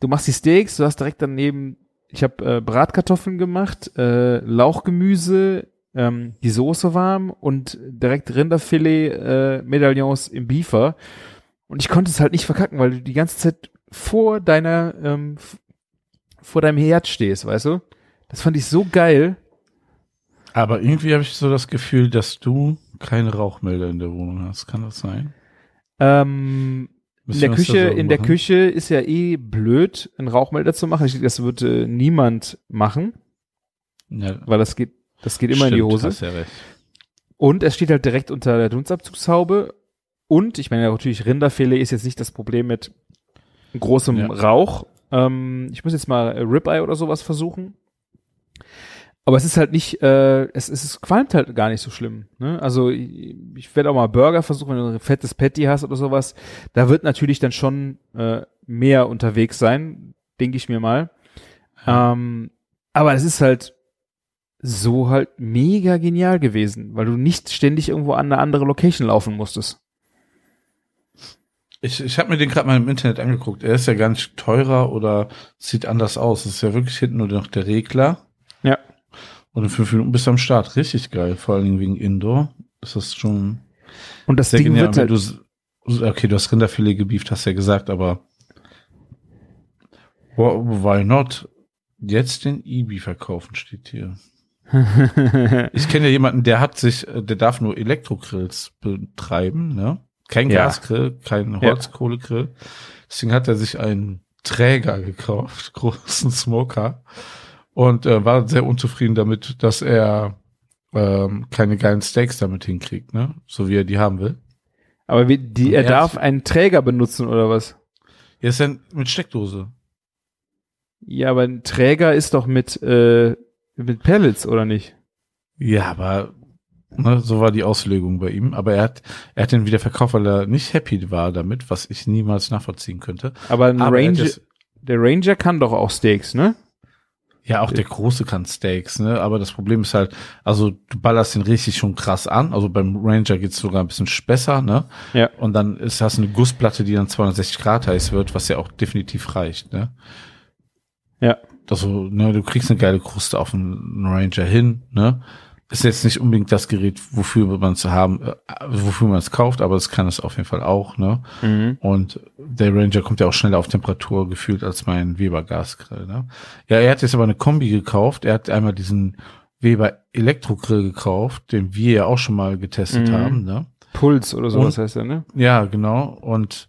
Du machst die Steaks, du hast direkt daneben, ich habe äh, Bratkartoffeln gemacht, äh, Lauchgemüse, ähm, die Soße warm und direkt Rinderfilet, äh, Medaillons im Beefer. Und ich konnte es halt nicht verkacken, weil du die ganze Zeit vor deiner, ähm, vor deinem Herd stehst, weißt du? Das fand ich so geil. Aber irgendwie habe ich so das Gefühl, dass du keine Rauchmelder in der Wohnung hast. Kann das sein? Ähm, in der Küche, in der? Küche ist ja eh blöd, einen Rauchmelder zu machen. Ich denke, das würde niemand machen, Ja, weil das geht, das geht immer in die stimmt, Hose. Hast ja recht. Und es steht halt direkt unter der Dunstabzugshaube. Und ich meine natürlich, Rinderfilet ist jetzt nicht das Problem mit großem Ja. Rauch. Ähm, ich muss jetzt mal äh, Ribeye oder sowas versuchen. Aber es ist halt nicht, äh, es, es, qualmt halt gar nicht so schlimm. Ne? Also ich, ich werde auch mal Burger versuchen, wenn du ein fettes Patty hast oder sowas. Da wird natürlich dann schon äh, mehr unterwegs sein, denke ich mir mal. Ähm, aber es ist halt so halt mega genial gewesen, weil du nicht ständig irgendwo an eine andere Location laufen musstest. Ich, ich habe mir den gerade mal im Internet angeguckt. Er ist ja gar nicht teurer oder sieht anders aus. Es ist ja wirklich hinten nur noch der Regler. In fünf Minuten bist du am Start. Richtig geil. Vor allen Dingen wegen Indoor. Das ist schon. Und das Ding genial. wird halt du, okay, du hast Rinderfilet gebieft, hast ja gesagt, aber why not? Jetzt den Ibi verkaufen steht hier. ich kenne ja jemanden, der hat sich, der darf nur Elektrogrills betreiben, ne? Kein ja. Gasgrill, kein Holzkohlegrill. Deswegen hat er sich einen Träger gekauft, großen Smoker, und äh, war sehr unzufrieden damit, dass er ähm, keine geilen Steaks damit hinkriegt, ne? So wie er die haben will. Aber wie, die, er, er darf einen Träger benutzen oder was? Ja, ist dann mit Steckdose. Ja, aber ein Träger ist doch mit, äh, mit Pellets, oder nicht? Ja, aber Ne, so war die Auslegung bei ihm. Aber er hat, er hat den wieder verkauft, weil er nicht happy war damit, was ich niemals nachvollziehen könnte. Aber ein Aber Ranger, der Ranger kann doch auch Steaks, ne? Ja, auch der Große kann Steaks, ne? Aber das Problem ist halt, also du ballerst den richtig schon krass an. Also beim Ranger geht's sogar ein bisschen besser, ne? Ja. Und dann ist, hast du eine Gussplatte, die dann 260 Grad heiß wird, was ja auch definitiv reicht, ne? Ja. Also, ne, du kriegst eine geile Kruste auf einen Ranger hin, ne? Ist jetzt nicht unbedingt das Gerät, wofür man es haben, äh, wofür man es kauft, aber es kann es auf jeden Fall auch, ne? Mhm. Und der Ranger kommt ja auch schneller auf Temperatur gefühlt als mein Weber Gasgrill, ne? Ja, er hat jetzt aber eine Kombi gekauft. Er hat einmal diesen Weber Elektrogrill gekauft, den wir ja auch schon mal getestet mhm. haben, ne? Puls oder sowas heißt er, ne? Ja, genau. Und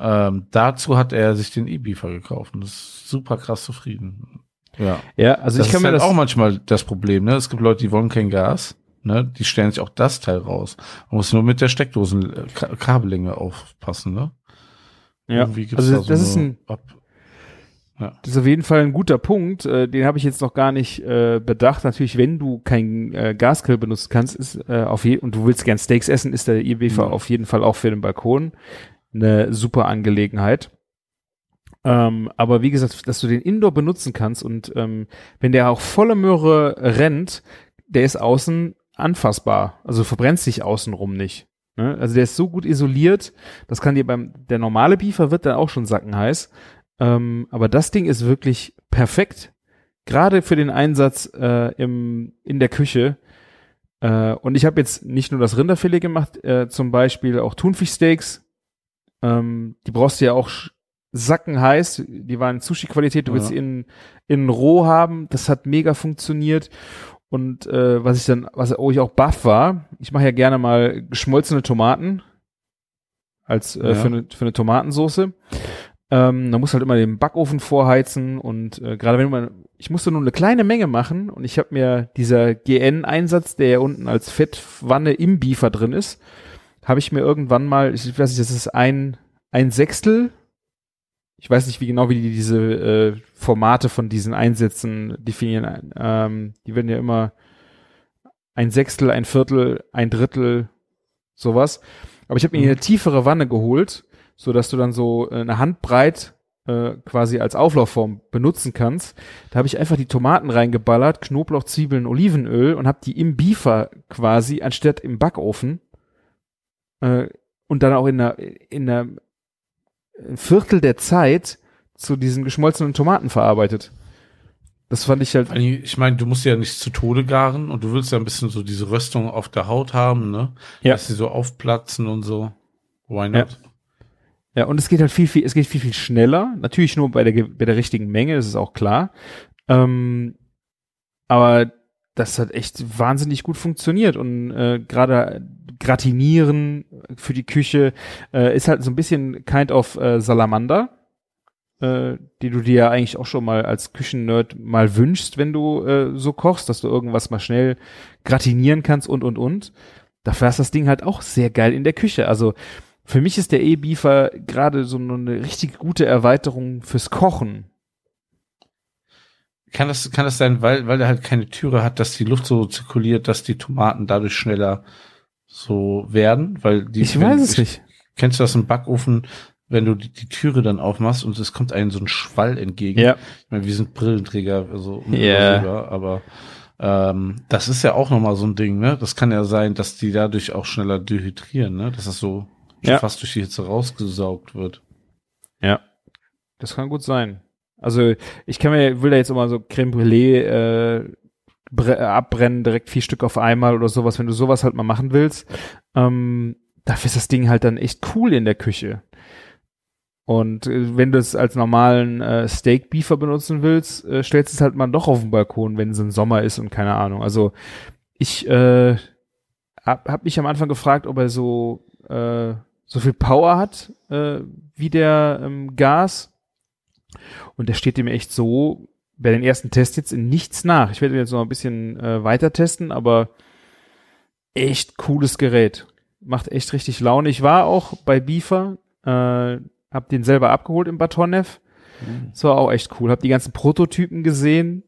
ähm, dazu hat er sich den E-Beefer gekauft und ist super krass zufrieden. Ja. Ja, also das ich kann mir halt das auch manchmal das Problem, ne? Es gibt Leute, die wollen kein Gas, ne? Die stellen sich auch das Teil raus. Man muss nur mit der Steckdosen-Kabellänge aufpassen, ne? Ja. also da so das ist ein Ab ja. Das ist auf jeden Fall ein guter Punkt. Äh, den habe ich jetzt noch gar nicht äh, bedacht. Natürlich, wenn du kein äh, Gasgrill benutzen kannst, ist äh, auf je und du willst gern Steaks essen, ist der IBV mhm. auf jeden Fall auch für den Balkon eine super Angelegenheit. Ähm, aber wie gesagt, dass du den Indoor benutzen kannst und ähm, wenn der auch volle Möhre rennt, der ist außen anfassbar. Also verbrennt sich außenrum nicht. Ne? Also der ist so gut isoliert, das kann dir beim, der normale Beefer wird dann auch schon sackenheiß. Ähm, aber das Ding ist wirklich perfekt. Gerade für den Einsatz äh, im, in der Küche. Äh, und ich habe jetzt nicht nur das Rinderfilet gemacht, äh, zum Beispiel auch Thunfischsteaks. Ähm, die brauchst du ja auch Sacken heiß. Die waren Sushi-Qualität. Du willst sie in, in roh haben. Das hat mega funktioniert. Und äh, was ich dann, was wo ich auch baff war, ich mache ja gerne mal geschmolzene Tomaten als äh, ja. für, eine, für eine Tomatensoße. Ähm, da muss halt immer den Backofen vorheizen und äh, gerade wenn man, ich musste nur eine kleine Menge machen und ich habe mir dieser GN-Einsatz, der ja unten als Fettwanne im Beefer drin ist, habe ich mir irgendwann mal, ich weiß nicht, das ist ein ein Sechstel ich weiß nicht, wie genau wie die diese äh, Formate von diesen Einsätzen definieren. Ähm, die werden ja immer ein Sechstel, ein Viertel, ein Drittel, sowas. Aber ich habe mir mhm. eine tiefere Wanne geholt, so dass du dann so äh, eine Handbreit äh, quasi als Auflaufform benutzen kannst. Da habe ich einfach die Tomaten reingeballert, Knoblauch, Zwiebeln, Olivenöl und habe die im Biefer quasi anstatt im Backofen äh, und dann auch in einer in einer ein Viertel der Zeit zu diesen geschmolzenen Tomaten verarbeitet. Das fand ich halt. Ich meine, du musst ja nicht zu Tode garen und du willst ja ein bisschen so diese Röstung auf der Haut haben, ne? Ja. Dass sie so aufplatzen und so. Why not? Ja. Ja, und es geht halt viel, viel, es geht viel, viel schneller. Natürlich nur bei der, bei der richtigen Menge, das ist auch klar. Ähm, aber das hat echt wahnsinnig gut funktioniert und äh, gerade Gratinieren für die Küche äh, ist halt so ein bisschen kind of äh, Salamander, äh, die du dir ja eigentlich auch schon mal als Küchennerd mal wünschst, wenn du äh, so kochst, dass du irgendwas mal schnell gratinieren kannst und und und. Dafür ist das Ding halt auch sehr geil in der Küche. Also für mich ist der E-Beefer gerade so eine richtig gute Erweiterung fürs Kochen. Kann das, kann das sein, weil, weil er halt keine Türe hat, dass die Luft so zirkuliert, dass die Tomaten dadurch schneller so werden? Weil die, Ich weiß es nicht. Kennst du das im Backofen, wenn du die, die Türe dann aufmachst und es kommt einem so ein Schwall entgegen? Ja. Ich meine, wir sind Brillenträger, also Ja. unübersehbar, aber ähm, das ist ja auch nochmal so ein Ding, ne? Das kann ja sein, dass die dadurch auch schneller dehydrieren, ne? Dass das so Ja. fast durch die Hitze rausgesaugt wird. Ja. Das kann gut sein. Also ich kann mir, will da jetzt immer so Creme Brûlée äh, äh, abbrennen, direkt vier Stück auf einmal oder sowas, wenn du sowas halt mal machen willst. Ähm, dafür ist das Ding halt dann echt cool in der Küche. Und äh, wenn du es als normalen äh, Steak Beefer benutzen willst, äh, stellst du es halt mal doch auf den Balkon, wenn es im Sommer ist und keine Ahnung. Also ich äh, hab, hab mich am Anfang gefragt, ob er so äh, so viel Power hat äh, wie der ähm, Gas. Und der steht dem echt so bei den ersten Tests jetzt in nichts nach. Ich werde ihn jetzt noch ein bisschen äh, weiter testen, aber echt cooles Gerät. Macht echt richtig Laune. Ich war auch bei Beaver, äh, hab den selber abgeholt im Batonnev. Das war auch echt cool. Hab die ganzen Prototypen gesehen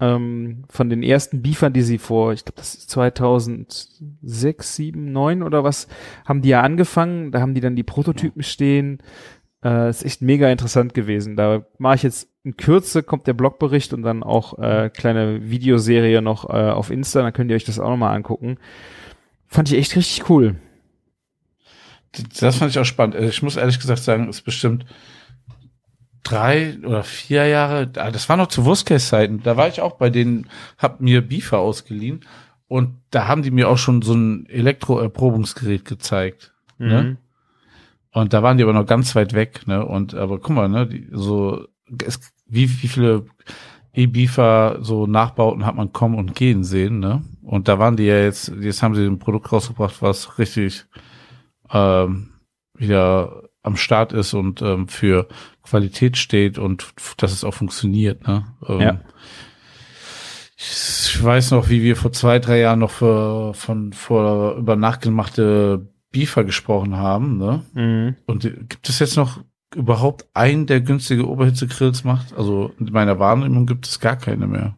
ähm, von den ersten Beefern, die sie vor, ich glaube, das ist 2006, 7, 9 oder was, haben die ja angefangen. Da haben die dann die Prototypen stehen. Äh, ist echt mega interessant gewesen. Da mache ich jetzt in Kürze kommt der Blogbericht und dann auch äh, kleine Videoserie noch äh, auf Insta. Dann könnt ihr euch das auch nochmal angucken. Fand ich echt richtig cool. Das fand ich auch spannend. Also Ich muss ehrlich gesagt sagen, ist bestimmt drei oder vier Jahre, ah, das war noch zu Wurstcase-Zeiten, da war ich auch bei denen, hab mir Beaver ausgeliehen und da haben die mir auch schon so ein Elektroerprobungsgerät gezeigt. Ne? Und da waren die aber noch ganz weit weg, ne? Und aber guck mal, ne, die, so es, wie, wie viele E-Beaver so Nachbauten hat man kommen und gehen sehen, ne? Und da waren die ja jetzt, jetzt haben sie ein Produkt rausgebracht, was richtig ähm, wieder am Start ist und ähm, für Qualität steht und dass es auch funktioniert, ne? Ähm, Ja. Ich weiß noch, wie wir vor zwei, drei Jahren noch für, von vor über nachgemachte Beaver gesprochen haben, ne? Mhm. Und gibt es jetzt noch überhaupt einen, der günstige Oberhitzegrills macht? Also in meiner Wahrnehmung gibt es gar keine mehr.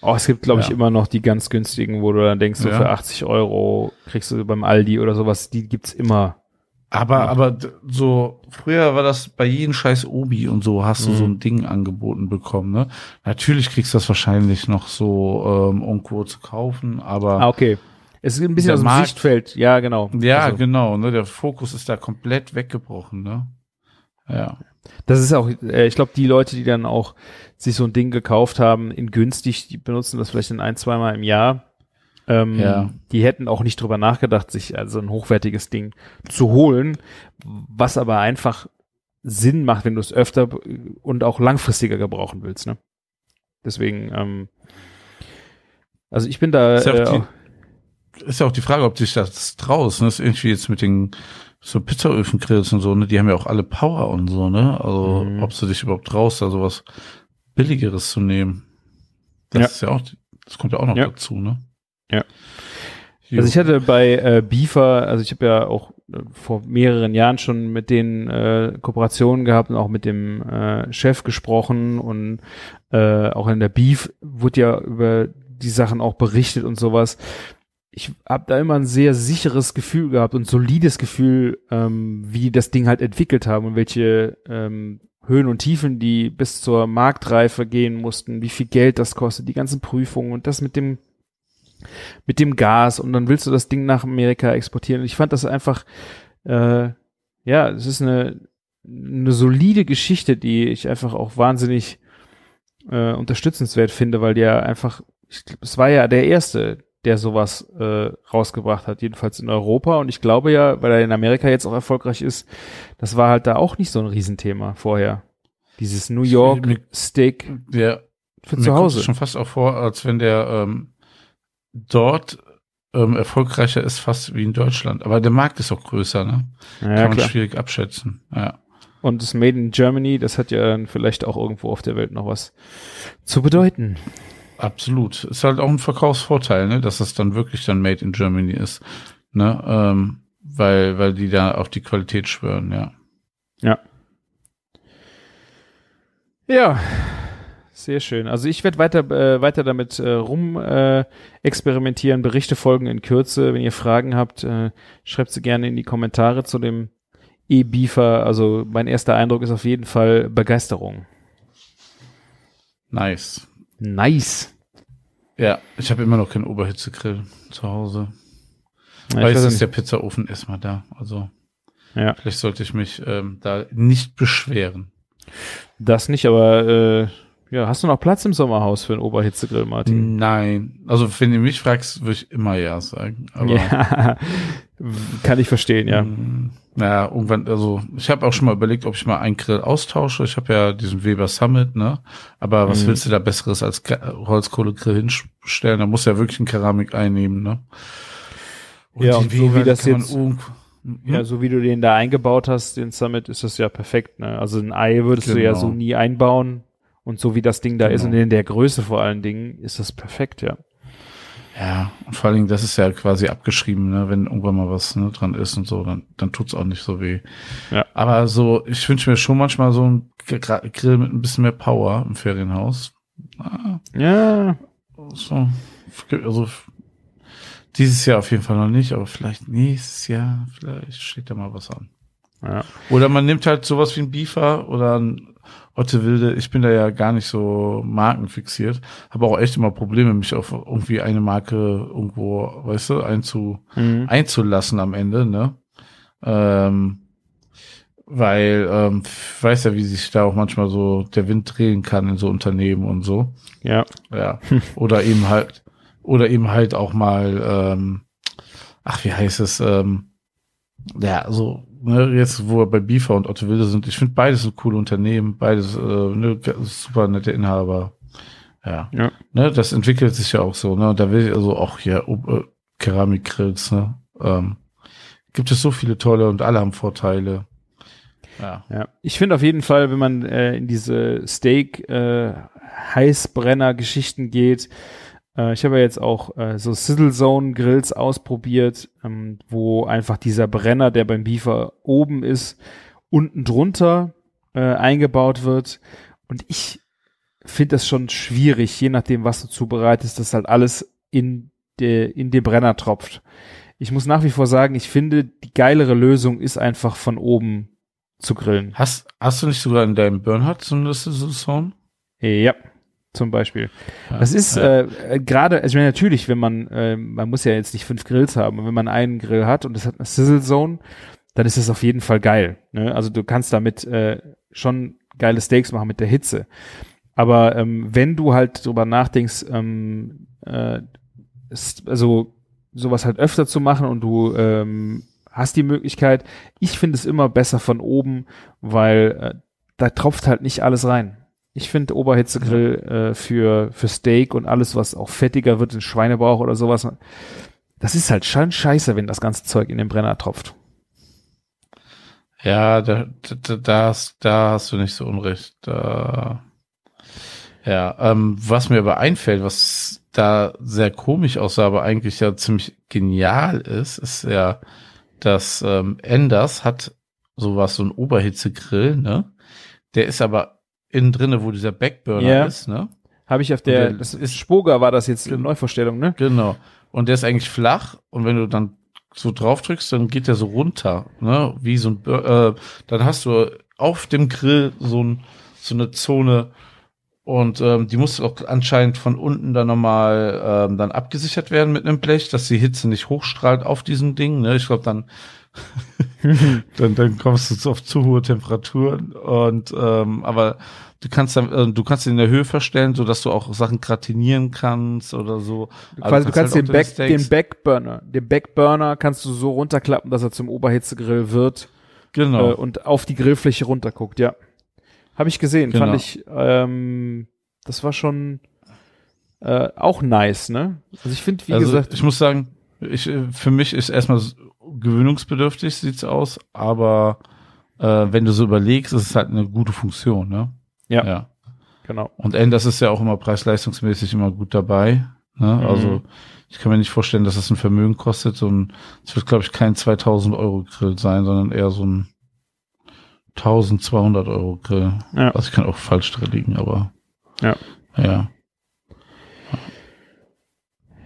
Oh, es gibt, glaube ich, Ja. immer noch die ganz günstigen, wo du dann denkst, so Ja. für 80 Euro kriegst du beim Aldi oder sowas, die gibt's immer. Aber, Ja. aber so, früher war das bei jedem scheiß Obi und so hast du Mhm. so ein Ding angeboten bekommen, ne? Natürlich kriegst du das wahrscheinlich noch so ähm, irgendwo zu kaufen, aber Ah, okay. Es ist ein bisschen Der aus dem Markt- Sichtfeld, ja, genau. ja, Also, genau, ne? Der Fokus ist da komplett weggebrochen, ne? Ja. das ist auch, äh, ich glaube, die Leute, die dann auch sich so ein Ding gekauft haben, in günstig, die benutzen das vielleicht in ein, zweimal im Jahr. Ähm, Ja. Die hätten auch nicht drüber nachgedacht, sich also ein hochwertiges Ding zu holen, was aber einfach Sinn macht, wenn du es öfter und auch langfristiger gebrauchen willst. Ne? Deswegen, ähm, also ich bin da äh, ist ja auch die Frage, ob sich das traust, ne? Das ist irgendwie jetzt mit den so Pizzaöfen-Grills und so, ne? Die haben ja auch alle Power und so, ne? Also, Mhm. ob du dich überhaupt traust, da sowas Billigeres zu nehmen. Das Ja. ist ja auch, das kommt ja auch noch Ja. dazu, ne? Ja. Also ich hatte bei äh, Beaver, also ich habe ja auch äh, vor mehreren Jahren schon mit denen äh, Kooperationen gehabt und auch mit dem äh, Chef gesprochen und äh, auch in der Beef wurde ja über die Sachen auch berichtet und sowas. Ich habe da immer ein sehr sicheres Gefühl gehabt und solides Gefühl, ähm, wie die das Ding halt entwickelt haben und welche ähm, Höhen und Tiefen die bis zur Marktreife gehen mussten, wie viel Geld das kostet, die ganzen Prüfungen und das mit dem mit dem Gas und dann willst du das Ding nach Amerika exportieren. Und ich fand das einfach, äh, ja, es ist eine, eine solide Geschichte, die ich einfach auch wahnsinnig äh, unterstützenswert finde, weil der einfach, ich glaub, es war ja der erste, der sowas äh, rausgebracht hat, jedenfalls in Europa. Und ich glaube ja, weil er in Amerika jetzt auch erfolgreich ist, das war halt da auch nicht so ein Riesenthema vorher. Dieses New York Mir- Steak ja, für zu kommt Hause. schon fast auch vor, als wenn der ähm, dort ähm, erfolgreicher ist fast wie in Deutschland. Aber der Markt ist auch größer, ne? ja, Kann man klar. schwierig abschätzen. Ja. Und das Made in Germany, das hat ja vielleicht auch irgendwo auf der Welt noch was zu bedeuten. Absolut. Ist halt auch ein Verkaufsvorteil, ne, dass es dann wirklich dann Made in Germany ist. Ne? Ähm, weil, weil die da auf die Qualität schwören, ja. Ja. Sehr schön. Also ich werde weiter äh, weiter damit äh, rum äh, experimentieren. Berichte folgen in Kürze. Wenn ihr Fragen habt, äh, schreibt sie gerne in die Kommentare zu dem E-Beefer. Also mein erster Eindruck ist auf jeden Fall Begeisterung. Nice. Nice. Ja, ich habe immer noch keinen Oberhitzegrill zu Hause. Ja, Weil es ist der nicht. Pizzaofen erstmal da. Also ja, vielleicht sollte ich mich ähm, da nicht beschweren. das nicht, aber äh, ja, hast du noch Platz im Sommerhaus für einen Oberhitzegrill, Martin? Nein. Also wenn du mich fragst, würde ich immer ja sagen. Aber Ja, kann ich verstehen, ja. Mm, Naja, irgendwann, also ich habe auch schon mal überlegt, ob ich mal einen Grill austausche. Ich habe ja diesen Weber Summit, ne? Aber was Mhm. willst du da Besseres als Holzkohlegrill hinstellen? Da muss ja wirklich ein Keramik einnehmen, ne? Ja, die und so wie das jetzt- Ja, Hm? so wie du den da eingebaut hast, den Summit, ist das ja perfekt, ne? Also ein Ei würdest du ja Genau. so nie einbauen. Und so wie das Ding da ist Genau. und in der Größe vor allen Dingen, ist das perfekt, ja. Ja, und vor allen Dingen, das ist ja quasi abgeschrieben, ne? wenn irgendwann mal was ne, dran ist und so, dann, dann tut's auch nicht so weh. Ja. Aber so, ich wünsche mir schon manchmal so ein Grill mit ein bisschen mehr Power im Ferienhaus. Ah, Ja, so, also dieses Jahr auf jeden Fall noch nicht, aber vielleicht nächstes Jahr, vielleicht steht da mal was an. ja. Oder man nimmt halt sowas wie ein Beefer oder ein Otte Wilde. Ich bin da ja gar nicht so markenfixiert. Habe auch echt immer Probleme, mich auf irgendwie eine Marke irgendwo, weißt du, einzu, Mhm. einzulassen am Ende, ne? Ähm, weil, ähm, ich weiß ja, wie sich da auch manchmal so der Wind drehen kann in so Unternehmen und so. Ja. Ja. Oder eben halt, oder eben halt auch mal, ähm, ach, wie heißt es, ähm, ja, so, jetzt, wo wir bei Bifa und Otto Wilde sind, ich finde beides so coole Unternehmen, beides, äh, ne, super nette Inhaber. Ja. Ja. Ne, das entwickelt sich ja auch so, ne, da will ich also auch hier äh, Keramikgrills, ne, ähm, gibt es so viele tolle und alle haben Vorteile. Ja. Ja, ich finde auf jeden Fall, wenn man äh, in diese Steak äh, Heißbrenner Geschichten geht, äh, ich habe ja jetzt auch äh, so Sizzle Zone Grills ausprobiert, ähm, wo einfach dieser Brenner, der beim Beefer oben ist, unten drunter äh, eingebaut wird und ich finde das schon schwierig, je nachdem, was du zubereitest, dass halt alles in, de, in den Brenner tropft. Ich muss nach wie vor sagen, ich finde, die geilere Lösung ist einfach von oben zu grillen. Hast, hast du nicht sogar in deinem Bernhard so eine Saison? Ja, zum Beispiel. Ja. Das ist Ja. äh, gerade, also ich meine, natürlich, wenn man, äh, man muss ja jetzt nicht fünf Grills haben, und wenn man einen Grill hat und es hat eine Sizzle Zone, dann ist es auf jeden Fall geil. Ne? Also du kannst damit äh, schon geile Steaks machen mit der Hitze. Aber ähm, wenn du halt drüber nachdenkst, ähm, äh, ist, also sowas halt öfter zu machen und du ähm, hast die Möglichkeit, ich finde es immer besser von oben, weil äh, da tropft halt nicht alles rein. Ich finde Oberhitzegrill äh, für, für Steak und alles, was auch fettiger wird, in Schweinebauch oder sowas, das ist halt schon scheiße, wenn das ganze Zeug in den Brenner tropft. Ja, da, da, da, hast, da hast du nicht so unrecht. Da, ja, ähm, was mir aber einfällt, was da sehr komisch aussah, aber eigentlich ja ziemlich genial ist, ist ja, dass ähm, Enders hat sowas, so ein Oberhitzegrill, ne? Der ist aber innen drinne, wo dieser Backburner Ja. ist, ne? Habe ich auf der, der das ist Spoga war das jetzt eine Neuvorstellung, ne? Genau. Und der ist eigentlich flach und wenn du dann so drauf drückst, dann geht der so runter, ne? Wie so ein, äh, dann hast du auf dem Grill so, ein, so eine Zone und ähm, die muss auch anscheinend von unten dann nochmal ähm, dann abgesichert werden mit einem Blech, dass die Hitze nicht hochstrahlt auf diesem Ding. Ne? Ich glaube, dann, dann, dann kommst du auf zu hohe Temperaturen und ähm, aber du kannst dann, äh, du kannst ihn in der Höhe verstellen, so dass du auch Sachen gratinieren kannst oder so. Du, quasi, du kannst halt den, Back, den Backburner, den Backburner kannst du so runterklappen, dass er zum Oberhitzegrill wird Genau. äh, und auf die Grillfläche runterguckt, ja. Habe ich gesehen, Genau. fand ich, ähm, das war schon äh, auch nice, ne? Also ich finde, wie also gesagt, ich muss sagen, ich, äh, für mich ist erstmal gewöhnungsbedürftig, sieht's aus, aber äh, wenn du so überlegst, ist es halt eine gute Funktion, ne? Ja. ja. genau. Und Enders ist ja auch immer preis-leistungsmäßig immer gut dabei. Ne? Mhm. Also ich kann mir nicht vorstellen, dass das ein Vermögen kostet. Ein, es wird, glaube ich, kein 2000 Euro Grill sein, sondern eher so ein 1200 Euro Grill. Ja. Also ich kann auch falsch drin liegen, aber Ja. Ja.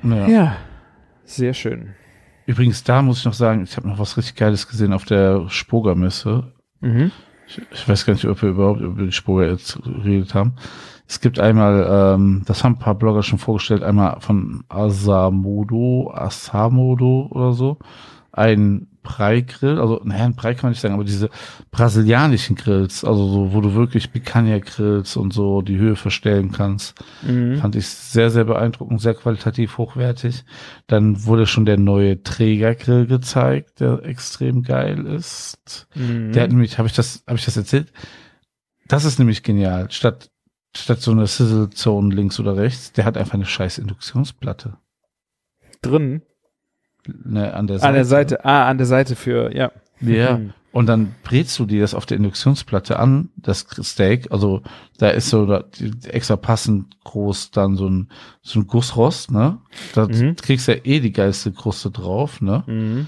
Ja. Ja, sehr schön. Übrigens, da muss ich noch sagen, ich habe noch was richtig Geiles gesehen auf der Spoga-Messe. Mhm. Ich, ich weiß gar nicht, ob wir überhaupt über die Spoga jetzt geredet haben. Es gibt einmal, ähm, das haben ein paar Blogger schon vorgestellt, einmal von Asamodo, Asamodo oder so, ein Brei-Grill, also naja, ein Brei kann man nicht sagen, aber diese brasilianischen Grills, also so, wo du wirklich Picanha grillst und so die Höhe verstellen kannst, Mhm. fand ich sehr, sehr beeindruckend, sehr qualitativ hochwertig. Dann wurde schon der neue Trägergrill gezeigt, der extrem geil ist. Mhm. Der hat nämlich, habe ich das, habe ich das erzählt? Das ist nämlich genial. Statt, statt so eine Sizzle Zone links oder rechts, der hat einfach eine scheiß Induktionsplatte. drin. Ne, an der Seite. An der Seite. Ah, an der Seite für, ja. Ja. Mhm. Und dann brätst du dir das auf der Induktionsplatte an, das Steak. Also da ist so da, extra passend groß dann so ein, so ein Gussrost, ne? Da Mhm. kriegst du ja eh die geilste Kruste drauf, ne? Mhm.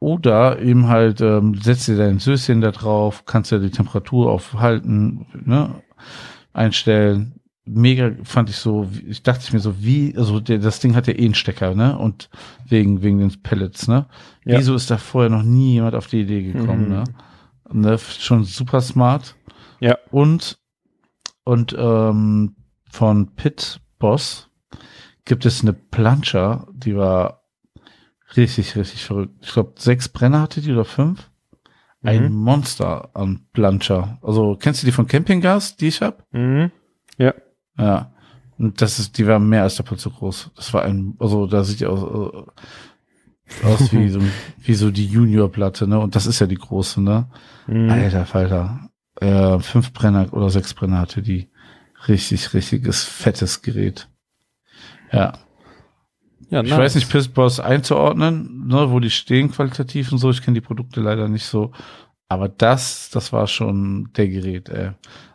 Oder eben halt, ähm, setzt dir dein Söschen da drauf, kannst ja die Temperatur aufhalten, ne? Einstellen. Mega fand ich so, ich dachte ich mir so, wie, also der, das Ding hat ja eh einen Stecker, ne? Und wegen, wegen den Pellets, ne? Ja. Wieso ist da vorher noch nie jemand auf die Idee gekommen, Mhm. ne? ne? Schon super smart. Ja. Und, und ähm, von Pit Boss gibt es eine Plancha, die war richtig, richtig verrückt. Ich glaube, sechs Brenner hatte die oder fünf. Ein Mhm. Monster an Plancha. Also, kennst du die von Campinggas, die ich hab? Mhm. Ja. Ja. Und das ist, die war mehr als doppelt so groß. Das war ein, also da sieht die aus, äh, aus wie so, wie so die Junior-Platte, ne? Und das ist ja die große, ne? Mhm. Alter Falter. Äh, fünf Brenner oder sechs Brenner hatte die. Richtig, richtiges, fettes Gerät. Ja. Ja, Ich weiß nicht, Pissboss einzuordnen, ne, wo die stehen qualitativ und so. Ich kenne die Produkte leider nicht so. Aber das, das war schon der Gerät, ey.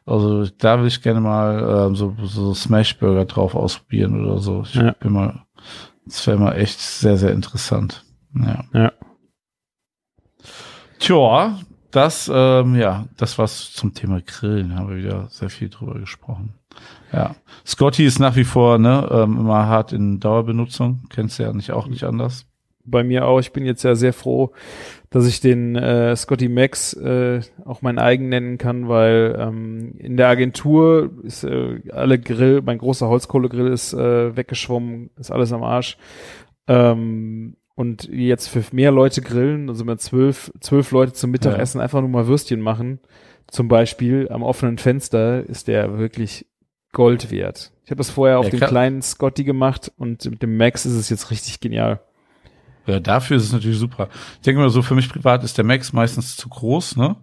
Also da will ich gerne mal ähm, so, so Smashburger drauf ausprobieren oder so. Ich Ja. bin mal, das wäre mal echt sehr, sehr interessant. Ja. Ja. Tja, das, ähm, ja, das war's zum Thema Grillen. Haben wir wieder sehr viel drüber gesprochen. Ja. Scotty ist nach wie vor, ne, ähm, immer hart in Dauerbenutzung. Kennst du ja nicht auch nicht anders. bei mir auch. Ich bin jetzt ja sehr froh, dass ich den äh, Scotty Max äh, auch mein eigen nennen kann, weil ähm, in der Agentur ist äh, alle Grill, mein großer Holzkohlegrill ist äh, weggeschwommen, ist alles am Arsch. Ähm, und jetzt für mehr Leute grillen, also mit zwölf, zwölf Leute zum Mittagessen einfach nur mal Würstchen machen, zum Beispiel am offenen Fenster, ist der wirklich Gold wert. Ich habe das vorher auf Ja, dem kleinen Scotty gemacht und mit dem Max ist es jetzt richtig genial. Ja, dafür ist es natürlich super. Ich denke mal so, für mich privat ist der Max meistens zu groß, ne?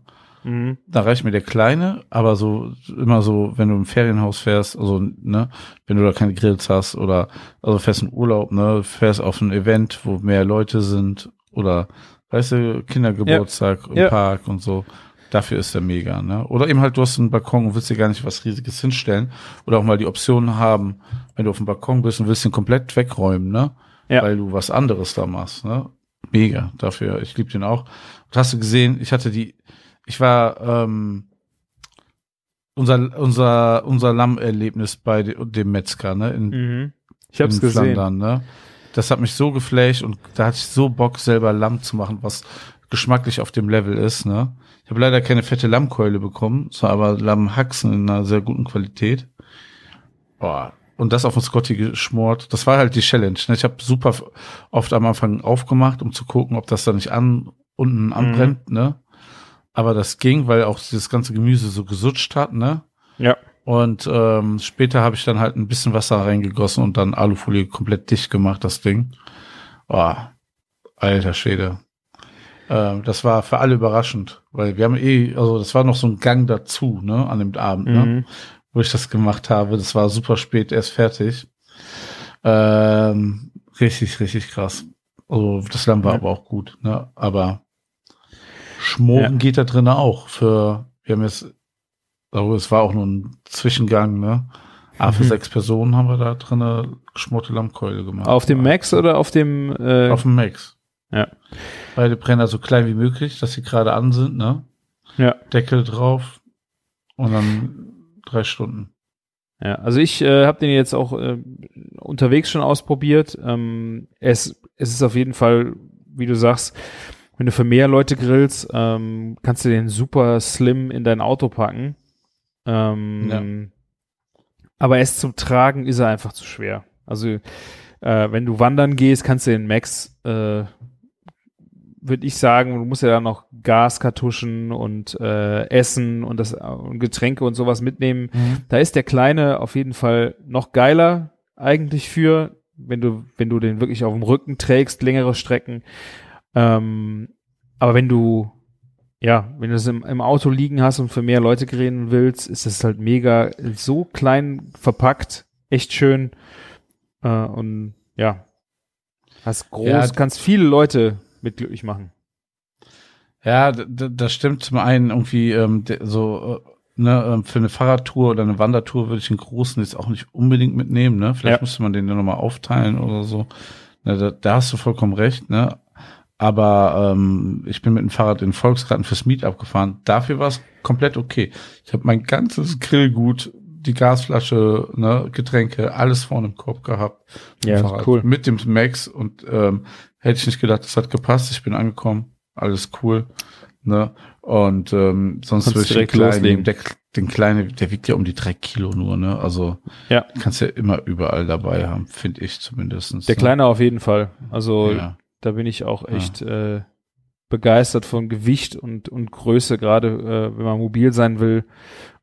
Mhm. Da reicht mir der kleine, aber so immer so, wenn du im Ferienhaus fährst, also ne, wenn du da keine Grills hast oder also fährst in Urlaub, ne, fährst auf ein Event, wo mehr Leute sind oder weißt du, Kindergeburtstag im Ja. Park und so. Dafür ist der mega, ne? Oder eben halt, du hast einen Balkon und willst dir gar nicht was Riesiges hinstellen. Oder auch mal die Option haben, wenn du auf dem Balkon bist und willst den komplett wegräumen, ne? Ja. Weil du was anderes da machst, ne? Mega, dafür, ich liebe den auch. Und hast du gesehen, ich hatte die, ich war ähm, unser unser unser Lammerlebnis bei de, dem Metzger, ne? In, Mhm. Ich hab's in gesehen. Flandern, ne? Das hat mich so geflasht und da hatte ich so Bock, selber Lamm zu machen, was geschmacklich auf dem Level ist, ne? Ich habe leider keine fette Lammkeule bekommen, es war aber Lammhaxen in einer sehr guten Qualität. Boah. Und das auf den Scotty geschmort. Das war halt die Challenge. Ne? Ich habe super oft am Anfang aufgemacht, um zu gucken, ob das da nicht an unten anbrennt, ne? Aber das ging, weil auch dieses ganze Gemüse so gesutscht hat, ne? Ja. Und ähm, später habe ich dann halt ein bisschen Wasser reingegossen und dann Alufolie komplett dicht gemacht, das Ding. Oh, alter Schwede. Ähm, das war für alle überraschend, weil wir haben eh, also das war noch so ein Gang dazu, ne, an dem Abend, ne, Mhm. Wo ich das gemacht habe. Das war super spät erst fertig. Ähm, richtig, richtig krass. Also das Lamm war Ja. aber auch gut, ne, aber Schmoren Ja. geht da drinnen auch für, wir haben jetzt also es war auch nur ein Zwischengang, ne? Aber für Mhm. sechs Personen haben wir da drinnen geschmorte Lammkeule gemacht. Auf dem Max oder auf dem äh, Auf dem Max. Ja. Beide Brenner so klein wie möglich, dass sie gerade an sind, ne? Ja. Deckel drauf und dann drei Stunden. Ja, also ich äh, habe den jetzt auch äh, unterwegs schon ausprobiert. Ähm, es, es ist auf jeden Fall, wie du sagst, wenn du für mehr Leute grillst, ähm, kannst du den super slim in dein Auto packen. Ähm, Aber es zum Tragen ist er einfach zu schwer. Also äh, wenn du wandern gehst, kannst du den Max, äh, würde ich sagen, du musst ja dann noch Gaskartuschen und äh, Essen und das und Getränke und sowas mitnehmen. Mhm. Da ist der kleine auf jeden Fall noch geiler eigentlich für, wenn du wenn du den wirklich auf dem Rücken trägst, längere Strecken. Ähm, aber wenn du ja, wenn du es im, im Auto liegen hast und für mehr Leute grillen willst, ist das halt mega so klein verpackt, echt schön. Äh, und ja, hast groß, Ja, kannst viele Leute mit glücklich machen. Ja, das stimmt zum einen irgendwie ähm, so äh, ne, ähm, für eine Fahrradtour oder eine Wandertour würde ich den großen jetzt auch nicht unbedingt mitnehmen, ne? Vielleicht Ja. müsste man den ja nochmal aufteilen oder so. Ne, da, da hast du vollkommen recht, ne? Aber ähm, ich bin mit dem Fahrrad in Volksgarten fürs Meetup gefahren. Dafür war es komplett okay. Ich habe mein ganzes Grillgut, die Gasflasche, ne, Getränke, alles vorne im Korb gehabt. Ja, Fahrrad. cool. Mit dem Max und ähm, hätte ich nicht gedacht, das hat gepasst. Ich bin angekommen, alles cool. Ne? Und ähm, sonst würde ich den kleinen, der, den kleinen, der wiegt ja um die drei Kilo nur, ne? Also Ja. kannst ja immer überall dabei haben, finde ich zumindest. Der Kleine auf jeden Fall. Also Ja. da bin ich auch echt äh, begeistert von Gewicht und, und Größe, gerade äh, wenn man mobil sein will.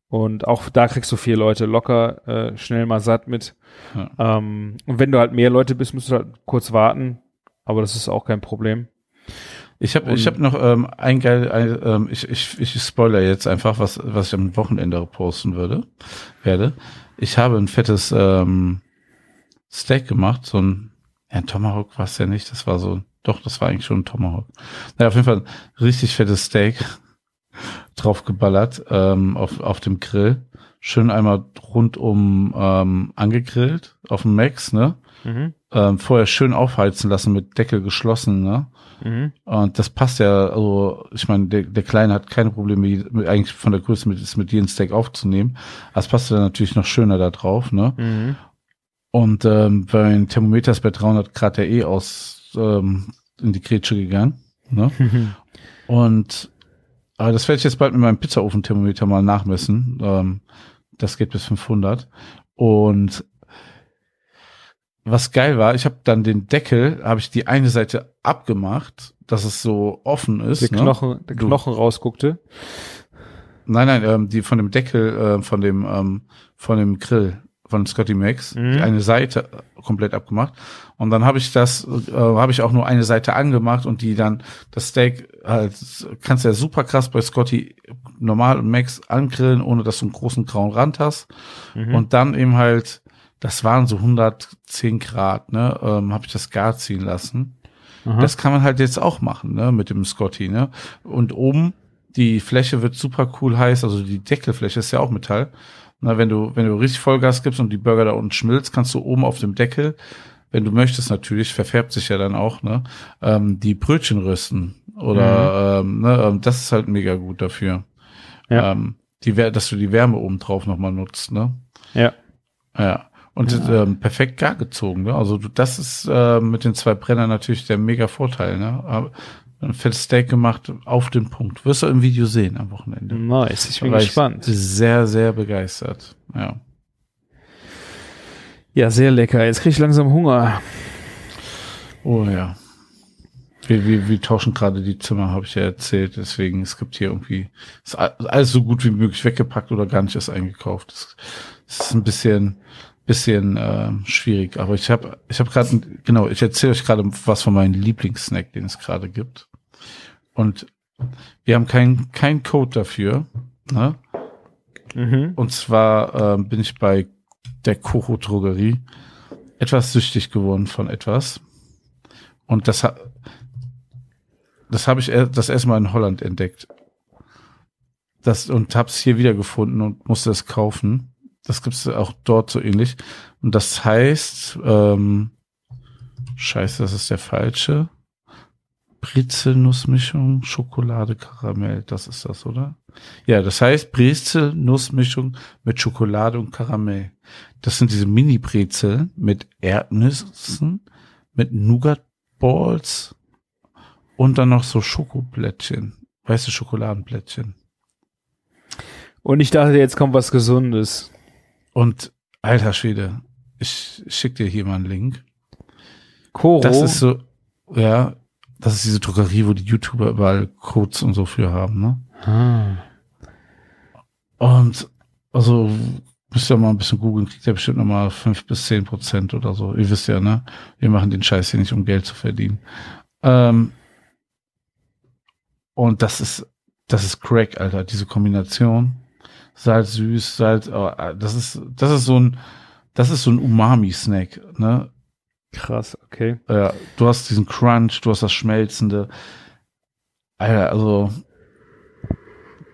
Und auch da kriegst du vier Leute locker äh, schnell mal satt mit. Ja. Ähm, und wenn du halt mehr Leute bist, musst du halt kurz warten. Aber das ist auch kein Problem. Ich habe ich hab noch ähm, ein geil, ein, ähm, ich, ich, ich spoiler jetzt einfach, was, was ich am Wochenende posten würde, werde. Ich habe ein fettes ähm, Steak gemacht, so ein, ja, ein Tomahawk war es ja nicht, das war so, doch, das war eigentlich schon ein Tomahawk. Naja, auf jeden Fall ein richtig fettes Steak draufgeballert ähm, auf, auf dem Grill. Schön einmal rundum ähm, angegrillt auf dem Max, ne? Mhm. Ähm, vorher schön aufheizen lassen mit Deckel geschlossen, ne? Mhm. Und das passt ja, also ich meine, der, der Kleine hat keine Probleme, mit, eigentlich von der Größe mit, ist mit jedem Steak aufzunehmen. Das passt ja natürlich noch schöner da drauf, ne? Mhm. Und ähm, mein Thermometer ist bei 300 Grad ja eh aus ähm, in die Grätsche gegangen, ne? Und aber das werde ich jetzt bald mit meinem Pizzaofen-Thermometer mal nachmessen. Ähm, das geht bis 500. Und was geil war, ich habe dann den Deckel, habe ich die eine Seite abgemacht, dass es so offen ist. Der ne? Knochen, der Du- Knochen rausguckte. Nein, nein, ähm, die von dem Deckel, äh, von dem, ähm, von dem Grill von Scotty Max, Mhm. die eine Seite komplett abgemacht. Und dann habe ich das, äh, habe ich auch nur eine Seite angemacht und die dann, das Steak, halt, kannst ja super krass bei Scotty normal und Max angrillen, ohne dass du einen großen grauen Rand hast. Mhm. Und dann eben halt, das waren so 110 Grad, ne, ähm, habe ich das gar ziehen lassen. Aha. Das kann man halt jetzt auch machen, ne, mit dem Scotty, ne. Und oben, die Fläche wird super cool heiß, also die Deckelfläche ist ja auch Metall. Na, wenn du, wenn du richtig Vollgas gibst und die Burger da unten schmilzt, kannst du oben auf dem Deckel, wenn du möchtest natürlich, verfärbt sich ja dann auch, ne, ähm, die Brötchen rösten. Oder, ähm, ne, ähm, das ist halt mega gut dafür. Ja. Ähm, die, dass du die Wärme oben drauf nochmal nutzt, ne. ja. Ja. Und ähm, perfekt gar gezogen, ne? Also du, das ist äh, mit den zwei Brennern natürlich der mega Vorteil, ne? Aber ein fettes Steak gemacht auf den Punkt. Wirst du im Video sehen am Wochenende. Nice, ich bin War ich gespannt. Sehr, sehr begeistert. Ja. Ja, sehr lecker. Jetzt krieg ich langsam Hunger. Oh ja. Wir, wir, wir tauschen gerade die Zimmer, habe ich ja erzählt. Deswegen, es gibt hier irgendwie, ist alles so gut wie möglich weggepackt oder gar nicht erst eingekauft. Das, das ist ein bisschen, bisschen äh, schwierig. Aber ich habe, ich habe gerade, genau, ich erzähle euch gerade was von meinem Lieblingssnack, den es gerade gibt. Und wir haben keinen kein Code dafür. Ne? Mhm. Und zwar ähm, bin ich bei der Kocho Drogerie etwas süchtig geworden von etwas. Und das hat das habe ich das erstmal in Holland entdeckt. Das und habe es hier wieder gefunden und musste es kaufen. Das gibt's auch dort so ähnlich. Und das heißt, ähm, scheiße, das ist der falsche. Brezelnussmischung, Schokolade, Karamell, das ist das, oder? Ja, das heißt Brezelnussmischung mit Schokolade und Karamell. Das sind diese Mini-Brezel mit Erdnüssen, mit Nougat-Balls und dann noch so Schokoblättchen, weiße Schokoladenblättchen. Und ich dachte, jetzt kommt was Gesundes. Und alter Schwede, ich schick dir hier mal einen Link. Koro. Das ist so, ja, das ist diese Druckerie, wo die YouTuber überall Codes und so für haben, ne? ah. Und also müsst ihr mal ein bisschen googeln, kriegt ihr bestimmt noch mal fünf bis zehn Prozent oder so. Ihr wisst ja, ne? Wir machen den Scheiß hier nicht, um Geld zu verdienen. Ähm, und das ist, das ist Crack, Alter, diese Kombination. Salz, süß, Salz, oh, das ist, das ist so ein, das ist so ein Umami-Snack, ne? Krass, okay. Ja, du hast diesen Crunch, du hast das Schmelzende. Alter, also,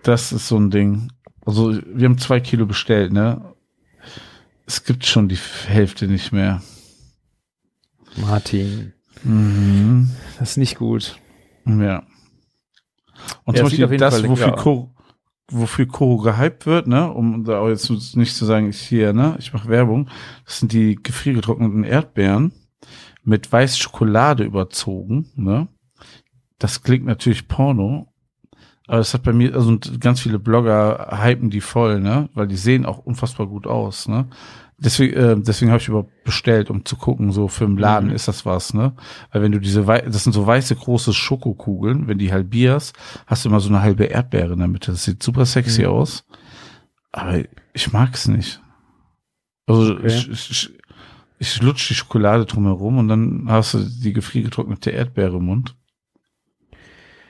das ist so ein Ding. Also, wir haben zwei Kilo bestellt, ne? Es gibt schon die Hälfte nicht mehr. Martin, Mhm. das ist nicht gut. Ja. Und Ja, zum Beispiel das, wofür Koro, wofür Koro gehypt wird, ne, um da auch jetzt nicht zu sagen, ich hier, ne, ich mache Werbung, das sind die gefriergetrockneten Erdbeeren mit weiß Schokolade überzogen, ne. Das klingt natürlich Porno, aber es hat bei mir, also ganz viele Blogger hypen die voll, ne, weil die sehen auch unfassbar gut aus, ne. Deswegen, äh, deswegen habe ich überhaupt bestellt, um zu gucken, so für im Laden Mhm. ist das was, ne? Weil wenn du diese, wei- das sind so weiße große Schokokugeln, wenn die halbierst, hast du immer so eine halbe Erdbeere in der Mitte. Das sieht super sexy Mhm. aus, aber ich mag's nicht. Also Okay. ich, ich, ich lutsch die Schokolade drumherum und dann hast du die gefriergetrocknete Erdbeere im Mund.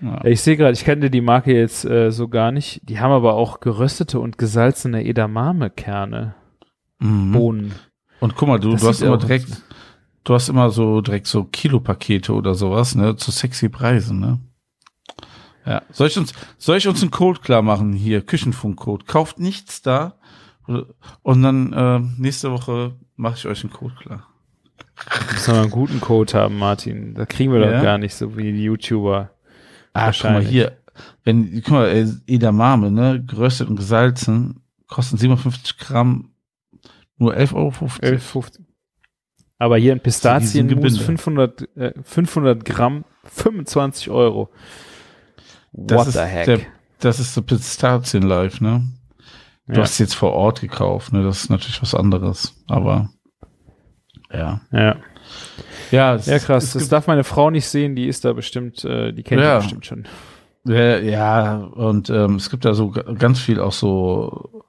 Ja. Ich sehe gerade, ich kannte die Marke jetzt äh, so gar nicht. Die haben aber auch geröstete und gesalzene Edamame-Kerne, Mhm. Bohnen. Und guck mal, du, Das du hast immer direkt, du hast immer so direkt so Kilopakete oder sowas, ne, zu sexy Preisen, ne? Ja. Soll ich uns, soll ich uns einen Code klar machen hier, Küchenfunkcode? Kauft nichts da und dann äh, nächste Woche mache ich euch einen Code klar. Müssen wir einen guten Code haben, Martin. Da kriegen wir Ja. doch gar nicht so wie die YouTuber. Ah, guck mal hier, wenn, guck mal, Edamame, ne, geröstet und gesalzen, kosten 57 Gramm nur 11,50 Euro. 11,50. Aber hier in Pistazien Gebinde. 500, äh, 500 Gramm, 25 Euro. Das What ist the heck? der- Das ist so Pistazien live, ne? Du ja. hast jetzt vor Ort gekauft, ne? Das ist natürlich was anderes. Aber ja. ja. Ja, es- ja, krass. Es Das darf meine Frau nicht sehen, die ist da bestimmt, äh, die kennt Ja. die bestimmt schon. ja, ja, und ähm, es gibt da so ganz viel auch so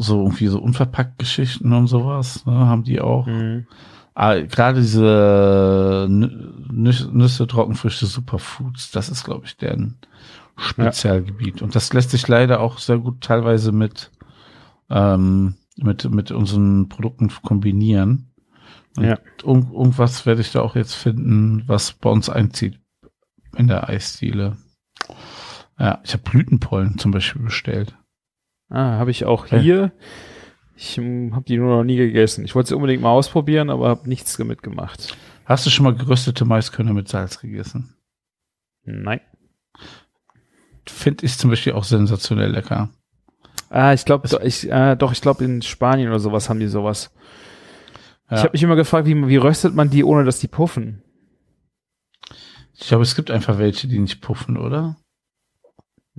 so irgendwie so unverpackt Geschichten und sowas, ne, haben die auch. Mhm. Ah, Gerade diese Nü- Nüsse, Nüsse, Trockenfrüchte, Superfoods, das ist, glaube ich, deren Spezialgebiet. Und das lässt sich leider auch sehr gut teilweise mit, ähm, mit, mit unseren Produkten kombinieren. Und Ja. irgend- irgendwas werde ich da auch jetzt finden, was bei uns einzieht in der Eisdiele. Ja, ich habe Blütenpollen zum Beispiel bestellt. Ah, habe ich auch hier. Ich habe die nur noch nie gegessen. Ich wollte sie unbedingt mal ausprobieren, aber habe nichts damit gemacht. Hast du schon mal geröstete Maiskörner mit Salz gegessen? Nein. Finde ich zum Beispiel auch sensationell lecker. Ah, ich glaube, ich, äh, doch, ich glaube, in Spanien oder sowas haben die sowas. Ja. Ich habe mich immer gefragt, wie, wie röstet man die, ohne dass die puffen? Ich glaube, es gibt einfach welche, die nicht puffen, oder?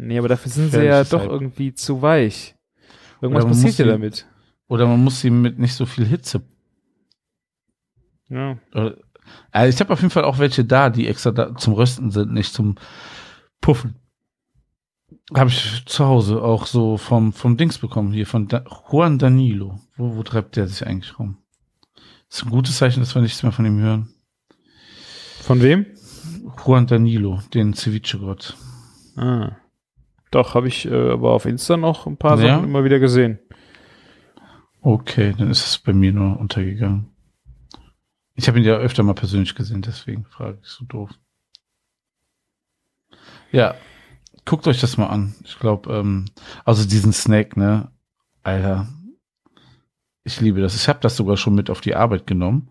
Nee, aber dafür sind sie ja doch Halb- irgendwie zu weich. Irgendwas passiert ja damit. Oder man muss sie mit nicht so viel Hitze. Ja. Also ich habe auf jeden Fall auch welche da, die extra da zum Rösten sind, nicht zum Puffen. Habe ich zu Hause auch so vom, vom Dings bekommen, hier von da Juan Danilo. Wo, wo treibt der sich eigentlich rum? Ist ein gutes Zeichen, dass wir nichts mehr von ihm hören. Von wem? Juan Danilo, den Ceviche-Gott. Ah. Doch, habe ich äh, aber auf Insta noch ein paar Ja? Sachen immer wieder gesehen. Okay, dann ist es bei mir nur untergegangen. Ich habe ihn ja öfter mal persönlich gesehen, deswegen frage ich so doof. Ja, guckt euch das mal an. Ich glaube, ähm, also diesen Snack, ne, Alter, ich liebe das. Ich habe das sogar schon mit auf die Arbeit genommen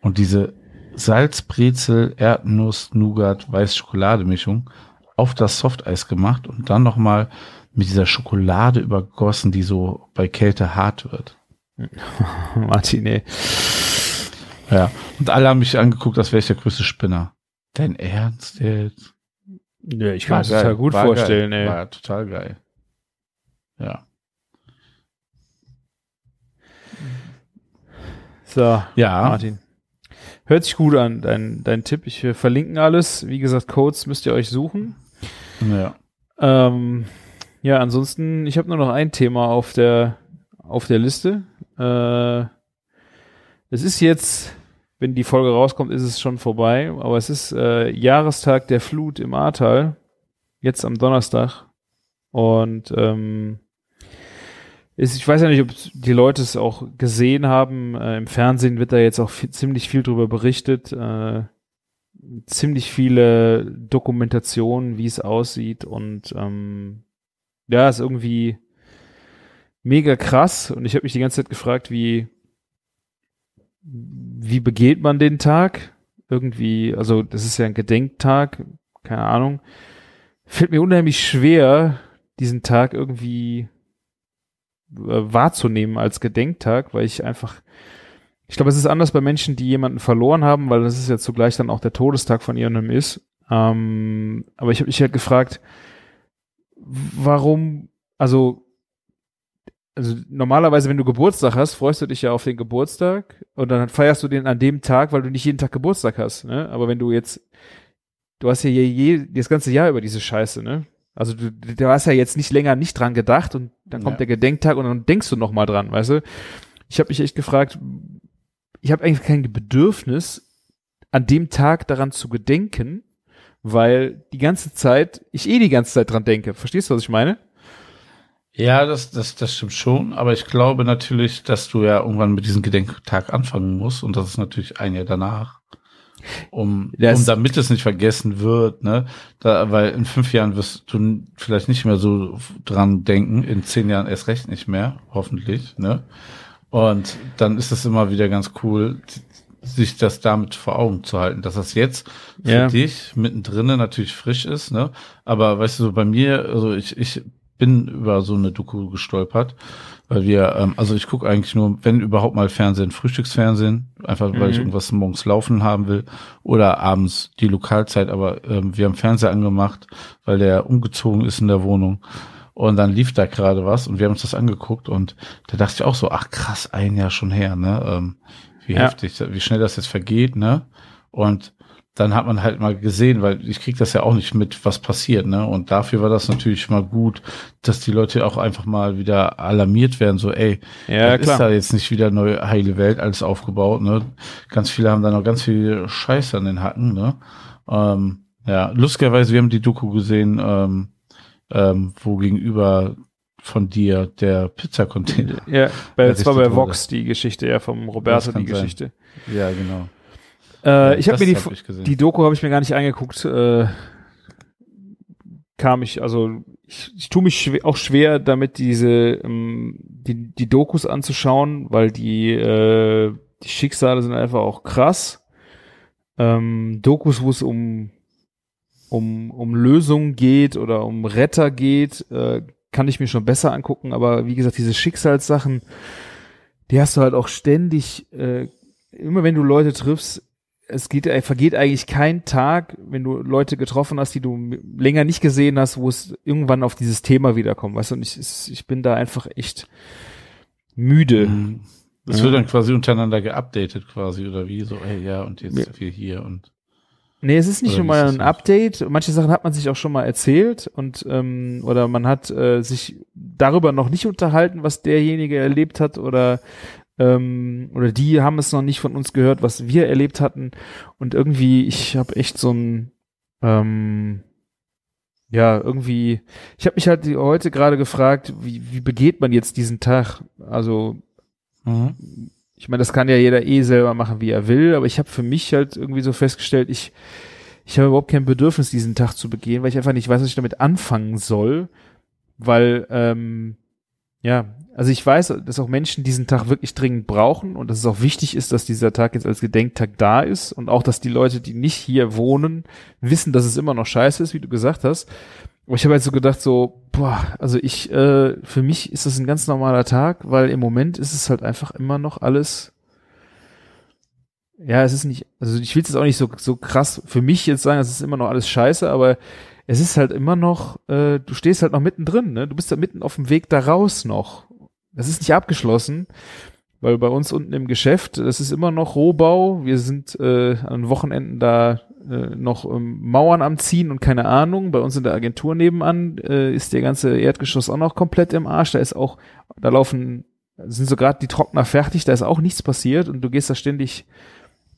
und diese Salzbrezel, Erdnuss, Nougat, Weiß-Schokolade-Mischung auf das Softeis gemacht und dann nochmal mit dieser Schokolade übergossen, die so bei Kälte hart wird. Martin, ey. Ja. Und alle haben mich angeguckt, als wäre ich der größte Spinner. Dein Ernst jetzt? Ja, ich kann mir total gut war vorstellen, geil. ey. War total geil. Ja. So, Ja. Martin. Hört sich gut an, dein, dein Tipp. Ich wir verlinken alles. Wie gesagt, Codes müsst ihr euch suchen. Ja. Ähm, ja, ansonsten, ich habe nur noch ein Thema auf der, auf der Liste. Äh, es ist jetzt, wenn die Folge rauskommt, ist es schon vorbei, aber es ist äh, Jahrestag der Flut im Ahrtal, jetzt am Donnerstag. Und ähm, ist, ich weiß ja nicht, ob die Leute es auch gesehen haben. Äh, Im Fernsehen wird da jetzt auch viel, ziemlich viel drüber berichtet. Äh, ziemlich viele Dokumentationen, wie es aussieht und ähm, ja, ist irgendwie mega krass und ich habe mich die ganze Zeit gefragt, wie wie begeht man den Tag? Irgendwie, also das ist ja ein Gedenktag, keine Ahnung. Fällt mir unheimlich schwer, diesen Tag irgendwie äh, wahrzunehmen als Gedenktag, weil ich einfach ich glaube, es ist anders bei Menschen, die jemanden verloren haben, weil das ist ja zugleich dann auch der Todestag von jemandem ist. Ähm, aber ich habe mich halt gefragt, warum, also, also normalerweise, wenn du Geburtstag hast, freust du dich ja auf den Geburtstag und dann feierst du den an dem Tag, weil du nicht jeden Tag Geburtstag hast. Ne? Aber wenn du jetzt, du hast ja je, je, das ganze Jahr über diese Scheiße, ne? Also du, du hast ja jetzt nicht länger nicht dran gedacht und dann kommt Ja. der Gedenktag und dann denkst du noch mal dran, weißt du? Ich habe mich echt gefragt, ich habe eigentlich kein Bedürfnis, an dem Tag daran zu gedenken, weil die ganze Zeit, ich eh die ganze Zeit dran denke. Verstehst du, was ich meine? Ja, das, das, das stimmt schon. Aber ich glaube natürlich, dass du ja irgendwann mit diesem Gedenktag anfangen musst. Und das ist natürlich ein Jahr danach. Um, Das- um damit es nicht vergessen wird, ne? Da, weil in fünf Jahren wirst du vielleicht nicht mehr so dran denken, in zehn Jahren erst recht nicht mehr, hoffentlich, ne? Und dann ist es immer wieder ganz cool, sich das damit vor Augen zu halten, dass das jetzt für Ja. dich mittendrin natürlich frisch ist, ne? Aber weißt du, so bei mir, also ich, ich bin über so eine Doku gestolpert, weil wir, ähm, also ich gucke eigentlich nur, wenn überhaupt mal Fernsehen, Frühstücksfernsehen, einfach weil ich Mhm. irgendwas morgens laufen haben will oder abends die Lokalzeit, aber ähm, wir haben Fernseher angemacht, weil der umgezogen ist in der Wohnung. Und dann lief da gerade was und wir haben uns das angeguckt und da dachte ich auch so, ach krass, ein Jahr schon her, ne? Ähm, wie Ja. heftig, wie schnell das jetzt vergeht, ne? Und dann hat man halt mal gesehen, weil ich krieg das ja auch nicht mit, was passiert, ne? Und dafür war das natürlich mal gut, dass die Leute auch einfach mal wieder alarmiert werden, so, ey, Ja, ist da jetzt nicht wieder neue heile Welt, alles aufgebaut, ne? Ganz viele haben da noch ganz viel Scheiße an den Hacken, ne? Ähm, ja, lustigerweise, wir haben die Doku gesehen, ähm, ähm, wo gegenüber von dir der Pizzacontainer. Ja, bei, das war bei Vox die Geschichte, ja, vom Roberto die sein. Geschichte. Ja, genau. Äh, ich habe mir die, hab die Doku habe ich mir gar nicht angeguckt. Äh, kam ich, also ich, ich tue mich schwer, auch schwer damit, diese ähm, die, die Dokus anzuschauen, weil die äh, die Schicksale sind einfach auch krass. Ähm, Dokus, wo es um um um Lösungen geht oder um Retter geht, äh, kann ich mir schon besser angucken. Aber wie gesagt, diese Schicksalssachen, die hast du halt auch ständig. Äh, immer wenn du Leute triffst, es geht, äh, vergeht eigentlich kein Tag, wenn du Leute getroffen hast, die du länger nicht gesehen hast, wo es irgendwann auf dieses Thema wiederkommt, weißt du, und ich, ich bin da einfach echt müde. Mhm. Das Ja. wird dann quasi untereinander geupdatet quasi oder wie so, ey, ja, und jetzt Ja. sind wir hier und Nee, es ist nicht nur mal ein? Update. Manche Sachen hat man sich auch schon mal erzählt und ähm, oder man hat äh, sich darüber noch nicht unterhalten, was derjenige erlebt hat oder ähm, oder die haben es noch nicht von uns gehört, was wir erlebt hatten und irgendwie ich habe echt so ein ähm, ja irgendwie ich habe mich halt heute gerade gefragt, wie wie begeht man jetzt diesen Tag? Also ich meine, das kann ja jeder eh selber machen, wie er will, aber ich habe für mich halt irgendwie so festgestellt, ich, ich habe überhaupt kein Bedürfnis, diesen Tag zu begehen, weil ich einfach nicht weiß, was ich damit anfangen soll, weil ähm, ja, also ich weiß, dass auch Menschen diesen Tag wirklich dringend brauchen und dass es auch wichtig ist, dass dieser Tag jetzt als Gedenktag da ist und auch, dass die Leute, die nicht hier wohnen, wissen, dass es immer noch scheiße ist, wie du gesagt hast. Ich habe halt so gedacht, so, boah, also ich, äh, für mich ist das ein ganz normaler Tag, weil im Moment ist es halt einfach immer noch alles. Ja, es ist nicht, also ich will es auch nicht so, so krass für mich jetzt sagen, es ist immer noch alles scheiße, aber es ist halt immer noch, äh, du stehst halt noch mittendrin, ne? Du bist da mitten auf dem Weg da raus noch. Das ist nicht abgeschlossen, weil bei uns unten im Geschäft, das ist immer noch Rohbau. Wir sind äh, an Wochenenden da äh, noch ähm, Mauern am Ziehen und keine Ahnung. Bei uns in der Agentur nebenan äh, ist der ganze Erdgeschoss auch noch komplett im Arsch. Da ist auch, da laufen, sind so gerade die Trockner fertig, da ist auch nichts passiert und du gehst da ständig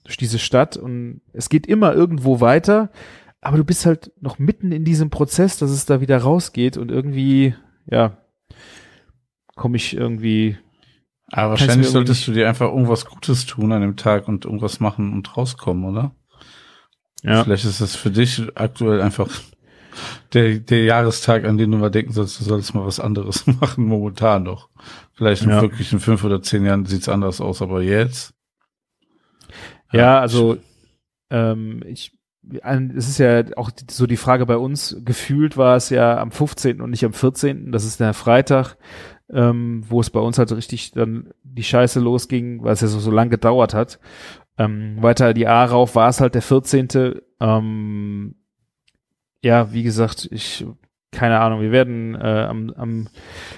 durch diese Stadt und es geht immer irgendwo weiter, aber du bist halt noch mitten in diesem Prozess, dass es da wieder rausgeht und irgendwie, ja, komme ich irgendwie. Aber wahrscheinlich solltest du dir einfach irgendwas Gutes tun an dem Tag und irgendwas machen und rauskommen, oder? Ja. Vielleicht ist das für dich aktuell einfach der, der Jahrestag, an den du mal denken sollst, du sollst mal was anderes machen, momentan noch. Vielleicht ja. wirklich in fünf oder zehn Jahren sieht's anders aus, aber jetzt. Ja, also ähm, ich es ist ja auch so die Frage bei uns, gefühlt war es ja am 15. und nicht am 14., das ist der Freitag ähm, wo es bei uns halt richtig dann die Scheiße losging, weil es ja so, so lang gedauert hat. Ähm, weiter die A rauf war es halt der 14. Ähm, ja, wie gesagt, ich keine Ahnung, wir werden äh, am, am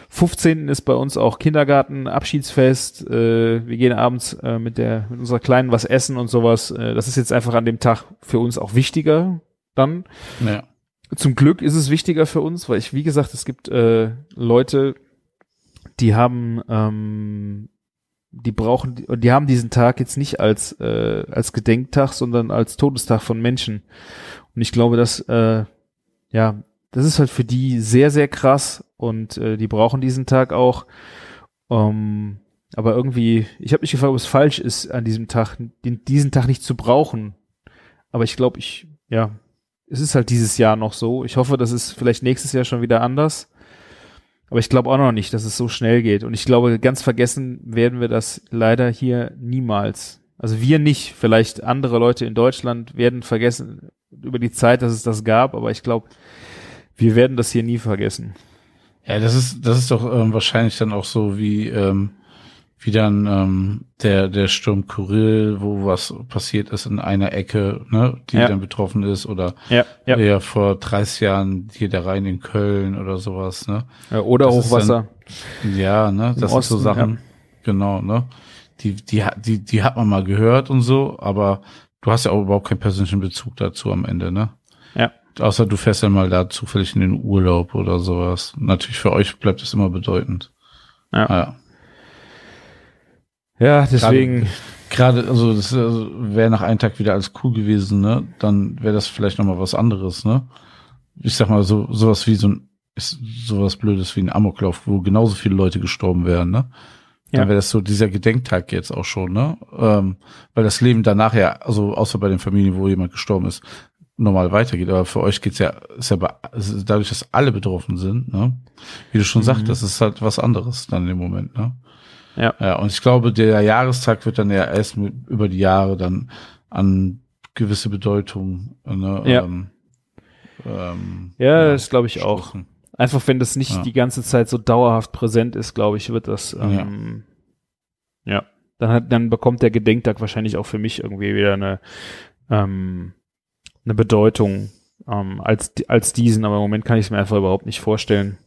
15. ist bei uns auch Kindergarten, Abschiedsfest. Äh, wir gehen abends äh, mit der mit unserer Kleinen was essen und sowas. Äh, das ist jetzt einfach an dem Tag für uns auch wichtiger dann. Ja. Zum Glück ist es wichtiger für uns, weil ich, wie gesagt, es gibt äh, Leute, die haben, ähm, die brauchen, die haben diesen Tag jetzt nicht als äh, als Gedenktag, sondern als Todestag von Menschen. Und ich glaube, dass äh, ja, das ist halt für die sehr sehr krass und äh, die brauchen diesen Tag auch. Ähm, aber irgendwie, ich habe mich gefragt, ob es falsch ist, an diesem Tag den, diesen Tag nicht zu brauchen. Aber ich glaube, ich ja, es ist halt dieses Jahr noch so. Ich hoffe, das ist vielleicht nächstes Jahr schon wieder anders. Aber ich glaube auch noch nicht, dass es so schnell geht. Und ich glaube, ganz vergessen werden wir das leider hier niemals. Also wir nicht, vielleicht andere Leute in Deutschland werden vergessen über die Zeit, dass es das gab, aber ich glaube, wir werden das hier nie vergessen. Ja, das ist, das ist doch ähm, wahrscheinlich dann auch so wie ähm, wie dann ähm, der der Sturm Kyrill, wo was passiert ist in einer Ecke, ne, die ja. dann betroffen ist oder ja, ja. ja vor 30 Jahren hier der Rhein in Köln oder sowas, ne? Ja, oder das Hochwasser. Dann, ja, ne, das Osten, sind so Sachen, genau, ne? Die die die die hat man mal gehört und so, aber du hast ja auch überhaupt keinen persönlichen Bezug dazu am Ende, ne? Ja. Außer du fährst dann mal da zufällig in den Urlaub oder sowas. Natürlich für euch bleibt es immer bedeutend. Ja. Ja. Deswegen. Gerade, also das also, wäre nach einem Tag wieder alles cool gewesen, ne? Dann wäre das vielleicht nochmal was anderes, ne? Ich sag mal, so sowas wie so ein, ist sowas Blödes wie ein Amoklauf, wo genauso viele Leute gestorben wären, ne? Dann ja. wäre das so dieser Gedenktag jetzt auch schon, ne? Ähm, weil das Leben danach ja, also außer bei den Familien, wo jemand gestorben ist, normal weitergeht. Aber für euch geht's ja, ist ja bei, ist dadurch, dass alle betroffen sind, ne? Wie du schon mhm. sagst, das ist halt was anderes dann im Moment, ne? Ja. ja. Und ich glaube, der Jahrestag wird dann ja erst mit, über die Jahre dann an gewisse Bedeutung. Ne, ja. Ähm, ähm, ja, ja, das glaube ich auch. Einfach wenn das nicht ja. die ganze Zeit so dauerhaft präsent ist, glaube ich, wird das ähm, ja. ja. Dann hat, dann bekommt der Gedenktag wahrscheinlich auch für mich irgendwie wieder eine ähm, eine Bedeutung ähm, als als diesen, aber im Moment kann ich es mir einfach überhaupt nicht vorstellen.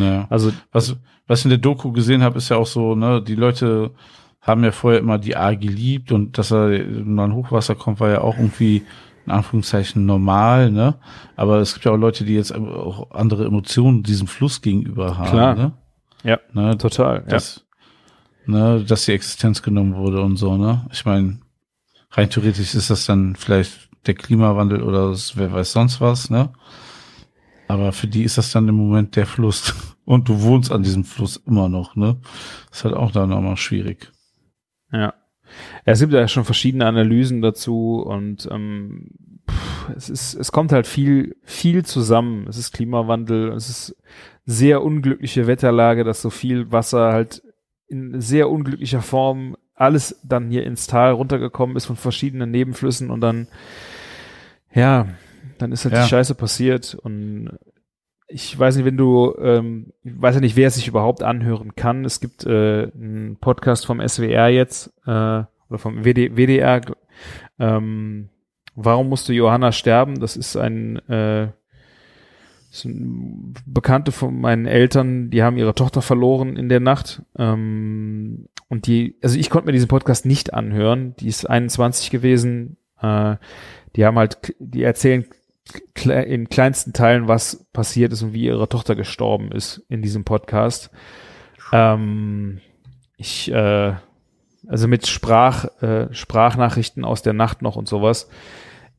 Ja. Also was was ich in der Doku gesehen habe, ist ja auch so, ne, die Leute haben ja vorher immer die A geliebt und dass er mal ein Hochwasser kommt, war ja auch irgendwie in Anführungszeichen normal, ne? Aber es gibt ja auch Leute, die jetzt auch andere Emotionen diesem Fluss gegenüber haben, Klar. ne? Ja, ne? total. Dass, ja. ne, dass die Existenz genommen wurde und so, ne? Ich meine, rein theoretisch ist das dann vielleicht der Klimawandel oder wer weiß sonst was, ne? Aber für die ist das dann im Moment der Fluss. Und du wohnst an diesem Fluss immer noch, ne? Ist halt auch dann nochmal schwierig. Ja. Es gibt ja schon verschiedene Analysen dazu und ähm, es ist, es kommt halt viel, viel zusammen. Es ist Klimawandel, es ist sehr unglückliche Wetterlage, dass so viel Wasser halt in sehr unglücklicher Form alles dann hier ins Tal runtergekommen ist von verschiedenen Nebenflüssen und dann, ja, dann ist halt Ja. die Scheiße passiert und ich weiß nicht, wenn du, ähm, ich weiß ja nicht, wer es sich überhaupt anhören kann. Es gibt äh, einen Podcast vom SWR jetzt äh, oder vom WD, WDR. Ähm, Warum musste Johanna sterben? Das ist ein, äh, ist ein Bekannte von meinen Eltern, die haben ihre Tochter verloren in der Nacht. Ähm, und die, also ich konnte mir diesen Podcast nicht anhören. Die ist 21 gewesen. Äh, die haben halt, die erzählen in kleinsten Teilen, was passiert ist und wie ihre Tochter gestorben ist in diesem Podcast. Ähm, ich, äh, also mit Sprach, äh, Sprachnachrichten aus der Nacht noch und sowas.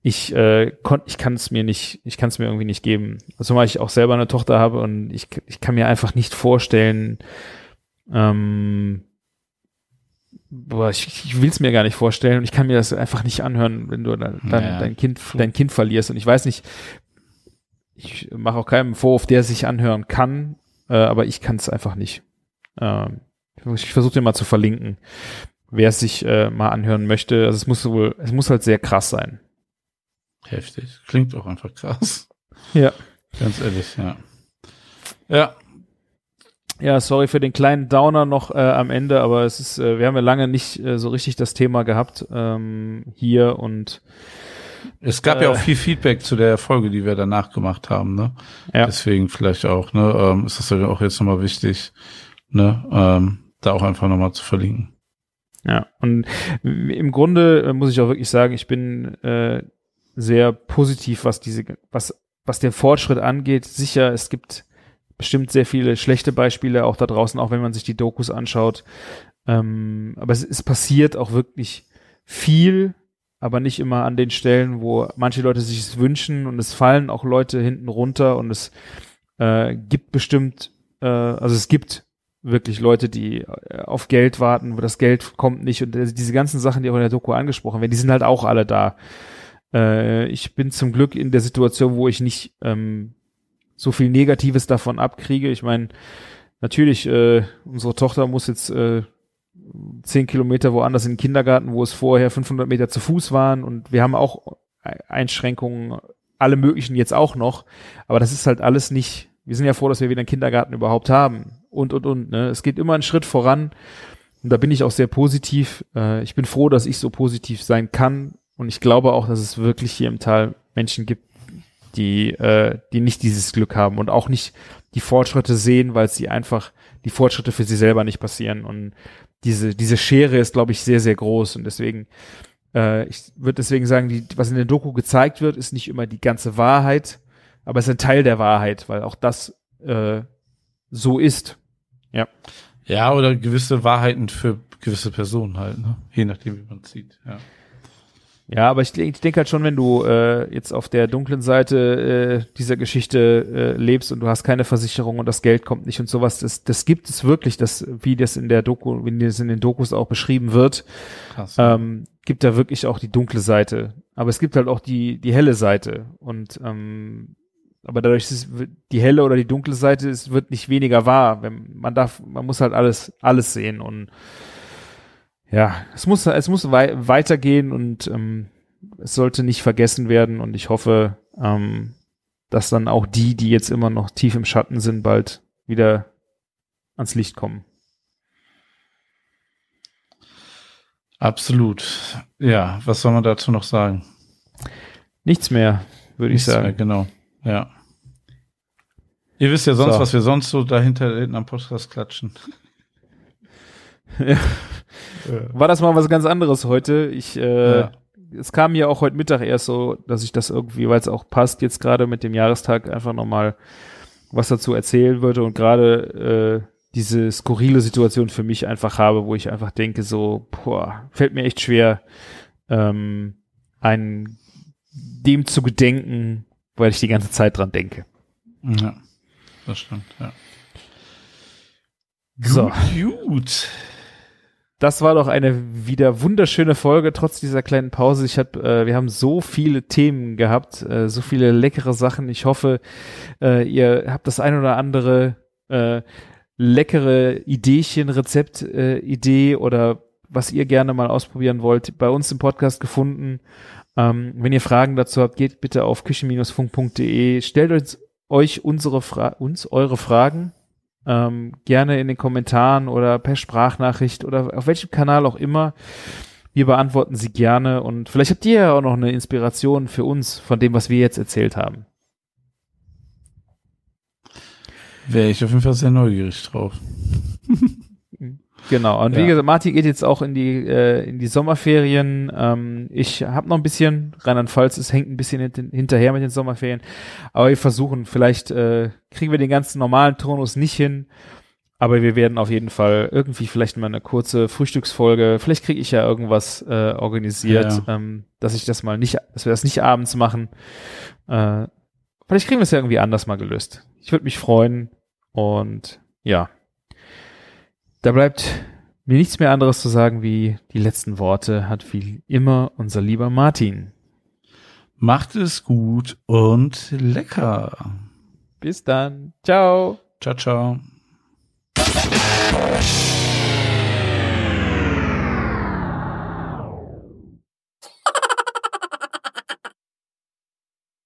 Ich äh, kon, ich kann es mir nicht, ich kann es mir irgendwie nicht geben. Also weil ich auch selber eine Tochter habe und ich, ich kann mir einfach nicht vorstellen, ähm, boah, ich, ich will es mir gar nicht vorstellen und ich kann mir das einfach nicht anhören, wenn du dann, dann Naja, dein Kind, dein Kind verlierst. Und ich weiß nicht, ich mache auch keinen Vorwurf, der sich anhören kann, äh, aber ich kann es einfach nicht. Ähm, ich versuche den mal zu verlinken, wer es sich äh, mal anhören möchte. Also es muss wohl, es muss halt sehr krass sein. Heftig. Klingt auch einfach krass. Ja. Ganz ehrlich, ja. Ja, Ja, sorry für den kleinen Downer noch äh, am Ende, aber es ist, äh, wir haben ja lange nicht äh, so richtig das Thema gehabt ähm, hier und es gab Äh. ja auch viel Feedback zu der Folge, die wir danach gemacht haben, ne? Ja. Deswegen vielleicht auch, ne? Ähm, ist das ja auch jetzt nochmal wichtig, ne? Ähm, da auch einfach nochmal zu verlinken. Ja, und im Grunde äh, muss ich auch wirklich sagen, ich bin äh, sehr positiv, was diese, was, was den Fortschritt angeht. Sicher, es gibt bestimmt sehr viele schlechte Beispiele auch da draußen, auch wenn man sich die Dokus anschaut. Ähm, aber es, es passiert auch wirklich viel, aber nicht immer an den Stellen, wo manche Leute sich es wünschen und es fallen auch Leute hinten runter und es äh, gibt bestimmt, äh, also es gibt wirklich Leute, die äh, auf Geld warten, wo das Geld kommt nicht und äh, diese ganzen Sachen, die auch in der Doku angesprochen werden, die sind halt auch alle da. Äh, ich bin zum Glück in der Situation, wo ich nicht ähm, so viel Negatives davon abkriege. Ich meine, natürlich, äh, unsere Tochter muss jetzt äh, zehn Kilometer woanders in den Kindergarten, wo es vorher 500 Meter zu Fuß waren und wir haben auch Einschränkungen, alle möglichen jetzt auch noch, aber das ist halt alles nicht, wir sind ja froh, dass wir wieder einen Kindergarten überhaupt haben und, und, und, ne? Es geht immer einen Schritt voran und da bin ich auch sehr positiv. Äh, ich bin froh, dass ich so positiv sein kann und ich glaube auch, dass es wirklich hier im Tal Menschen gibt, die, äh, die nicht dieses Glück haben und auch nicht die Fortschritte sehen, weil sie einfach die Fortschritte für sie selber nicht passieren und diese, diese Schere ist, glaube ich, sehr, sehr groß und deswegen, äh, ich würde deswegen sagen, die, was in der Doku gezeigt wird, ist nicht immer die ganze Wahrheit, aber es ist ein Teil der Wahrheit, weil auch das äh, so ist. Ja. Ja, oder gewisse Wahrheiten für gewisse Personen halt, ne? Je nachdem, wie man es sieht, ja. Ja, aber ich, ich denke halt schon, wenn du äh, jetzt auf der dunklen Seite äh, dieser Geschichte äh, lebst und du hast keine Versicherung und das Geld kommt nicht und sowas, das, das gibt es wirklich, das, wie das in der Doku, wie das in den Dokus auch beschrieben wird, Krass. ähm, gibt da wirklich auch die dunkle Seite. Aber es gibt halt auch die, die helle Seite. Und ähm, aber dadurch ist die helle oder die dunkle Seite, es wird nicht weniger wahr. Wenn, man darf, man muss halt alles, alles sehen und ja, es muss, es muss wei weitergehen und ähm, es sollte nicht vergessen werden und ich hoffe, ähm, dass dann auch die, die jetzt immer noch tief im Schatten sind, bald wieder ans Licht kommen. Absolut. Ja, was soll man dazu noch sagen? Nichts mehr, würde ich Nichts mehr, sagen. genau. Ja. Ihr wisst ja sonst, So. was wir sonst so dahinter hinten am Podcast klatschen. Ja. War das mal was ganz anderes heute? Ich, äh, Ja. es kam mir auch heute Mittag erst so, dass ich das irgendwie, weil es auch passt, jetzt gerade mit dem Jahrestag einfach nochmal was dazu erzählen würde und gerade äh, diese skurrile Situation für mich einfach habe, wo ich einfach denke, so, boah, fällt mir echt schwer, ähm, ein, dem zu gedenken, weil ich die ganze Zeit dran denke. Ja, das stimmt, ja. So. Gut. Das war doch eine wieder wunderschöne Folge, trotz dieser kleinen Pause. Ich hab, äh, wir haben so viele Themen gehabt, äh, so viele leckere Sachen. Ich hoffe, äh, ihr habt das ein oder andere äh, leckere Ideechen, Rezept, äh, oder was ihr gerne mal ausprobieren wollt, bei uns im Podcast gefunden. Ähm, wenn ihr Fragen dazu habt, geht bitte auf küchen-funk.de, stellt uns, euch unsere Fra uns eure Fragen ähm, gerne in den Kommentaren oder per Sprachnachricht oder auf welchem Kanal auch immer. Wir beantworten sie gerne und vielleicht habt ihr ja auch noch eine Inspiration für uns von dem, was wir jetzt erzählt haben. Wäre ich auf jeden Fall sehr neugierig drauf. Genau. Und Ja. wie gesagt, Martin geht jetzt auch in die äh, in die Sommerferien. Ähm, ich habe noch ein bisschen Rheinland-Pfalz, es hängt ein bisschen hint hinterher mit den Sommerferien. Aber wir versuchen, vielleicht äh, kriegen wir den ganzen normalen Turnus nicht hin. Aber wir werden auf jeden Fall irgendwie vielleicht mal eine kurze Frühstücksfolge. Vielleicht kriege ich ja irgendwas äh, organisiert, Ähm, dass ich das mal nicht, dass wir das nicht abends machen. Äh, vielleicht kriegen wir es ja irgendwie anders mal gelöst. Ich würde mich freuen. Und ja. Da bleibt mir nichts mehr anderes zu sagen, wie die letzten Worte hat wie immer unser lieber Martin. Macht es gut und lecker. Bis dann. Ciao. Ciao, ciao.